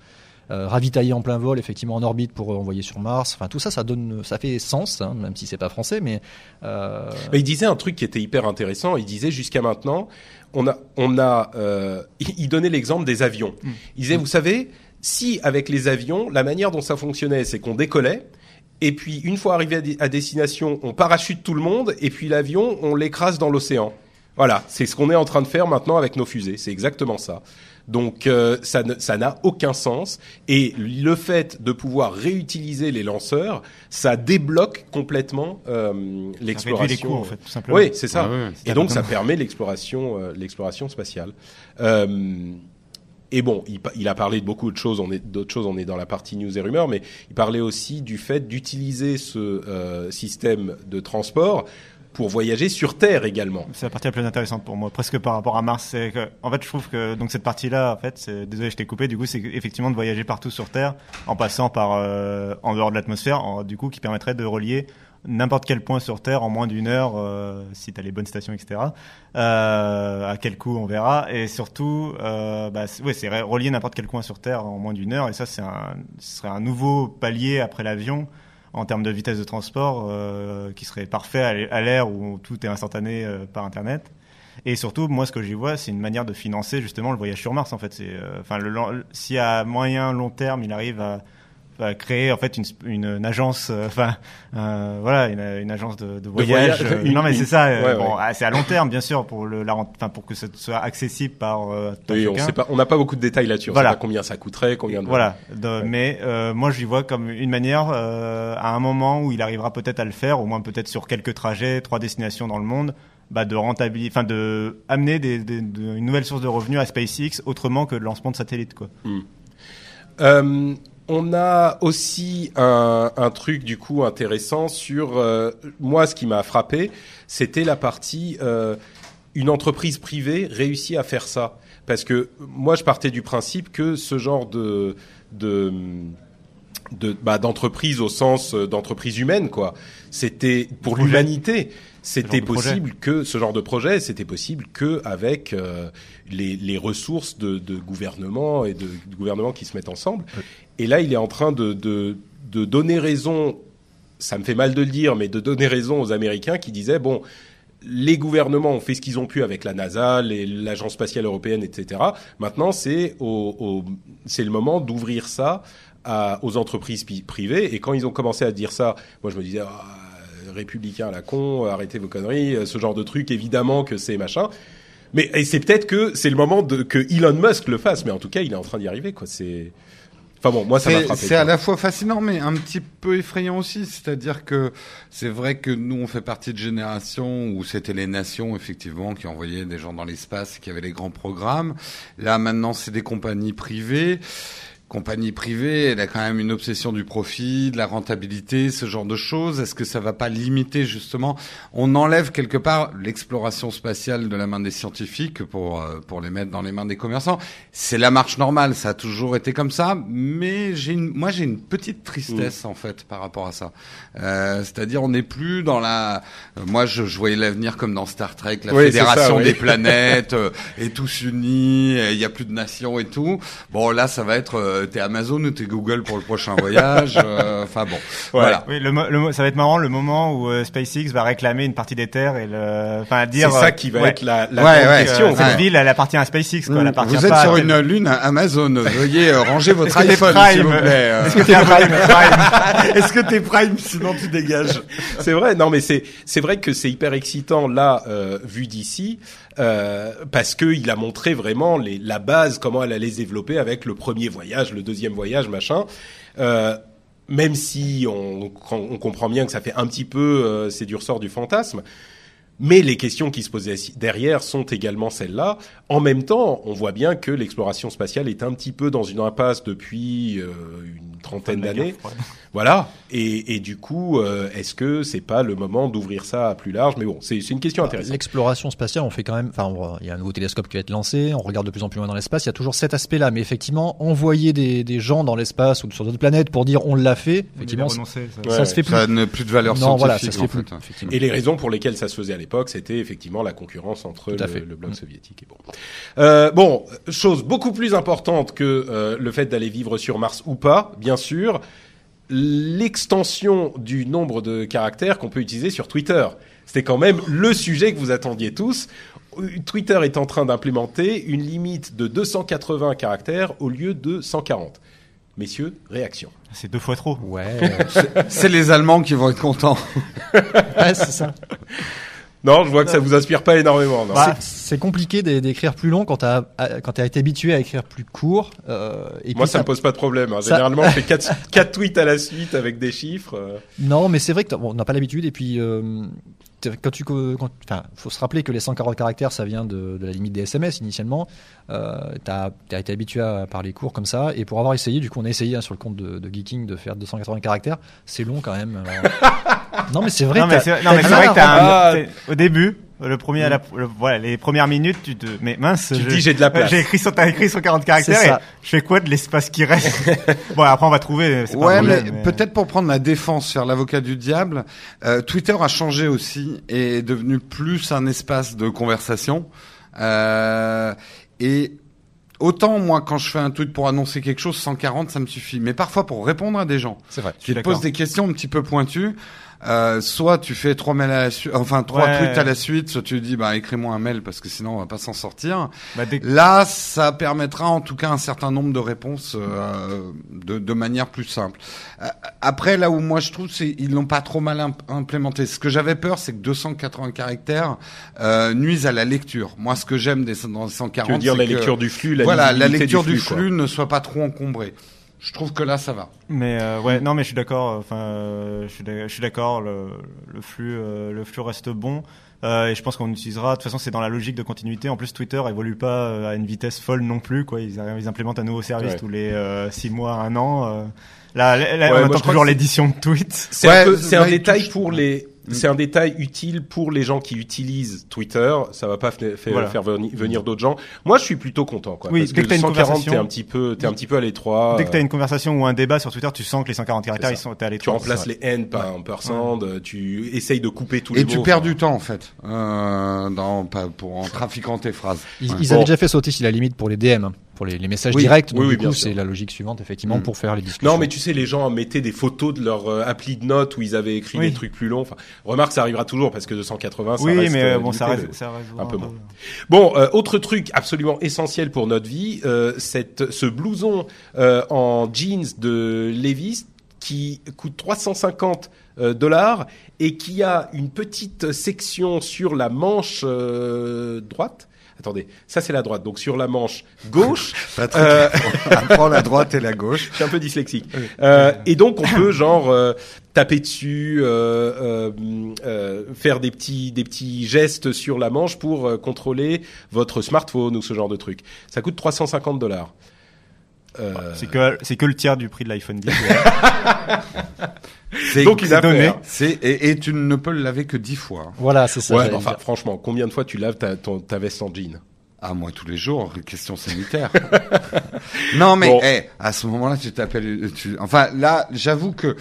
Euh, ravitailler en plein vol, effectivement en orbite pour envoyer sur Mars. Enfin, tout ça, ça donne, ça fait sens, hein, même si c'est pas français, mais euh, Mais il disait un truc qui était hyper intéressant. Il disait jusqu'à maintenant, on a, on a, euh, il il donnait l'exemple des avions. Il disait, vous savez, si avec les avions, la manière dont ça fonctionnait, c'est qu'on décollait. Et puis, une fois arrivé à, destination, on parachute tout le monde, et puis l'avion, on l'écrase dans l'océan. Voilà, c'est ce qu'on est en train de faire maintenant avec nos fusées. C'est exactement ça. Donc, euh, ça n'a aucun sens. Et le fait de pouvoir réutiliser les lanceurs, ça débloque complètement euh, Ça réduit l'exploration. les coûts, en fait, tout simplement. Oui, c'est ça. Ouais, et donc, ça permet l'exploration, euh, l'exploration spatiale. Euh, et bon, il, a parlé de beaucoup de choses. On est d'autres choses. On est dans la partie news et rumeurs, mais il parlait aussi du fait d'utiliser ce euh, système de transport pour voyager sur Terre également. C'est la partie la plus intéressante pour moi, presque par rapport à Mars. C'est que, en fait, je trouve que donc cette partie-là, en fait, c'est, désolé, je t'ai coupé. Du coup, c'est effectivement de voyager partout sur Terre, en passant par euh, en dehors de l'atmosphère, du coup, qui permettrait de relier n'importe quel point sur Terre en moins d'une heure, euh, si t'as les bonnes stations, etc. Euh, à quel coût on verra, et surtout, euh, bah, c'est- ouais, relier n'importe quel coin sur Terre en moins d'une heure, et ça, c'est un, ce serait un nouveau palier après l'avion en termes de vitesse de transport qui serait parfait à l'ère où tout est instantané par internet. Et surtout moi ce que j'y vois c'est une manière de financer justement le voyage sur Mars en fait. C'est enfin moyen long terme il arrive à créer en fait une, une, une agence, euh, enfin euh, voilà, une, une agence de, de voyage. voyage, euh, non mais c'est ça. ouais, bon, ouais. ah, c'est à long terme bien sûr pour le, la, enfin pour que ça soit accessible par. Oui, on sait pas, on n'a pas beaucoup de détails là-dessus. On Voilà. sait pas combien ça coûterait, combien de... Voilà. De- Mais moi, j'y vois comme une manière, à un moment où il arrivera peut-être à le faire, au moins peut-être sur quelques trajets, trois destinations dans le monde, bah, de rentabiliser, enfin de amener des, des- de- une nouvelle source de revenus à SpaceX autrement que le lancement de satellites, quoi. Euh, on a aussi un, un truc du coup intéressant sur euh, moi ce qui m'a frappé c'était la partie euh, une entreprise privée réussit à faire ça. Parce que moi je partais du principe que ce genre de de de bah, d'entreprise au sens euh, d'entreprise humaine quoi c'était pour l'humanité c'était possible que ce genre de projet c'était possible que avec euh, les, les ressources de, de gouvernement et de, de gouvernements qui se mettent ensemble et là il est en train de, de de donner raison ça me fait mal de le dire mais de donner raison aux américains qui disaient bon les gouvernements ont fait ce qu'ils ont pu avec la NASA, l'agence spatiale européenne, etc. Maintenant, c'est au, au- c'est le moment d'ouvrir ça à- aux entreprises privées. Et quand ils ont commencé à dire ça, moi je me disais, ah, républicain à la con, arrêtez vos conneries, euh, ce genre de truc, évidemment que c'est machin. Mais et c'est peut-être que c'est le moment de, que Elon Musk le fasse, mais en tout cas, il est en train d'y arriver, quoi. C'est, enfin bon, moi ça m'a frappé. C'est à la fois fascinant, mais un petit peu effrayant aussi. C'est-à-dire que c'est vrai que nous, on fait partie de générations où c'était les nations, effectivement, qui envoyaient des gens dans l'espace, qui avaient les grands programmes. Là, maintenant, c'est des compagnies privées. Compagnie privée, elle a quand même une obsession du profit, de la rentabilité, ce genre de choses. Est-ce que ça va pas limiter justement? On enlève quelque part l'exploration spatiale de la main des scientifiques pour euh, pour les mettre dans les mains des commerçants. C'est la marche normale, ça a toujours été comme ça. Mais j'ai une, moi j'ai une petite tristesse en fait par rapport à ça. Euh, C'est-à-dire on n'est plus dans la. euh, moi je, je voyais l'avenir comme dans Star Trek, la Oui, c'est ça, fédération oui. des planètes euh, et tous unis, il y a plus de nations et tout. Bon là ça va être euh, t'es Amazon ou t'es Google pour le prochain voyage. euh, Enfin bon, voilà. Oui, le, le ça va être marrant le moment où euh, SpaceX va réclamer une partie des terres et le, enfin C'est dire. ça euh, qui va ouais, être la, la Ouais, grande ouais, question. euh, cette ville, elle appartient à SpaceX, quoi. Elle appartient Vous êtes pas sur à- une lune Amazon. Veuillez euh, ranger votre Est-ce que t'es iPhone, Prime s'il vous plaît. euh. Est-ce que t'es Prime, Prime Est-ce que t'es Prime Sinon tu dégages? C'est vrai, non mais c'est c'est vrai que c'est hyper excitant là euh, vu d'ici euh, parce que il a montré vraiment les, la base comment elle allait se développer avec le premier voyage, le deuxième voyage, machin. Euh, même si on, on comprend bien que ça fait un petit peu euh, c'est du ressort du fantasme. Mais les questions qui se posaient derrière sont également celles-là. En même temps, on voit bien que l'exploration spatiale est un petit peu dans une impasse depuis euh, une trentaine d'années. Voilà. Et, et du coup, euh, est-ce que c'est pas le moment d'ouvrir ça à plus large? Mais bon, c'est c'est une question intéressante. L'exploration spatiale, on fait quand même. Enfin, il y a un nouveau télescope qui va être lancé. On regarde de plus en plus loin dans l'espace. Il y a toujours cet aspect-là. Mais effectivement, envoyer des, des gens dans l'espace ou sur d'autres planètes pour dire on l'a fait, effectivement, ça, renoncer, ça. Ouais. ça se fait plus. Ça n'a plus de valeur non, scientifique voilà, ça se fait fait. plus. effectivement. Et les raisons pour lesquelles ça se faisait à l'époque, c'était effectivement la concurrence entre le, fait. le bloc soviétique et bon. Euh, bon, chose beaucoup plus importante que euh, le fait d'aller vivre sur Mars ou pas, bien sûr, l'extension du nombre de caractères qu'on peut utiliser sur Twitter. C'était quand même le sujet que vous attendiez tous. Twitter est en train d'implémenter une limite de 280 caractères au lieu de 140. Messieurs, réaction. C'est deux fois trop. Ouais, C'est les Allemands qui vont être contents. ouais c'est ça. Non, je vois que ça vous inspire pas énormément. C'est- compliqué d'é- d'écrire plus long quand t'as quand t'as été habitué à écrire plus court. Euh, et Moi, puis ça me pose pas de problème. hein. ça- Généralement, je fais quatre, quatre tweets à la suite avec des chiffres. euh. Non, mais c'est vrai que bon, on n'a pas l'habitude. Et puis, euh, quand tu, co- quand, enfin, faut se rappeler que les 140 caractères, ça vient de, de la limite des SMS initialement. Euh, t'as as été habitué à parler court comme ça. Et pour avoir essayé, du coup, on a essayé hein, sur le compte de, de Geeking de faire 280 caractères. C'est long quand même. alors. non, mais c'est vrai. non, que mais c'est vrai que t'as au début, le premier à la, le- voilà, les premières minutes, tu te, mais mince, Tu je- dis, j'ai de la place. J'ai écrit sur, t'as écrit sur 40 caractères et je fais quoi de l'espace qui reste? bon, après, on va trouver, pas Ouais, mais, peut-être pour prendre la défense, faire l'avocat du diable, euh, Twitter a changé aussi et est devenu plus un espace de conversation. Euh, et autant moi, quand je fais un tweet pour annoncer quelque chose, 140, ça me suffit. Mais parfois pour répondre à des gens C'est vrai. qui te d'accord. posent des questions un petit peu pointues. Euh, soit tu fais trois mails à la suite, enfin trois Ouais. tweets à la suite, soit tu dis bah écris-moi un mail parce que sinon on va pas s'en sortir. Bah, dès- Là, ça permettra en tout cas un certain nombre de réponses euh, de, de manière plus simple. Euh, Après, là où moi je trouve, c'est ils l'ont pas trop mal imp- implémenté. Ce que j'avais peur, c'est que 280 caractères euh, nuisent à la lecture. Moi, ce que j'aime des dans les 140, Tu veux dire c'est la que- lecture du flux, la voilà, la lecture du flux, ne soit pas trop encombrée. Je trouve que là, ça va. Mais euh, ouais, non, mais je suis d'accord. Enfin, euh, je suis d'accord. Le, le flux, euh, le flux reste bon. Euh, et je pense qu'on utilisera. De toute façon, c'est dans la logique de continuité. En plus, Twitter évolue pas euh, à une vitesse folle non plus. Quoi, ils, implémentent un nouveau service Ouais. tous les euh, six mois, un an. Euh. Là, là, là, Ouais, moi, on attend toujours l'édition de tweets. C'est Ouais, un, peu- c'est un ouais, il détail pour les. C'est un détail utile pour les gens qui utilisent Twitter. Ça va pas Voilà. faire veni- venir d'autres gens. Moi, je suis plutôt content, quoi. Oui, parce dès que que t'as une 140, conversation- t'es un petit peu, t'es un petit peu à l'étroit. Dès que tu as euh, une conversation ou un débat sur Twitter, tu sens que les 140 caractères, ils sont t'es allé tu trop. remplaces les N par un percent, tu essayes de couper tous les Et tu mots, perds du temps en fait, euh, dans, pas, pour en trafiquant tes phrases. Ils, Ouais. ils Bon. avaient déjà fait sauter si la limite pour les DM, hein, pour les, les messages Oui, directs. oui, Donc, oui, du bien coup, c'est la logique suivante, effectivement, Mm. pour faire les discussions. Non, mais tu sais, les gens mettaient des photos de leur euh, appli de notes où ils avaient écrit Oui. des trucs plus longs. Enfin, remarque, ça arrivera toujours parce que 280, ça Oui, reste. mais euh, euh, bon, ça reste, ça reste un peu moins. Bon, euh, autre truc absolument essentiel pour notre vie, euh, cette, ce blouson euh, en jeans de Levi's qui coûte 350 euh, dollars et qui a une petite section sur la manche euh, droite. Attendez, ça c'est la droite. Donc sur la manche gauche, Patrick, Euh, apprends la droite et la gauche. je suis un peu dyslexique. Euh, et donc on peut genre euh, taper dessus, euh, euh, euh, faire des petits des petits gestes sur la manche pour euh, contrôler votre smartphone ou ce genre de truc. Ça coûte 350 dollars. Euh, C'est que c'est que le tiers du prix de l'iPhone 10. C'est donc il a donné. fait. c'est et, et tu ne peux le laver que dix fois. Voilà, c'est ça. Ouais, j'allais enfin dire. franchement, combien de fois tu laves ta, ton- ta veste en jean? Ah moi tous les jours, question sanitaire. non mais Bon. eh, à ce moment-là tu t'appelles, tu... enfin là j'avoue que,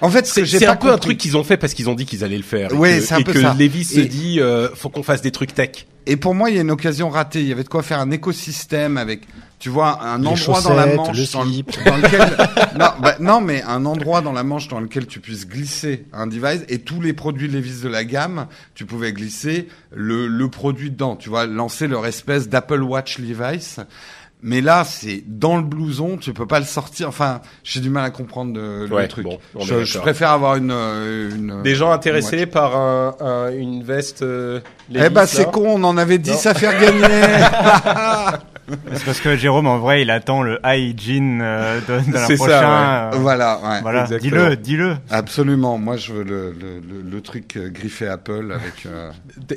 en fait ce C'est pas un peu un truc qu'ils ont fait parce qu'ils ont dit qu'ils allaient le faire. que- c'est un et peu que ça. Levis se Et- dit, euh, faut qu'on fasse des trucs tech. Et pour moi il y a une occasion ratée. Il y avait de quoi faire un écosystème avec, tu vois, un Les endroit dans la manche le dans, le- slip. dans lequel, non, bah, non mais un endroit dans la manche dans lequel tu puisses glisser un device et tous les produits Levi's de la gamme, tu pouvais glisser le, le produit dedans. Tu vois, lancer leur espèce d'Apple Watch Levi's. Mais là, c'est dans le blouson, tu peux pas le sortir. Enfin, j'ai du mal à comprendre le, le Ouais, truc. bon, je, je préfère avoir une, euh, une Des gens intéressés une par un, un- une veste. Euh, Levi's, Eh ben, c'est con, on en avait 10 Non. à faire gagner. c'est parce que Jérôme, en vrai, il attend le hygiene euh, de, de l'an C'est ça, prochain. euh, voilà, ouais. Voilà, Exactement. dis-le, dis-le. Absolument. Moi, je veux le, le, le, le truc euh, griffé Apple avec. euh,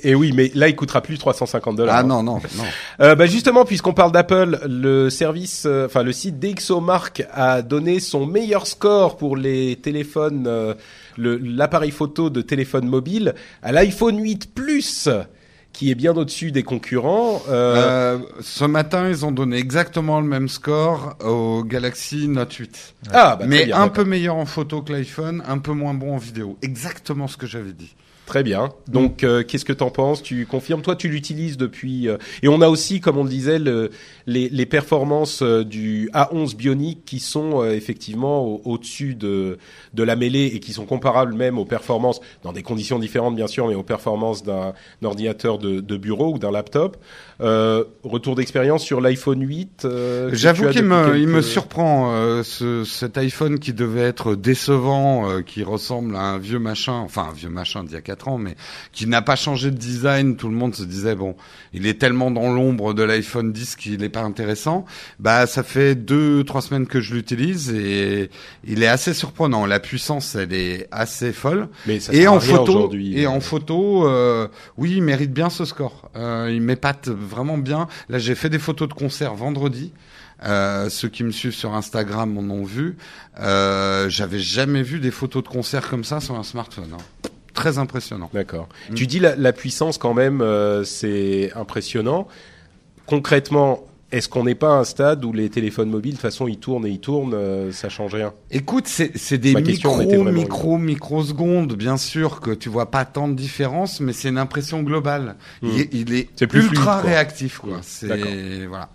Et oui, mais là, il coûtera plus 350 dollars. Ah non, non, non. Euh, bah justement, puisqu'on parle d'Apple, le service, euh, enfin le site DxOMark a donné son meilleur score pour les téléphones, euh, le- l'appareil photo de téléphone mobile à l'iPhone 8 Plus, qui est bien au-dessus des concurrents. Euh, Euh, ce matin, ils ont donné exactement le même score au Galaxy Note 8. ah, bah, Mais bien, un peu meilleur en photo que l'iPhone, un peu moins bon en vidéo. Exactement ce que j'avais dit. Très bien. Donc, euh, qu'est-ce que t'en penses? Tu confirmes? Toi, tu l'utilises depuis. euh, Et on a aussi, comme on le disait, le, les, les performances euh, du A11 Bionic qui sont euh, effectivement au- au-dessus de de la mêlée et qui sont comparables même aux performances dans des conditions différentes, bien sûr, mais aux performances d'un ordinateur de, de bureau ou d'un laptop. Euh, retour d'expérience sur l'iPhone 8. euh, que J'avoue qu'il me, il me surprend euh, ce, cet iPhone qui devait être décevant, euh, qui ressemble à un vieux machin, enfin un vieux machin d'il y a ans, mais qui n'a pas changé de design. Tout le monde se disait bon, il est tellement dans l'ombre de l'iPhone 10 qu'il n'est pas intéressant. Bah ça fait deux trois semaines que je l'utilise et il est assez surprenant. La puissance elle est assez folle. Mais ça Et en photo, et en photo, euh, oui, il mérite bien ce score. Euh, il m'épate vraiment bien. Là, j'ai fait des photos de concert vendredi. Euh, ceux qui me suivent sur Instagram en ont vu. Euh, J'avais jamais vu des photos de concert comme ça sur un smartphone. hein. Très impressionnant. D'accord. Mm. Tu dis la, la puissance quand même, euh, c'est impressionnant. Concrètement, est-ce qu'on n'est pas à un stade où les téléphones mobiles, de toute façon, ils tournent et ils tournent, euh, ça change rien? Écoute, c'est des micro, micro, microsecondes, bien sûr, que tu vois pas tant de différence, mais c'est une impression globale. Mm. Il, est- il est, C'est plus ultra fluide, quoi. réactif, quoi. Mm. C'est D'accord. voilà.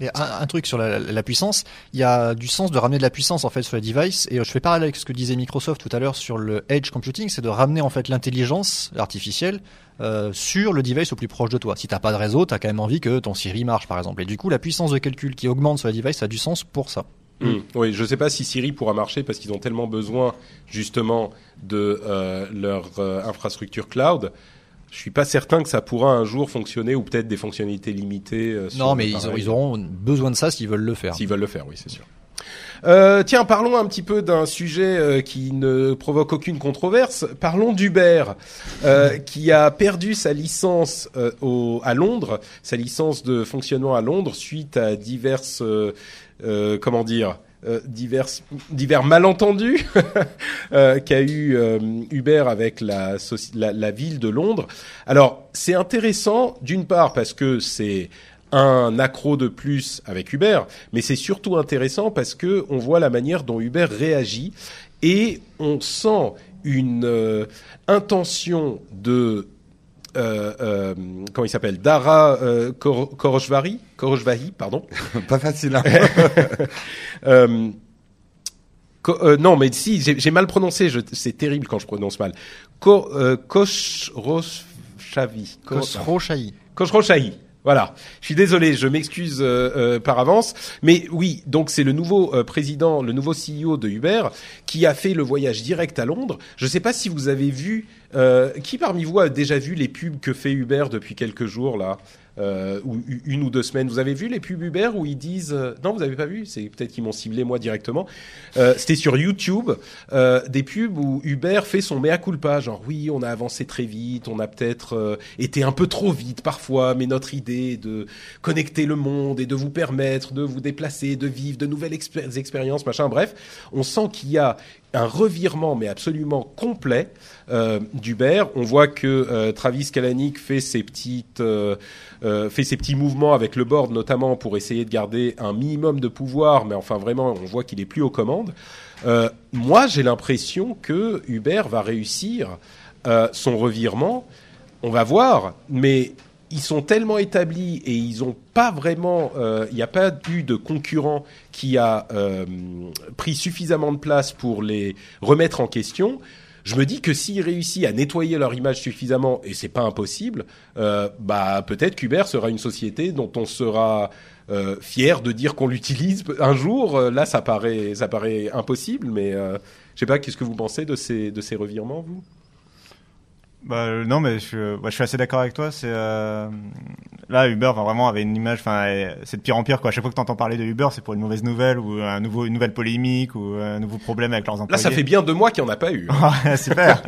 Et un, truc sur la, puissance, il y a du sens de ramener de la puissance en fait sur les devices. Et je fais pareil avec ce que disait Microsoft tout à l'heure sur le edge computing, c'est de ramener en fait l'intelligence artificielle euh, sur le device au plus proche de toi. Si t'as pas de réseau, t'as quand même envie que ton Siri marche par exemple. Et du coup, la puissance de calcul qui augmente sur les devices, ça a du sens pour ça. Mm. Oui, je sais pas si Siri pourra marcher parce qu'ils ont tellement besoin justement de euh, leur euh, infrastructure cloud. Je suis pas certain que ça pourra un jour fonctionner ou peut-être des fonctionnalités limitées. euh, Non, mais ils, auront- pareil. ils auront besoin de ça s'ils veulent le faire. S'ils veulent le faire, oui, c'est sûr. Euh, tiens, parlons un petit peu d'un sujet euh, qui ne provoque aucune controverse. Parlons d'Uber, euh, qui a perdu sa licence euh, au, à Londres, sa licence de fonctionnement à Londres, suite à diverses, euh, euh, comment dire, euh, divers, malentendus euh, qu'a eu euh, Uber avec la, ville de Londres. Alors, c'est intéressant d'une part parce que c'est un accro de plus avec Uber, mais c'est surtout intéressant parce que on voit la manière dont Uber réagit et on sent une intention de comment il s'appelle Dara euh, Khorojvahi, pardon Pas facile. Hein euh, Co- euh, non, mais si, j'ai j'ai mal prononcé. je- C'est terrible quand je prononce mal. Ko, euh, Khosrowshahi. Khosrow Shahi. Khosrowshahi. Voilà. Je suis désolé, je m'excuse euh, euh, par avance, mais oui, donc c'est le nouveau euh, président, le nouveau CEO de Uber qui a fait le voyage direct à Londres. Je ne sais pas si vous avez vu, euh, qui parmi vous a déjà vu les pubs que fait Uber depuis quelques jours là, euh, ou une ou deux semaines. Vous avez vu les pubs Uber où ils disent, euh, non, vous avez pas vu, c'est peut-être qu'ils m'ont ciblé moi directement. Euh, C'était sur YouTube, des pubs où Uber fait son mea culpa, genre oui, on a avancé très vite, on a peut-être été un peu trop vite parfois, mais notre idée de connecter le monde et de vous permettre de vous déplacer, de vivre de nouvelles expé- expériences, machin, bref, on sent qu'il y a un revirement mais absolument complet d'Uber. On voit que Travis Kalanick fait ses petites euh, fait ses petits mouvements avec le board notamment pour essayer de garder un minimum de pouvoir, mais enfin vraiment on voit qu'il est plus aux commandes. Euh, moi j'ai l'impression que Uber va réussir euh, son revirement. On va voir, mais ils sont tellement établis et ils ont pas vraiment, il n'y a pas eu de concurrent qui a pris suffisamment de place pour les remettre en question. Je me dis que s'ils réussissent à nettoyer leur image suffisamment, et c'est pas impossible, euh, bah peut-être qu'Uber sera une société dont on sera euh, fier de dire qu'on l'utilise un jour. Euh, Là, ça paraît, ça paraît impossible, mais je sais pas. Qu'est-ce que vous pensez de ces revirements, vous? Bah, euh, non, mais je, bah, je suis assez d'accord avec toi. C'est euh, là Uber vraiment avait une image. Enfin, euh, c'est de pire en pire quoi. À chaque fois que t'entends parler de Uber, c'est pour une mauvaise nouvelle ou un nouveau, une nouvelle polémique ou un nouveau problème avec leurs Là, employés. ça fait bien deux mois qu'il n'y en a pas eu. hein. Super.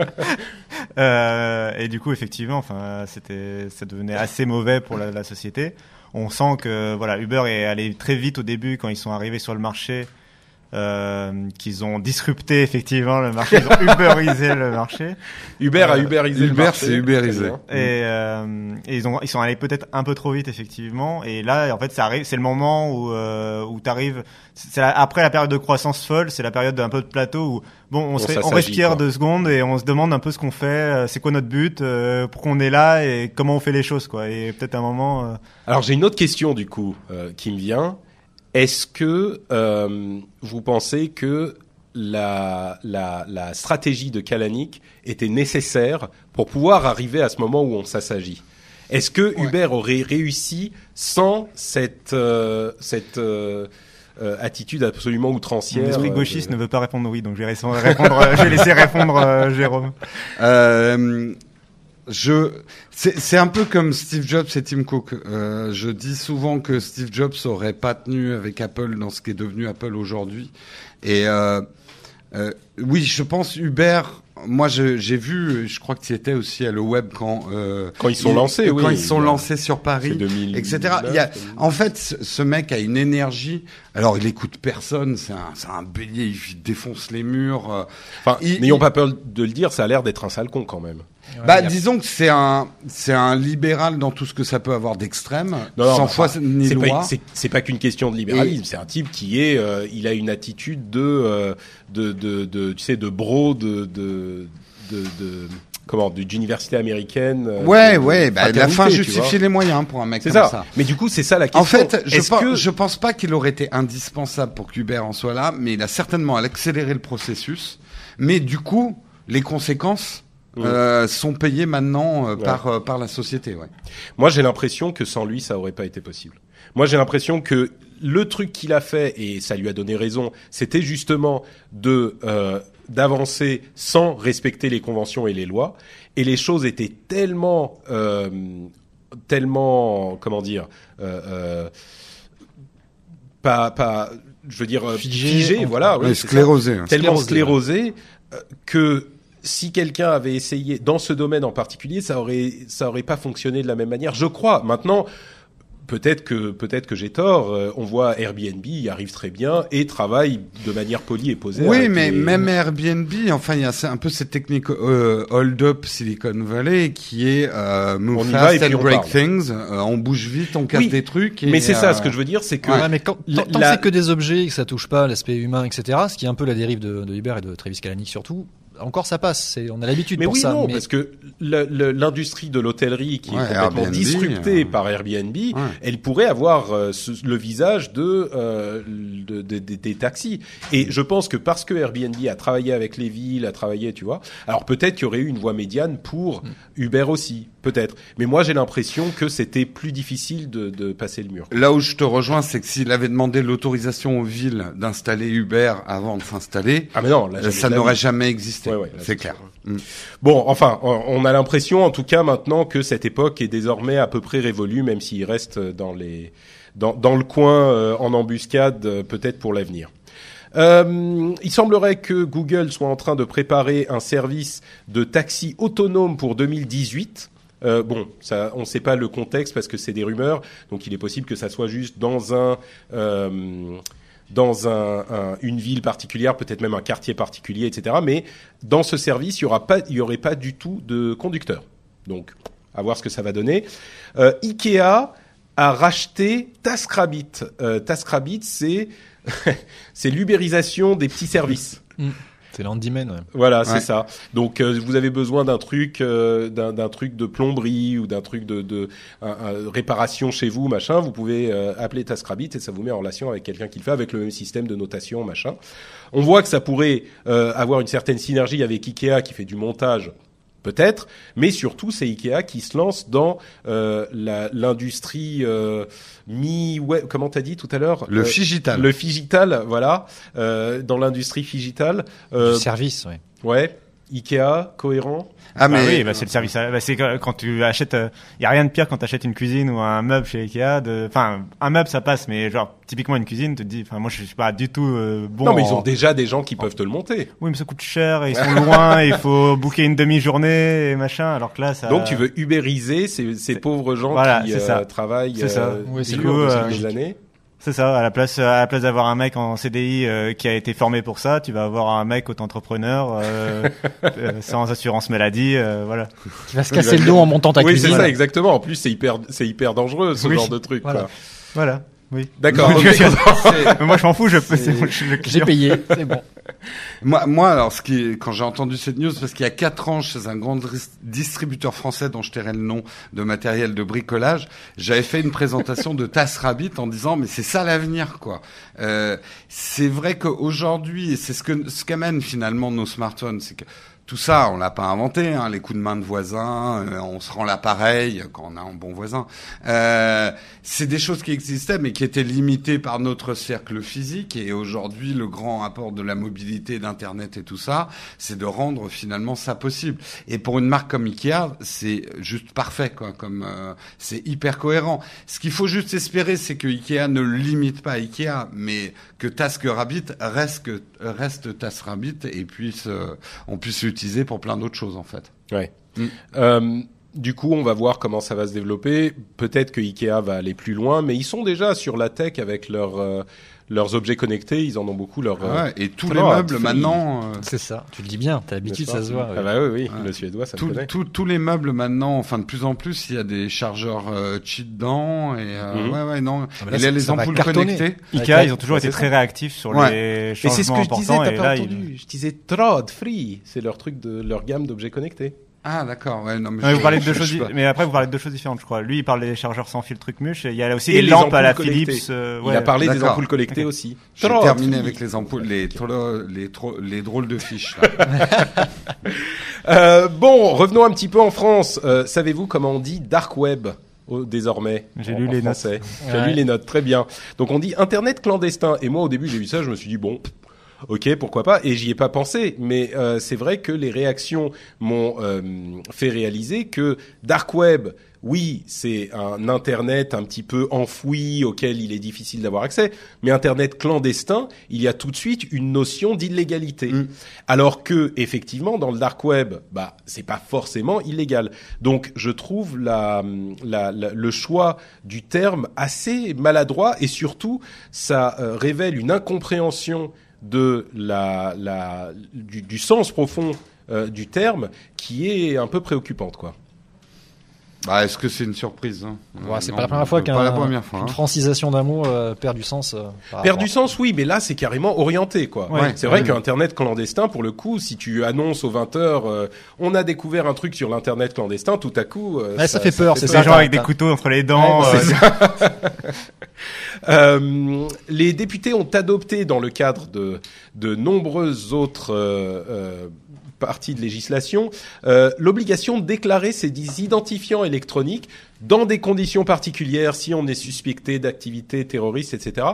euh, et du coup, effectivement, enfin, c'était, ça devenait assez mauvais pour la, la société. On sent que voilà, Uber est allé très vite au début quand ils sont arrivés sur le marché, euh, qu'ils ont disrupté effectivement le marché, ils ont uberisé le marché. Uber a Euh, uberisé le Uber, marché. c'est uberisé. Et, euh, et ils ont, ils sont allés peut-être un peu trop vite effectivement. Et là, en fait, ça arrive, c'est le moment où euh, où t'arrives. C'est la- après la période de croissance folle, c'est la période d'un peu de plateau où bon, on, se, on respire quoi. deux secondes et on se demande un peu ce qu'on fait, euh, c'est quoi notre but, euh, pourquoi on est là et comment on fait les choses quoi. Et peut-être un moment. euh, Alors j'ai une autre question du coup euh, qui me vient. Est-ce que euh, vous pensez que la, la, la stratégie de Kalanick était nécessaire pour pouvoir arriver à ce moment où on s'assagit? Est-ce que Uber aurait réussi sans cette, euh, cette euh, euh, attitude absolument outrancière? Mon esprit euh, gauchiste ne veut pas répondre oui, donc je vais répondre. répondre je vais laisser répondre euh, Jérôme. Je, c'est un peu comme Steve Jobs et Tim Cook. Euh, je dis souvent que Steve Jobs aurait pas tenu avec Apple dans ce qui est devenu Apple aujourd'hui. Et euh, euh, oui, je pense Uber. Moi, j'ai vu, je crois que tu étais aussi à le web quand Quand ils sont lancés, quand oui. ils sont lancés sur Paris, 2009, etc. Il y a, en fait, ce mec a une énergie. Alors, il écoute personne. C'est un, c'est un bélier. Il défonce les murs. euh, Enfin, il- n'ayons il- pas peur de le dire, ça a l'air d'être un sale con quand même. bah, a- disons que c'est un, c'est un libéral dans tout ce que ça peut avoir d'extrême, Non, non, sans foi enfin, ni c'est loi. pas, c'est, c'est pas qu'une question de libéralisme. C'est un type qui est, euh, il a une attitude de, euh, de, de, de, tu sais, de bro, de, de, de, de comment d'université américaine. euh, Ouais, de- ouais, bah, la fin vois. les moyens pour un mec comme ça. ça. Mais du coup, c'est ça la question. En fait, je pense, que je pense pas qu'il aurait été indispensable pour qu'Uber en soit là, mais il a certainement accéléré le processus. Mais du coup, les conséquences euh, sont payées maintenant euh, Ouais. par euh, par la société. Ouais. Moi, j'ai l'impression que sans lui, ça aurait pas été possible. Moi, j'ai l'impression que le truc qu'il a fait, et ça lui a donné raison, c'était justement de d'avancer sans respecter les conventions et les lois. Et les choses étaient tellement, euh, tellement, comment dire, euh, euh, pas, pas, je veux dire, euh, Figé, voilà, oui, sclérosé. hein. tellement Sclérosé, sclérosé euh, que si quelqu'un avait essayé dans ce domaine en particulier, ça aurait ça aurait pas fonctionné de la même manière. Je crois. Maintenant, peut-être que peut-être que j'ai tort. euh, on voit Airbnb y arrive très bien et travaille de manière polie et posée. Oui, mais les- même Airbnb, enfin, il y a c'est un peu cette technique euh, hold up Silicon Valley qui est euh, move On y va fast et puis and break parle. things. Euh, on bouge vite, on casse Oui, des trucs. et, Mais c'est euh, ça. Ce que je veux dire, c'est que Ouais, mais quand, tant, tant la- que c'est que des objets et que ça touche pas l'aspect humain, etc., ce qui est un peu la dérive de, de Uber et de Travis Kalanick surtout, encore ça passe. C'est, on a l'habitude Mais pour oui, ça. non, mais parce que le- le- l'industrie de l'hôtellerie qui Ouais, est complètement Airbnb, disruptée euh, par Airbnb, Ouais. elle pourrait avoir euh, ce- le visage de, euh, de- de- de- des taxis. Et je pense que parce que Airbnb a travaillé avec les villes, a travaillé, tu vois, alors peut-être qu'il y aurait eu une voie médiane pour Uber aussi, peut-être. Mais moi, j'ai l'impression que c'était plus difficile de, de passer le mur. Là où je te rejoins, c'est que s'il avait demandé l'autorisation aux villes d'installer Uber avant de s'installer, Ah mais non, là, euh, ça n'aurait jamais existé. Ouais, c'est clair. Mm. Bon, enfin, on on a l'impression, en tout cas, maintenant que cette époque est désormais à peu près révolue, même s'il reste dans les dans, dans le coin euh, en embuscade, euh, peut-être pour l'avenir. Euh, il semblerait que Google soit en train de préparer un service de taxi autonome pour 2018. Euh, bon, ça, on ne sait pas le contexte parce que c'est des rumeurs, donc il est possible que ça soit juste dans un euh, dans un, un- une ville particulière, peut-être même un quartier particulier, etc. Mais dans ce service, il y aura pas, il y aurait pas du tout de conducteur. Donc, à voir ce que ça va donner. Euh, Ikea a racheté TaskRabbit. Euh, TaskRabbit, c'est c'est l'ubérisation des petits services. C'est l'handyman. Ouais. Voilà, Ouais. c'est ça. Donc euh, vous avez besoin d'un truc, euh, d'un d'un truc de plomberie ou d'un truc de, de un- un- réparation chez vous, machin. Vous pouvez euh, appeler TaskRabbit et ça vous met en relation avec quelqu'un qui le fait avec le même système de notation, machin. On voit que ça pourrait euh, avoir une certaine synergie avec Ikea qui fait du montage. Peut-être, mais surtout c'est Ikea qui se lance dans euh, la- l'industrie euh, mi web. Comment t'as dit tout à l'heure? Le Euh, figital. Le figital, voilà, euh, dans l'industrie figitale. Euh, Du service, ouais. Ouais, Ikea, cohérent. Ah Bah mais oui, bah c'est le service. Bah c'est quand tu achètes, il y a rien de pire quand tu achètes une cuisine ou un meuble chez Ikea. Enfin, un meuble ça passe, mais genre typiquement une cuisine, tu te dis, enfin moi je suis pas du tout euh, bon. non, mais ils en- ont déjà des gens qui peuvent te le monter. Oui, mais ça coûte cher, et ils sont loin, il faut booker une demi-journée et machin. Alors que là, ça. Donc tu veux ubériser ces, ces pauvres gens Voilà, qui c'est euh, ça. travaillent C'est ça. euh, Oui, c'est euh, des années. C'est ça. À la place, à la place d'avoir un mec en CDI euh, qui a été formé pour ça, tu vas avoir un mec auto-entrepreneur euh, euh, sans assurance maladie, euh, voilà. Qui va se Oui, casser va le dos en montant ta Oui, cuisine. c'est ça, exactement. En plus, c'est hyper, c'est hyper dangereux ce Oui. genre de truc. Voilà. quoi. Voilà. Oui. D'accord. Moi, je m'en fous. Je peux. C'est- c'est moi, je suis le J'ai payé, c'est bon. Moi, moi, alors, ce qui, quand j'ai entendu cette news, parce qu'il y a quatre ans, chez un grand distributeur français dont je tairai le nom de matériel de bricolage, j'avais fait une présentation de TassRabbit en disant, mais c'est ça l'avenir, quoi. Euh, c'est vrai qu'aujourd'hui, et c'est ce que, ce qu'amènent finalement nos smartphones, c'est que tout ça, on l'a pas inventé, hein, les coups de main de voisins, euh, on se rend l'appareil quand on a un bon voisin. Euh, c'est des choses qui existaient, mais qui étaient limitées par notre cercle physique. Et aujourd'hui, le grand apport de la mobilité, d'Internet et tout ça, c'est de rendre finalement ça possible. Et pour une marque comme Ikea, c'est juste parfait, quoi. Comme euh, c'est hyper cohérent. Ce qu'il faut juste espérer, c'est que Ikea ne limite pas Ikea, mais que TaskRabbit reste que reste TaskRabbit et puisse euh, on puisse l'utiliser pour plein d'autres choses en fait. Ouais. Mm. Euh, du coup, on va voir comment ça va se développer. Peut-être que Ikea va aller plus loin, mais ils sont déjà sur la tech avec leurs euh, leurs objets connectés. Ils en ont beaucoup. Leurs, euh, Ouais, et tous les meubles maintenant. euh, C'est ça. Tu le dis bien, t'as l'habitude, ça se voit. Ah bah oui, oui, Ouais. le suédois, ça tout- me tout- tous les meubles maintenant, enfin de plus en plus, il y a des chargeurs euh, Qi dedans et euh, Mhm. ouais ouais non. Ah, mais là, il y a ça- les ampoules connectées. Ikea, ils ont toujours ouais, été très réactifs sur Ouais. les Et c'est changements ce que je disais, importants. t'as et pas entendu. Je disais Trod Free, c'est leur truc de leur gamme d'objets connectés. Ah d'accord, ouais, non mais, Ouais, vous parlez de deux choses, mais après vous parlez de deux choses différentes, je crois. Lui, il parle des chargeurs sans fil truc muche, et il y a aussi Et les, les lampes à la. Philips. euh, Il a parlé des ampoules collectées aussi. J'ai terminé avec les ampoules, les, les, tro- les drôles de fiches. là. Euh, bon, revenons un petit peu en France. Euh, Savez-vous comment on dit dark web désormais? J'ai lu les français J'ai Ouais. lu les notes, très bien. Donc on dit internet clandestin. Et moi au début j'ai vu ça, je me suis dit bon. Ok, pourquoi pas Et j'y ai pas pensé, mais euh, c'est vrai que les réactions m'ont euh, fait réaliser que dark web, oui, c'est un internet un petit peu enfoui auquel il est difficile d'avoir accès, mais internet clandestin, il y a tout de suite une notion d'illégalité. Mm. Alors que effectivement dans le dark web, bah c'est pas forcément illégal. Donc je trouve la, la- la- le choix du terme assez maladroit et surtout ça euh, révèle une incompréhension de la, la du, du sens profond euh, du terme qui est un peu préoccupante quoi. Bah, est-ce que c'est une surprise hein? Ouais, c'est pas la première fois fois. qu'une hein. francisation d'un mot euh, perd du sens. euh, Perd du sens, oui, mais là, c'est carrément orienté, quoi. Ouais. c'est vrai Ouais. qu'Internet clandestin, pour le coup, si tu annonces aux 20 heures, euh, on a découvert un truc sur l'Internet clandestin, tout à coup, euh, Ouais, ça fait peur, c'est C'est ça. des gens avec des couteaux entre les dents. Ouais, euh, Euh, les députés ont adopté dans le cadre de, de nombreuses autres parties de législation euh, l'obligation de déclarer ses identifiants électroniques dans des conditions particulières si on est suspecté d'activités terroristes, etc.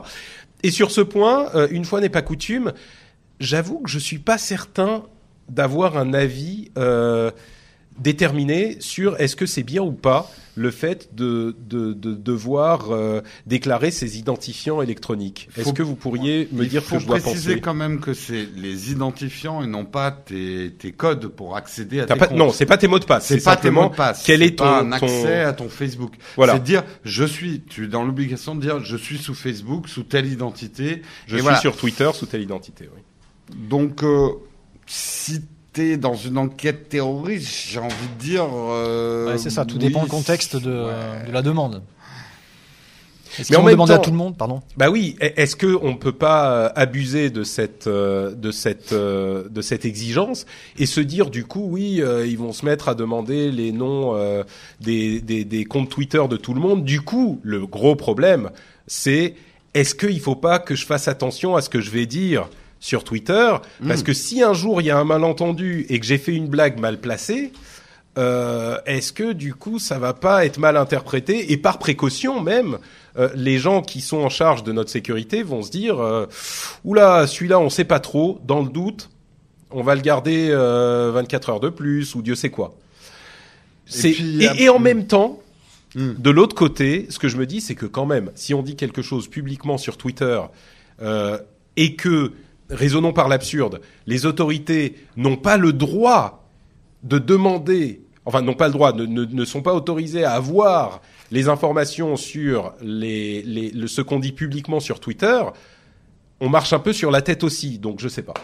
Et sur ce point, euh, une fois n'est pas coutume, j'avoue que je suis pas certain d'avoir un avis euh, déterminé sur est-ce que c'est bien ou pas le fait de, de, de devoir euh, déclarer ses identifiants électroniques. Est-ce Faut- que vous pourriez me dire faut que je dois préciser penser quand même que c'est les identifiants et non pas tes, tes codes pour accéder à tes pas- comptes. Non, c'est pas tes mots de passe. C'est pas tes mots de passe. Quel c'est est ton, pas un ton- accès à ton Facebook Voilà. C'est dire je suis. Tu es dans l'obligation de dire je suis sous Facebook sous telle identité. Je suis voilà. sur Twitter sous telle identité. Oui. Donc euh, si dans une enquête terroriste, j'ai envie de dire. euh, Ouais, c'est ça, tout oui, dépend du contexte de, ouais. de la demande. Est-ce même demander à tout le monde Pardon? Bah oui. Est-ce que on peut pas euh, abuser de cette euh, de cette de cette exigence et se dire du coup oui ils vont se mettre à demander les noms des, des des comptes Twitter de tout le monde. Du coup le gros problème c'est est-ce qu'il faut pas que je fasse attention à ce que je vais dire? Sur Twitter parce que si un jour il y a un malentendu et que j'ai fait une blague mal placée euh, est-ce que du coup ça va pas être mal interprété et par précaution même euh, les gens qui sont en charge de notre sécurité vont se dire euh, oula celui-là on sait pas trop dans le doute on va le garder euh, 24 heures de plus ou Dieu sait quoi. Puis, et, euh, et en même temps Hmm. de l'autre côté ce que je me dis c'est que quand même si on dit quelque chose publiquement sur Twitter euh, et que raisonnons par l'absurde les autorités n'ont pas le droit de demander, enfin n'ont pas le droit, ne, ne, ne sont pas autorisés à avoir les informations sur les, les, le- ce qu'on dit publiquement sur Twitter, on marche un peu sur la tête aussi, donc je sais pas.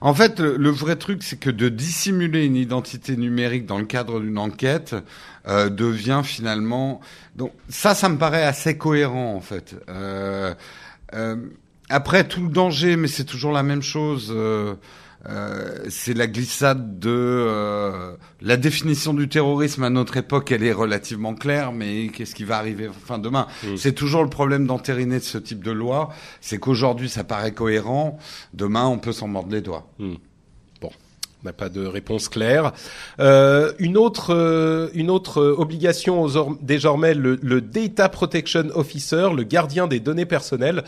En fait, le, le vrai truc, c'est que de dissimuler une identité numérique dans le cadre d'une enquête euh, devient finalement. Donc ça, ça me paraît assez cohérent en fait. Euh, euh, après, tout le danger, mais c'est toujours la même chose. euh, euh, c'est la glissade de euh, la définition du terrorisme à notre époque, elle est relativement claire, mais qu'est-ce qui va arriver fin demain? Mm. C'est toujours le problème d'entériner de ce type de loi, c'est qu'aujourd'hui ça paraît cohérent, demain on peut s'en mordre les doigts. On n'a pas de réponse claire. Euh, une autre, euh, une autre obligation désormais le, le Data Protection Officer, le gardien des données personnelles,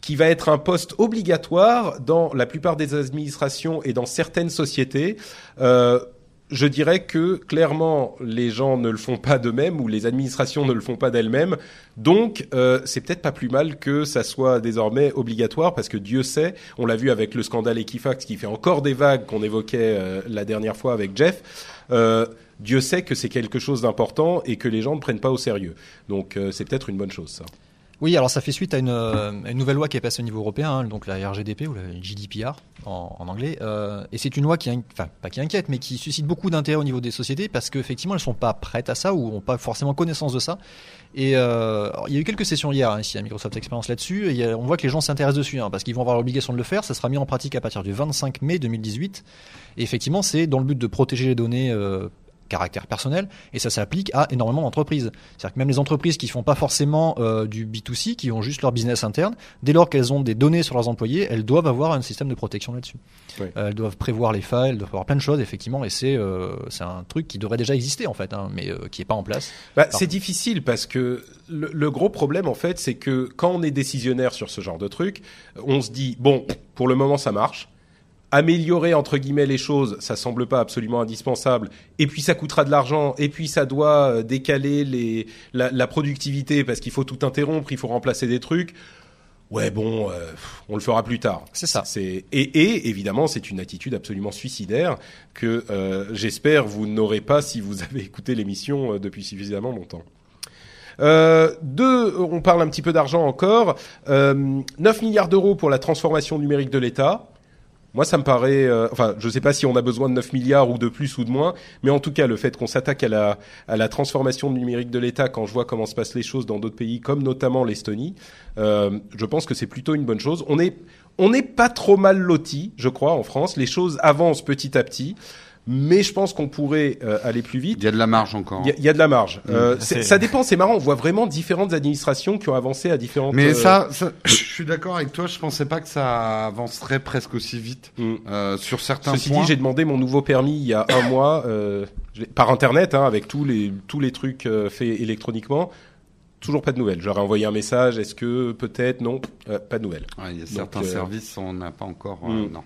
qui va être un poste obligatoire dans la plupart des administrations et dans certaines sociétés. Euh, je dirais que clairement les gens ne le font pas d'eux-mêmes ou les administrations ne le font pas d'elles-mêmes. Donc euh, c'est peut-être pas plus mal que ça soit désormais obligatoire parce que Dieu sait, on l'a vu avec le scandale Equifax qui fait encore des vagues qu'on évoquait euh, la dernière fois avec Jeff. Euh, Dieu sait que c'est quelque chose d'important et que les gens ne prennent pas au sérieux. Donc euh, c'est peut-être une bonne chose ça. Oui, alors ça fait suite à une, euh, une nouvelle loi qui est passée au niveau européen, hein, donc la RGDP ou la GDPR en, anglais. Euh, et c'est une loi qui, in- enfin pas qui inquiète, mais qui suscite beaucoup d'intérêt au niveau des sociétés parce qu'effectivement elles sont pas prêtes à ça ou ont pas forcément connaissance de ça. Et euh, il y a eu quelques sessions hier hein, ici à Microsoft Experience là-dessus. Et on voit que les gens s'intéressent dessus hein, parce qu'ils vont avoir l'obligation de le faire. Ça sera mis en pratique à partir du 25 mai 2018. Et effectivement, c'est dans le but de protéger les données. Caractère personnel et ça s'applique à énormément d'entreprises. C'est-à-dire que même les entreprises qui font pas forcément euh, du B2C, qui ont juste leur business interne, dès lors qu'elles ont des données sur leurs employés, elles doivent avoir un système de protection là-dessus. Oui. Euh, elles doivent prévoir les failles, elles doivent avoir plein de choses effectivement et c'est euh, un truc qui devrait déjà exister en fait, hein, mais euh, qui est pas en place. Bah, c'est difficile parce que le, le gros problème en fait, c'est que quand on est décisionnaire sur ce genre de truc, on se dit bon, pour le moment ça marche. Améliorer entre guillemets les choses, ça semble pas absolument indispensable. Et puis ça coûtera de l'argent. Et puis ça doit euh, décaler les la, la productivité parce qu'il faut tout interrompre, il faut remplacer des trucs. Ouais bon, euh, on le fera plus tard. C'est ça. C'est et, et évidemment c'est une attitude absolument suicidaire que euh, j'espère vous n'aurez pas si vous avez écouté l'émission euh, depuis suffisamment longtemps. Euh, deux, on parle un petit peu d'argent encore. Euh, 9 milliards d'euros pour la transformation numérique de l'État. Moi, ça me paraît. euh, enfin, je ne sais pas si on a besoin de 9 milliards ou de plus ou de moins, mais en tout cas, le fait qu'on s'attaque à la, à la transformation numérique de l'État, quand je vois comment se passent les choses dans d'autres pays, comme notamment l'Estonie, euh, je pense que c'est plutôt une bonne chose. On est, on n'est pas trop mal loti, je crois, en France. Les choses avancent petit à petit, mais je pense qu'on pourrait euh, aller plus vite. Il y a de la marge encore. Il y, a- il y a de la marge. Euh, c'est- c'est- ça dépend, c'est marrant. On voit vraiment différentes administrations qui ont avancé à différentes. Mais euh, ça, ça, je suis d'accord avec toi. Je pensais pas que ça avancerait presque aussi vite Mm. euh, sur certains Ceci points. dit, j'ai demandé mon nouveau permis il y a un mois euh, par internet, hein, avec tous les tous les trucs euh, faits électroniquement. Toujours pas de nouvelles. J'aurais envoyé un message. Est-ce que peut-être non Euh, Pas de nouvelles. Ouais, il y a Donc, certains euh, services, on n'a pas encore. euh, Mm. non.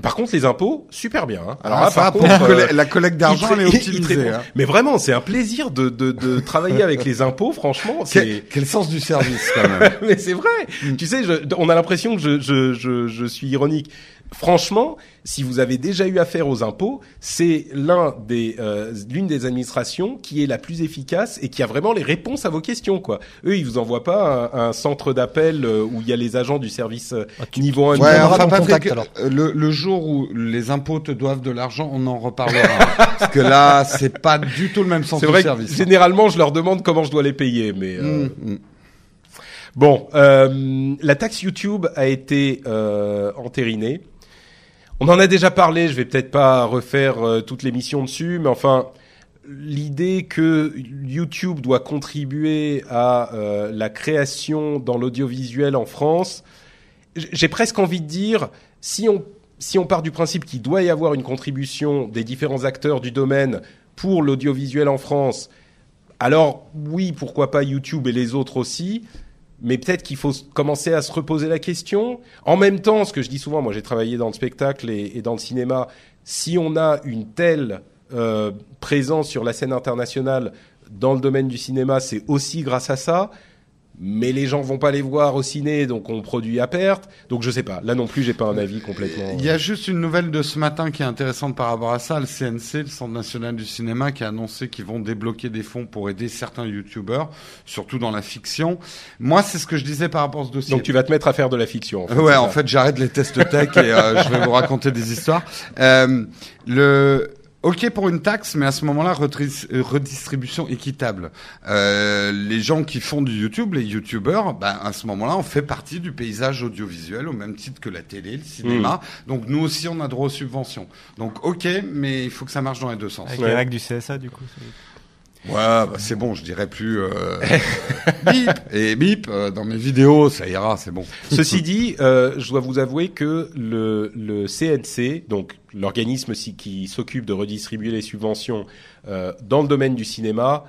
Par contre, les impôts, super bien. hein. Alors Ah, là, ça, par pour contre, coller- euh, la collecte d'argent, elle est optimisée. hein. Mais vraiment, c'est un plaisir de, de, de travailler avec les impôts. Franchement. Quel, quel sens du service quand même. mais c'est vrai. Tu sais, je, on a l'impression que je, je, je, je suis ironique. Franchement, si vous avez déjà eu affaire aux impôts, c'est l'un des euh, l'une des administrations qui est la plus efficace et qui a vraiment les réponses à vos questions. Quoi. Eux, ils vous envoient pas un, un centre d'appel euh, où il y a les agents du service euh, Ah, tu- niveau 1 tu Ouais, enfin, Patrick, contact, alors. euh, le, le jour où les impôts te doivent de l'argent, on en reparlera. parce que là, c'est pas du tout le même sens C'est du vrai que service. généralement, je leur demande comment je dois les payer, mais euh, Mm, mm. Bon, euh, la taxe YouTube a été euh, entérinée. On en a déjà parlé, je vais peut-être pas refaire euh, toute l'émission dessus, mais enfin, l'idée que YouTube doit contribuer à euh, la création dans l'audiovisuel en France, j'ai presque envie de dire, si on, si on part du principe qu'il doit y avoir une contribution des différents acteurs du domaine pour l'audiovisuel en France, alors oui, pourquoi pas YouTube et les autres aussi, mais peut-être qu'il faut commencer à se reposer la question. En même temps, ce que je dis souvent, moi j'ai travaillé dans le spectacle et, et dans le cinéma, si on a une telle euh, présence sur la scène internationale dans le domaine du cinéma, c'est aussi grâce à ça. Mais les gens vont pas les voir au ciné, donc on produit à perte. Donc je sais pas. Là non plus, j'ai pas un avis complètement. Il y a juste une nouvelle de ce matin qui est intéressante par rapport à ça. Le CNC, le Centre national du cinéma, qui a annoncé qu'ils vont débloquer des fonds pour aider certains youtubeurs, surtout dans la fiction. Moi, c'est ce que je disais par rapport à ce dossier. Donc tu vas te mettre à faire de la fiction. En fait, ouais, en fait, j'arrête les tests tech et euh, je vais vous raconter des histoires. Euh, le Ok pour une taxe, mais à ce moment-là, euh, redistribution équitable. Euh, les gens qui font du YouTube, les YouTubeurs, ben, à ce moment-là, on fait partie du paysage audiovisuel au même titre que la télé, le cinéma. Donc nous aussi, on a droit aux subventions. Donc ok, mais il faut que ça marche dans les deux sens. Avec Ouais. les règles du CSA, du coup. Ouais, bah, c'est bon, je dirais plus euh, bip et bip euh, dans mes vidéos, ça ira, c'est bon. Ceci dit, euh, je dois vous avouer que le, le CNC, donc l'organisme qui s'occupe de redistribuer les subventions euh, dans le domaine du cinéma,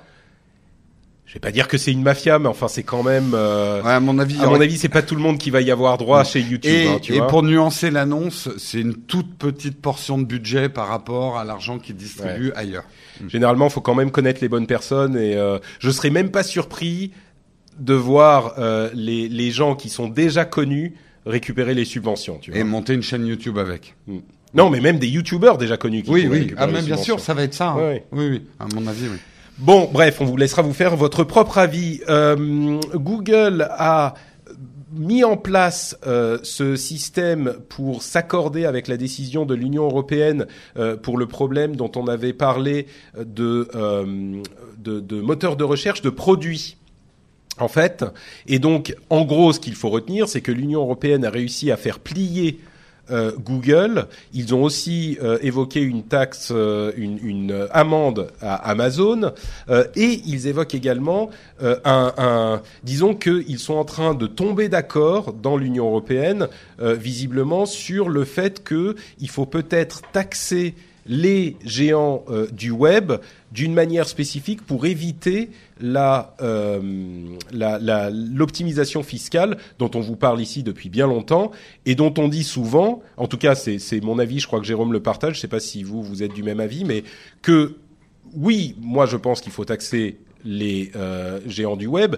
je vais pas dire que c'est une mafia, mais enfin c'est quand même. euh, Ouais, à mon avis, à mon avis, c'est pas tout le monde qui va y avoir droit chez YouTube. Et, hein, tu et vois. pour nuancer l'annonce, c'est une toute petite portion de budget par rapport à l'argent qu'ils distribuent ailleurs. Généralement, faut quand même connaître les bonnes personnes et euh, je serais même pas surpris de voir euh, les, les gens qui sont déjà connus récupérer les subventions. Tu vois. Et monter une chaîne YouTube avec. Non, mais même des YouTubers déjà connus. Qui Oui, oui. Ah, même bien sûr, ça va être ça. hein. Oui, oui. À mon avis, oui. Bon, bref, on vous laissera vous faire votre propre avis. Euh, Google a mis en place euh, ce système pour s'accorder avec la décision de l'Union européenne euh, pour le problème dont on avait parlé de, de, de moteurs de recherche de produits. En fait, et donc, en gros, ce qu'il faut retenir, c'est que l'Union européenne a réussi à faire plier euh, Google. Ils ont aussi euh, évoqué une taxe, euh, une, amende à Amazon, et ils évoquent également un, un, disons qu'ils sont en train de tomber d'accord dans l'Union européenne, visiblement sur le fait que il faut peut-être taxer les géants euh, du web d'une manière spécifique pour éviter euh, la- l'optimisation fiscale dont on vous parle ici depuis bien longtemps et dont on dit souvent, en tout cas c'est mon avis, je crois que Jérôme le partage, je sais pas si vous vous êtes du même avis, mais que oui, moi je pense qu'il faut taxer les euh, géants du web,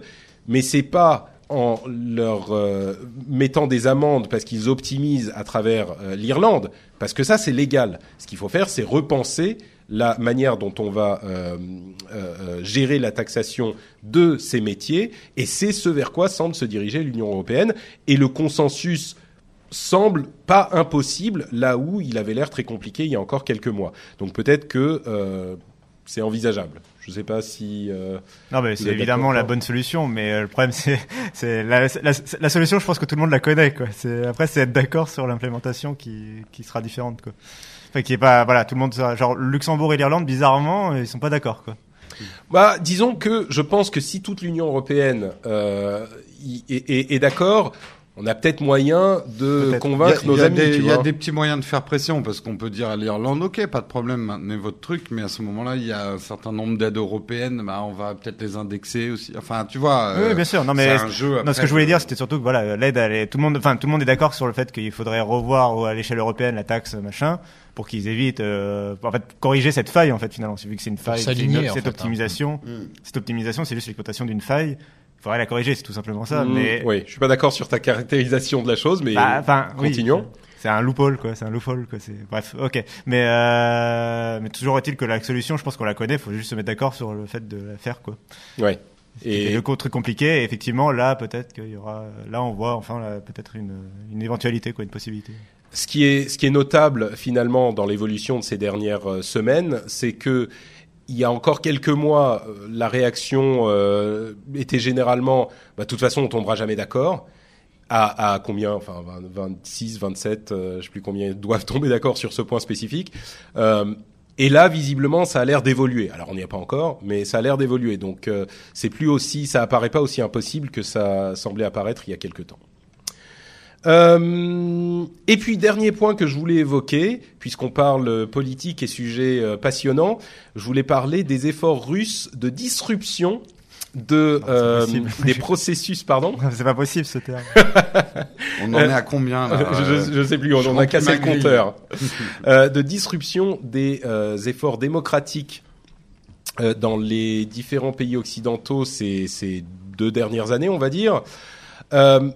mais c'est pas en leur euh, mettant des amendes parce qu'ils optimisent à travers euh, l'Irlande, parce que ça c'est légal. Ce qu'il faut faire, c'est repenser la manière dont on va euh, gérer la taxation de ces métiers, et c'est ce vers quoi semble se diriger l'Union européenne. Et le consensus semble pas impossible là où il avait l'air très compliqué il y a encore quelques mois. Donc peut-être que c'est envisageable. Je ne sais pas si. euh, Non, mais c'est évidemment la bonne solution, mais euh, le problème c'est c'est la, la, la solution. Je pense que tout le monde la connaît, quoi. C'est après c'est être d'accord sur l'implémentation qui qui sera différente, quoi. Enfin, qui est pas voilà, tout le monde genre Luxembourg et l'Irlande, bizarrement, ils sont pas d'accord, quoi. Bah, disons que je pense que si toute l'Union européenne euh, est, est- est d'accord, on a peut-être moyen de convaincre a- nos amis. des- tu Il y a des petits moyens de faire pression parce qu'on peut dire à l'Irlande, ok, pas de problème, maintenez votre truc, mais à ce moment-là, il y a un certain nombre d'aides européennes, bah, on va peut-être les indexer aussi. Enfin, tu vois. oui, euh, bien sûr. Non, mais c'est un jeu. non, ce que je voulais dire, c'était surtout que voilà, l'aide, elle est- tout le monde, enfin, tout le monde est d'accord sur le fait qu'il faudrait revoir à l'échelle européenne la taxe machin pour qu'ils évitent, euh, en fait, corriger cette faille en fait finalement. Vu que c'est une faille, c'est une- s'aligner, en cette fait, hein. optimisation, cette optimisation, c'est juste l'exploitation d'une faille. Faudrait la corriger, c'est tout simplement ça. Mm, mais Oui, je suis pas d'accord sur ta caractérisation de la chose, mais Bah, oui. continuons. C'est un loophole, quoi. C'est un loophole, quoi. C'est bref, ok. Mais euh, mais toujours est-il que la solution, je pense qu'on la connaît. Il faut juste se mettre d'accord sur le fait de la faire, quoi. Ouais. Et le truc compliqué. Et effectivement, là, peut-être qu'il y aura. Là, on voit enfin peut-être une une éventualité, quoi, une possibilité. ce qui est ce qui est notable finalement dans l'évolution de ces dernières euh, semaines, c'est que il y a encore quelques mois, euh, la réaction euh, était généralement, bah, de toute façon, on tombera jamais d'accord. À, combien Enfin, 20, 26, 27, euh, je sais plus combien doivent tomber d'accord sur ce point spécifique. Euh, et là, visiblement, ça a l'air d'évoluer. Alors, on n'y est pas encore, mais ça a l'air d'évoluer. Donc, c'est plus aussi, ça apparaît pas aussi impossible que ça semblait apparaître il y a quelques temps. Euh, et puis dernier point que je voulais évoquer, puisqu'on parle politique et sujet euh, passionnant, je voulais parler des efforts russes de disruption de euh, des processus, pardon. c'est pas possible ce terme. On en est à combien là je, euh, je- sais plus, on, je on a cassé le compteur. Euh, de disruption des euh, efforts démocratiques euh, dans les différents pays occidentaux ces, ces deux dernières années, on va dire. Euh,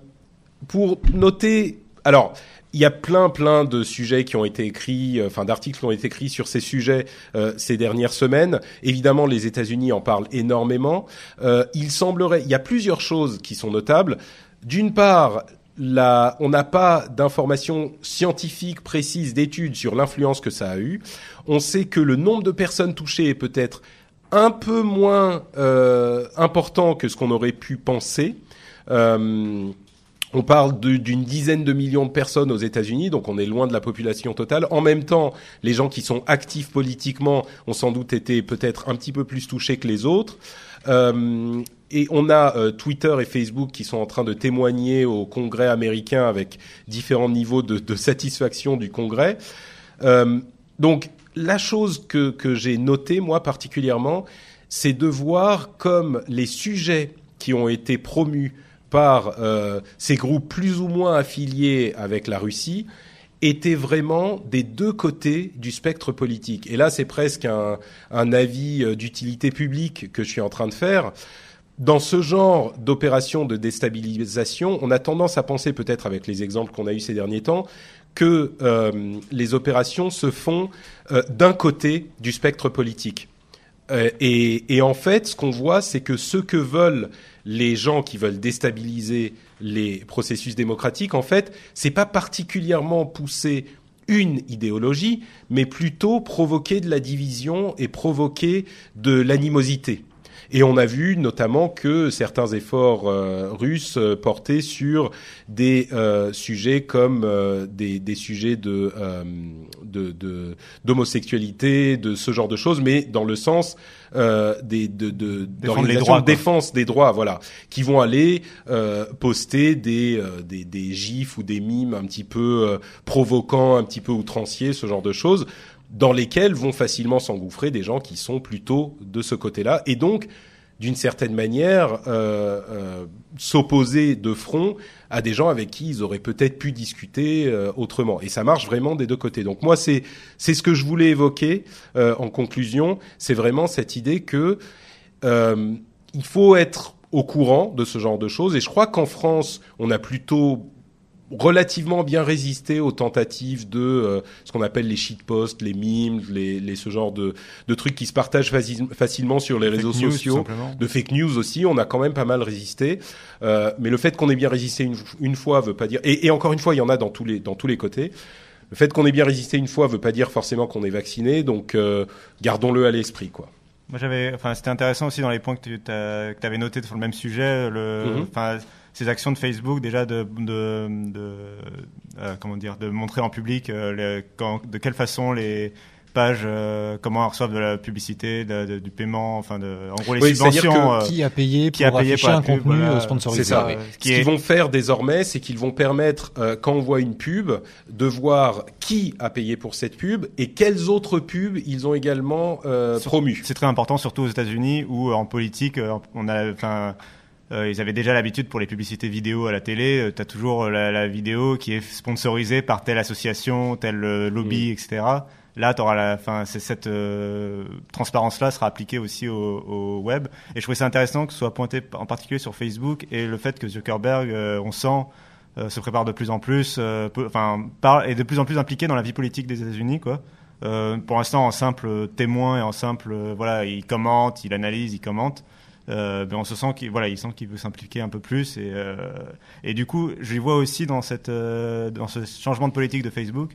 pour noter, alors il y a plein plein de sujets qui ont été écrits, euh, enfin d'articles qui ont été écrits sur ces sujets euh, ces dernières semaines. Évidemment, les États-Unis en parlent énormément. Euh, il semblerait, il y a plusieurs choses qui sont notables. D'une part, la, on n'a pas d'informations scientifiques précises, d'études sur l'influence que ça a eu. On sait que le nombre de personnes touchées est peut-être un peu moins euh, important que ce qu'on aurait pu penser. Euh, on parle d'une dizaine de millions de personnes aux États-Unis, donc on est loin de la population totale. En même temps, les gens qui sont actifs politiquement ont sans doute été peut-être un petit peu plus touchés que les autres. Euh, et on a euh, Twitter et Facebook qui sont en train de témoigner au Congrès américain avec différents niveaux de, de satisfaction du Congrès. Euh, donc la chose que, que j'ai notée moi particulièrement, c'est de voir comme les sujets qui ont été promus par euh, ces groupes plus ou moins affiliés avec la Russie étaient vraiment des deux côtés du spectre politique. Et là, c'est presque un, avis euh, d'utilité publique que je suis en train de faire. Dans ce genre d'opération de déstabilisation, on a tendance à penser, peut-être avec les exemples qu'on a eus ces derniers temps, que euh, les opérations se font d'un côté du spectre politique. Euh, et, en fait, ce qu'on voit, c'est que ce que veulent les gens qui veulent déstabiliser les processus démocratiques, en fait, c'est pas particulièrement pousser une idéologie, mais plutôt provoquer de la division et provoquer de l'animosité. Et on a vu notamment que certains efforts euh, russes euh, portaient sur des euh, sujets comme des, des, sujets de d'homosexualité, de, de, ce genre de choses, mais dans le sens des de, de, de défense des droits, voilà, qui vont aller poster des, des, des gifs ou des mimes un petit peu provoquants, un petit peu outranciers, ce genre de choses dans lesquels vont facilement s'engouffrer des gens qui sont plutôt de ce côté-là, et donc d'une certaine manière euh, euh, s'opposer de front à des gens avec qui ils auraient peut-être pu discuter euh, autrement. Et ça marche vraiment des deux côtés. Donc moi, c'est c'est ce que je voulais évoquer en conclusion. C'est vraiment cette idée que il faut être au courant de ce genre de choses. Et je crois qu'en France, on a plutôt relativement bien résisté aux tentatives de euh, ce qu'on appelle les shitposts, les memes, les, les, ce genre de, de trucs qui se partagent facilement sur les réseaux sociaux, de fake news aussi. On a quand même pas mal résisté, euh, mais le fait qu'on ait bien résisté une, une, fois veut pas dire. Et, et, encore une fois, il y en a dans tous les dans tous les côtés. Le fait qu'on ait bien résisté une fois veut pas dire forcément qu'on est vacciné, donc euh, gardons-le à l'esprit, quoi. Moi, j'avais, enfin, c'était intéressant aussi dans les points que tu avais notés sur le même sujet. Le, mm-hmm ces actions de Facebook déjà de, de, de euh, comment dire de montrer en public euh, les, quand, de quelle façon les pages euh, comment elles reçoivent de la publicité de, du paiement enfin de en gros les subventions qui a payé qui pour a payé afficher un contenu sponsorisé. C'est ça. Ce qu'ils vont faire désormais c'est qu'ils vont permettre quand on voit une pub de voir qui a payé pour cette pub et quelles autres pubs ils ont également promues c'est très important surtout aux États-Unis où en politique on a enfin ils avaient déjà l'habitude pour les publicités vidéo à la télé. Euh, tu as toujours euh, la, la, vidéo qui est sponsorisée par telle association, tel lobby, mm. etc. Là, auras la, fin, cette transparence-là sera appliquée aussi au, au, web. Et je trouvais ça intéressant que ce soit pointé en particulier sur Facebook et le fait que Zuckerberg, on sent, se prépare de plus en plus, enfin, est de plus en plus impliqué dans la vie politique des États-Unis, quoi. pour l'instant, en simple témoin et en simple, voilà, il commente, il analyse, il commente. Euh, ben on se sent qu'il voilà, il sent qu'il veut s'impliquer un peu plus et, euh, et du coup, je vois aussi dans cette euh, dans ce changement de politique de Facebook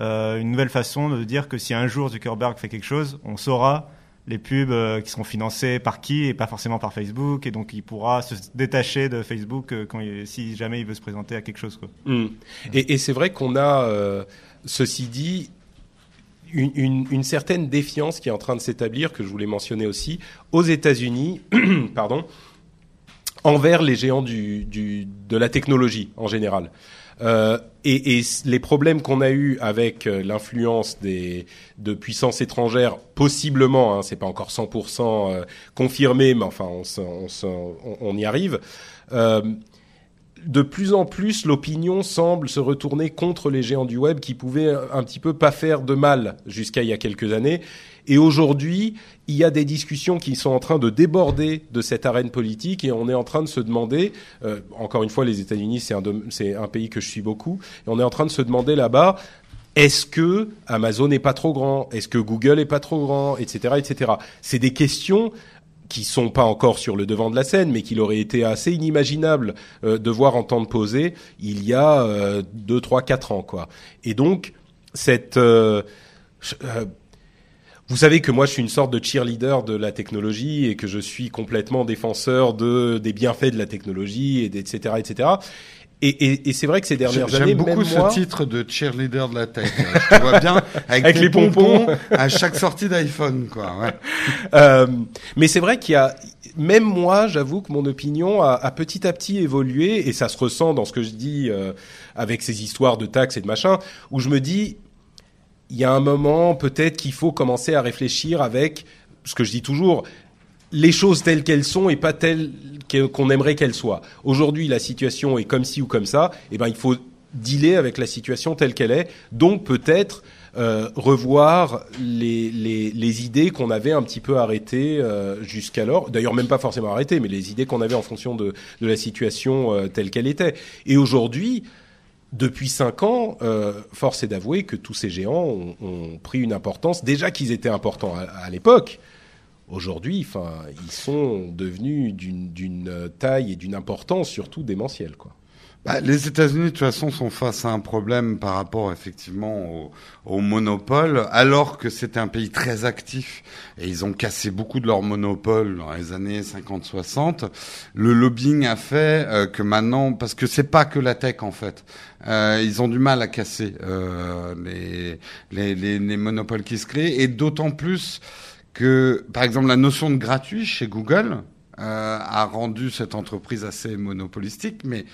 une nouvelle façon de dire que si un jour Zuckerberg fait quelque chose, on saura les pubs qui seront financées par qui et pas forcément par Facebook et donc il pourra se détacher de Facebook quand si jamais il veut se présenter à quelque chose quoi. Mmh. Et c'est vrai qu'on a ceci dit une, certaine défiance qui est en train de s'établir, que je voulais mentionner aussi, aux États-Unis, pardon, envers les géants du, de la technologie en général. Euh, et, les problèmes qu'on a eu avec euh, l'influence des de puissances étrangères, possiblement, hein, c'est pas encore 100% euh, confirmé, mais enfin on, y arrive. De plus en plus, l'opinion semble se retourner contre les géants du web qui pouvaient un petit peu pas faire de mal jusqu'à il y a quelques années. Et aujourd'hui, il y a des discussions qui sont en train de déborder de cette arène politique et on est en train de se demander, euh, encore une fois, les États-Unis, c'est un, un pays que je suis beaucoup, et on est en train de se demander là-bas, est-ce que Amazon n'est pas trop grand? Est-ce que Google est pas trop grand? Etc. Etc. C'est des questions qui sont pas encore sur le devant de la scène, mais qu'il aurait été assez inimaginable euh, de voir en temps de poser il y a euh, deux, trois, quatre ans, quoi. Et donc cette euh, euh, vous savez que moi je suis une sorte de cheerleader de la technologie et que je suis complètement défenseur de des bienfaits de la technologie et etc etc. Et, et, et c'est vrai que ces dernières années, j'aime beaucoup ce titre de cheerleader de la tech. Je te vois bien avec, les pompons, à chaque sortie d'iPhone, quoi. Ouais. Euh, mais c'est vrai qu'il y a, même moi, j'avoue que mon opinion a, a, petit à petit évolué, et ça se ressent dans ce que je dis euh, avec ces histoires de taxes et de machin, où je me dis, il y a un moment peut-être qu'il faut commencer à réfléchir avec ce que je dis toujours, les choses telles qu'elles sont et pas telles qu'on aimerait qu'elles soient. Aujourd'hui, la situation est comme ci ou comme ça. Eh ben, il faut dealer avec la situation telle qu'elle est. Donc, peut-être euh, revoir les, les, les idées qu'on avait un petit peu arrêtées euh, jusqu'alors. D'ailleurs, même pas forcément arrêtées, mais les idées qu'on avait en fonction de, de la situation euh, telle qu'elle était. Et aujourd'hui, depuis cinq ans, euh, force est d'avouer que tous ces géants ont, ont, pris une importance. Déjà qu'ils étaient importants à, à l'époque aujourd'hui, ils sont devenus d'une taille et d'une importance surtout démentielle, quoi. Bah, les États-Unis, de toute façon, sont face à un problème par rapport effectivement au, au monopole, alors que c'était un pays très actif et ils ont cassé beaucoup de leur monopole dans les années 50-60. Le lobbying a fait euh, que maintenant, parce que c'est pas que la tech en fait, euh, ils ont du mal à casser euh, les, les, les monopoles qui se créent et d'autant plus que, par exemple, la notion de gratuit chez Google euh, a rendu cette entreprise assez monopolistique, mais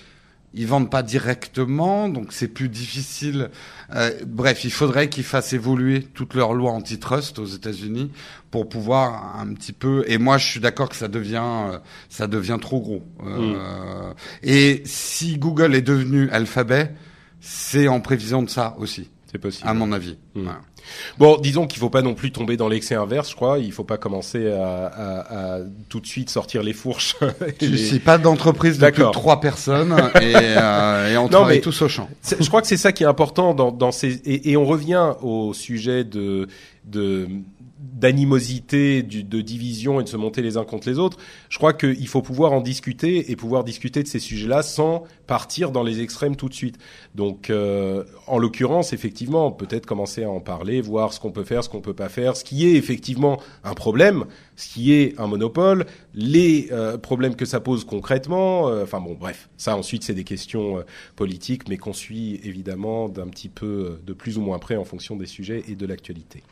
ils vendent pas directement, donc c'est plus difficile. Euh, bref, il faudrait qu'ils fassent évoluer toutes leurs lois antitrust aux États-Unis pour pouvoir un petit peu. Et moi, je suis d'accord que ça devient, euh, ça devient trop gros. Euh, Et si Google est devenu Alphabet, c'est en prévision de ça aussi, C'est possible. à mon avis. Mm. Voilà. Bon, disons qu'il faut pas non plus tomber dans l'excès inverse, je crois. Il faut pas commencer à, à- à tout de suite sortir les fourches. Je les- suis pas d'entreprise de plus de trois personnes et, euh, et on Non, travaille tous au champ. Je crois que c'est ça qui est important dans, dans ces et, et on revient au sujet de de d'animosité, de division et de se monter les uns contre les autres. Je crois qu'il faut pouvoir en discuter et pouvoir discuter de ces sujets-là sans partir dans les extrêmes tout de suite. Donc, euh, en l'occurrence, effectivement, peut-être commencer à en parler, voir ce qu'on peut faire, ce qu'on peut pas faire, ce qui est effectivement un problème, ce qui est un monopole, les euh, problèmes que ça pose concrètement. euh, Enfin bon, bref, ça ensuite c'est des questions euh, politiques, mais qu'on suit évidemment d'un petit peu euh, de plus ou moins près en fonction des sujets et de l'actualité.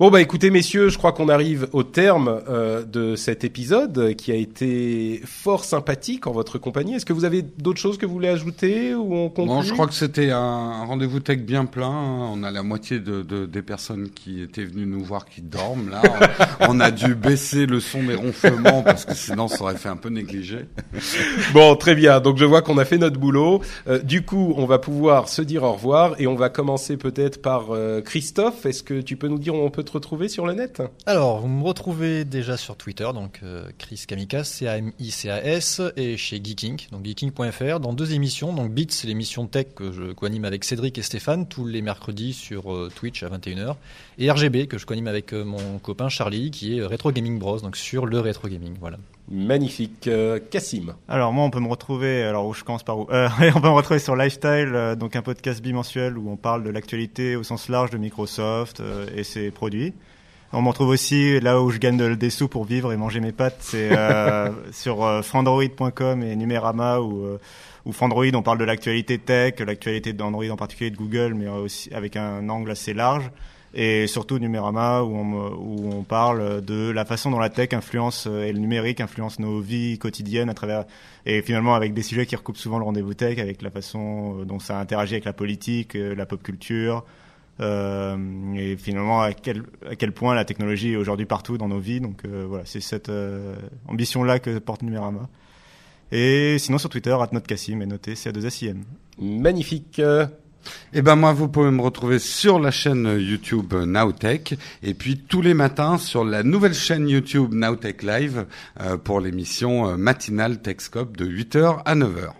Bon bah écoutez messieurs, je crois qu'on arrive au terme euh, de cet épisode qui a été fort sympathique en votre compagnie. Est-ce que vous avez d'autres choses que vous voulez ajouter ou on conclut Bon, je crois que c'était un, rendez-vous tech bien plein. On a la moitié de, de- des personnes qui étaient venues nous voir qui dorment là. on, on a dû baisser le son des ronflements parce que sinon ça aurait fait un peu négligé. Bon, très bien. Donc je vois qu'on a fait notre boulot. Euh, du coup, on va pouvoir se dire au revoir et on va commencer peut-être par euh, Christophe. Est-ce que tu peux nous dire où on peut retrouver sur le net Alors, vous me retrouvez déjà sur Twitter, donc euh, Chris Kamikas, C-A-M-I-C-A-S, et chez Geeking, donc geeking.fr, dans deux émissions. Donc Beat, c'est l'émission tech que je co-anime avec Cédric et Stéphane, tous les mercredis sur euh, Twitch à 21h. Et RGB, que je co-anime avec euh, mon copain Charlie, qui est Retro Gaming Bros, donc sur le Retro Gaming, voilà. Magnifique. Euh, Cassim. Alors moi, on peut me retrouver. Alors où je commence par où? Euh, On peut me retrouver sur Lifestyle, euh, donc un podcast bimensuel où on parle de l'actualité au sens large de Microsoft euh, et ses produits. On me retrouve aussi là où je gagne de- des sous pour vivre et manger mes pâtes, c'est euh, sur euh, frandroid.com et Numérama où euh, où Frandroid on parle de l'actualité tech, l'actualité d'Android en particulier de Google, mais aussi avec un angle assez large. Et surtout Numérama où on, parle de la façon dont la tech influence euh, et le numérique influence nos vies quotidiennes à travers et finalement avec des sujets qui recoupent souvent le rendez-vous tech avec la façon euh, dont ça interagit avec la politique, euh, la pop culture et finalement à quel point la technologie est aujourd'hui partout dans nos vies. Donc voilà, c'est cette ambition là que porte Numérama. Et sinon sur Twitter, @notcassim et noté CA2SIM. Magnifique. Eh ben moi, vous pouvez me retrouver sur la chaîne YouTube Nowtech et puis tous les matins sur la nouvelle chaîne YouTube Nowtech Live euh, pour l'émission euh, matinale Techscope de 8h à 9h.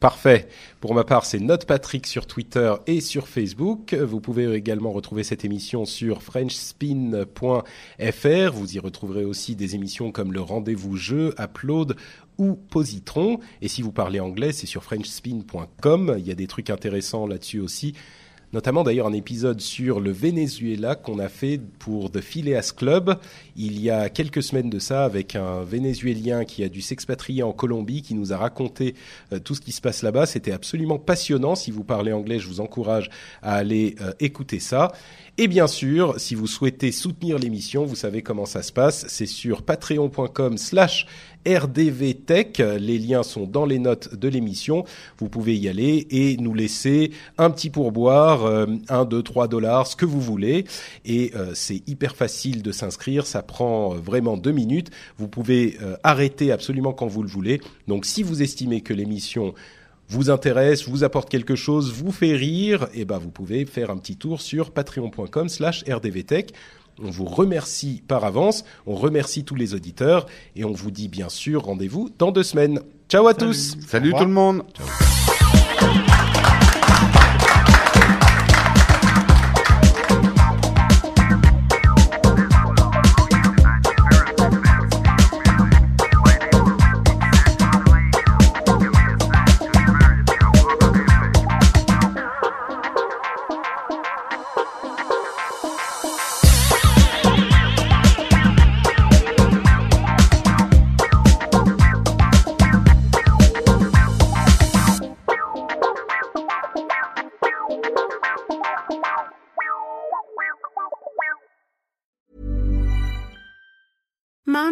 Parfait. Pour ma part, c'est Note Patrick sur Twitter et sur Facebook. Vous pouvez également retrouver cette émission sur frenchspin.fr. Vous y retrouverez aussi des émissions comme le Rendez-vous Jeu, Upload ou Positron. Et si vous parlez anglais, c'est sur frenchspin.com. Il y a des trucs intéressants là-dessus aussi. Notamment d'ailleurs un épisode sur le Venezuela qu'on a fait pour The Phileas Club il y a quelques semaines de ça avec un Vénézuélien qui a dû s'expatrier en Colombie qui nous a raconté euh, tout ce qui se passe là-bas. C'était absolument passionnant. Si vous parlez anglais, je vous encourage à aller euh, écouter ça. Et bien sûr, si vous souhaitez soutenir l'émission, vous savez comment ça se passe. C'est sur patreon.com slash rdvtech. Les liens sont dans les notes de l'émission. Vous pouvez y aller et nous laisser un petit pourboire, euh, 1, 2, 3 dollars, ce que vous voulez. Et euh, c'est hyper facile de s'inscrire. Ça prend euh, vraiment deux minutes. Vous pouvez euh, arrêter absolument quand vous le voulez. Donc si vous estimez que l'émission vous intéresse, vous apporte quelque chose, vous fait rire, et ben vous pouvez faire un petit tour sur patreon.com slash rdvtech. On vous remercie par avance, on remercie tous les auditeurs et on vous dit bien sûr rendez-vous dans deux semaines. Ciao à tous. Salut tout le monde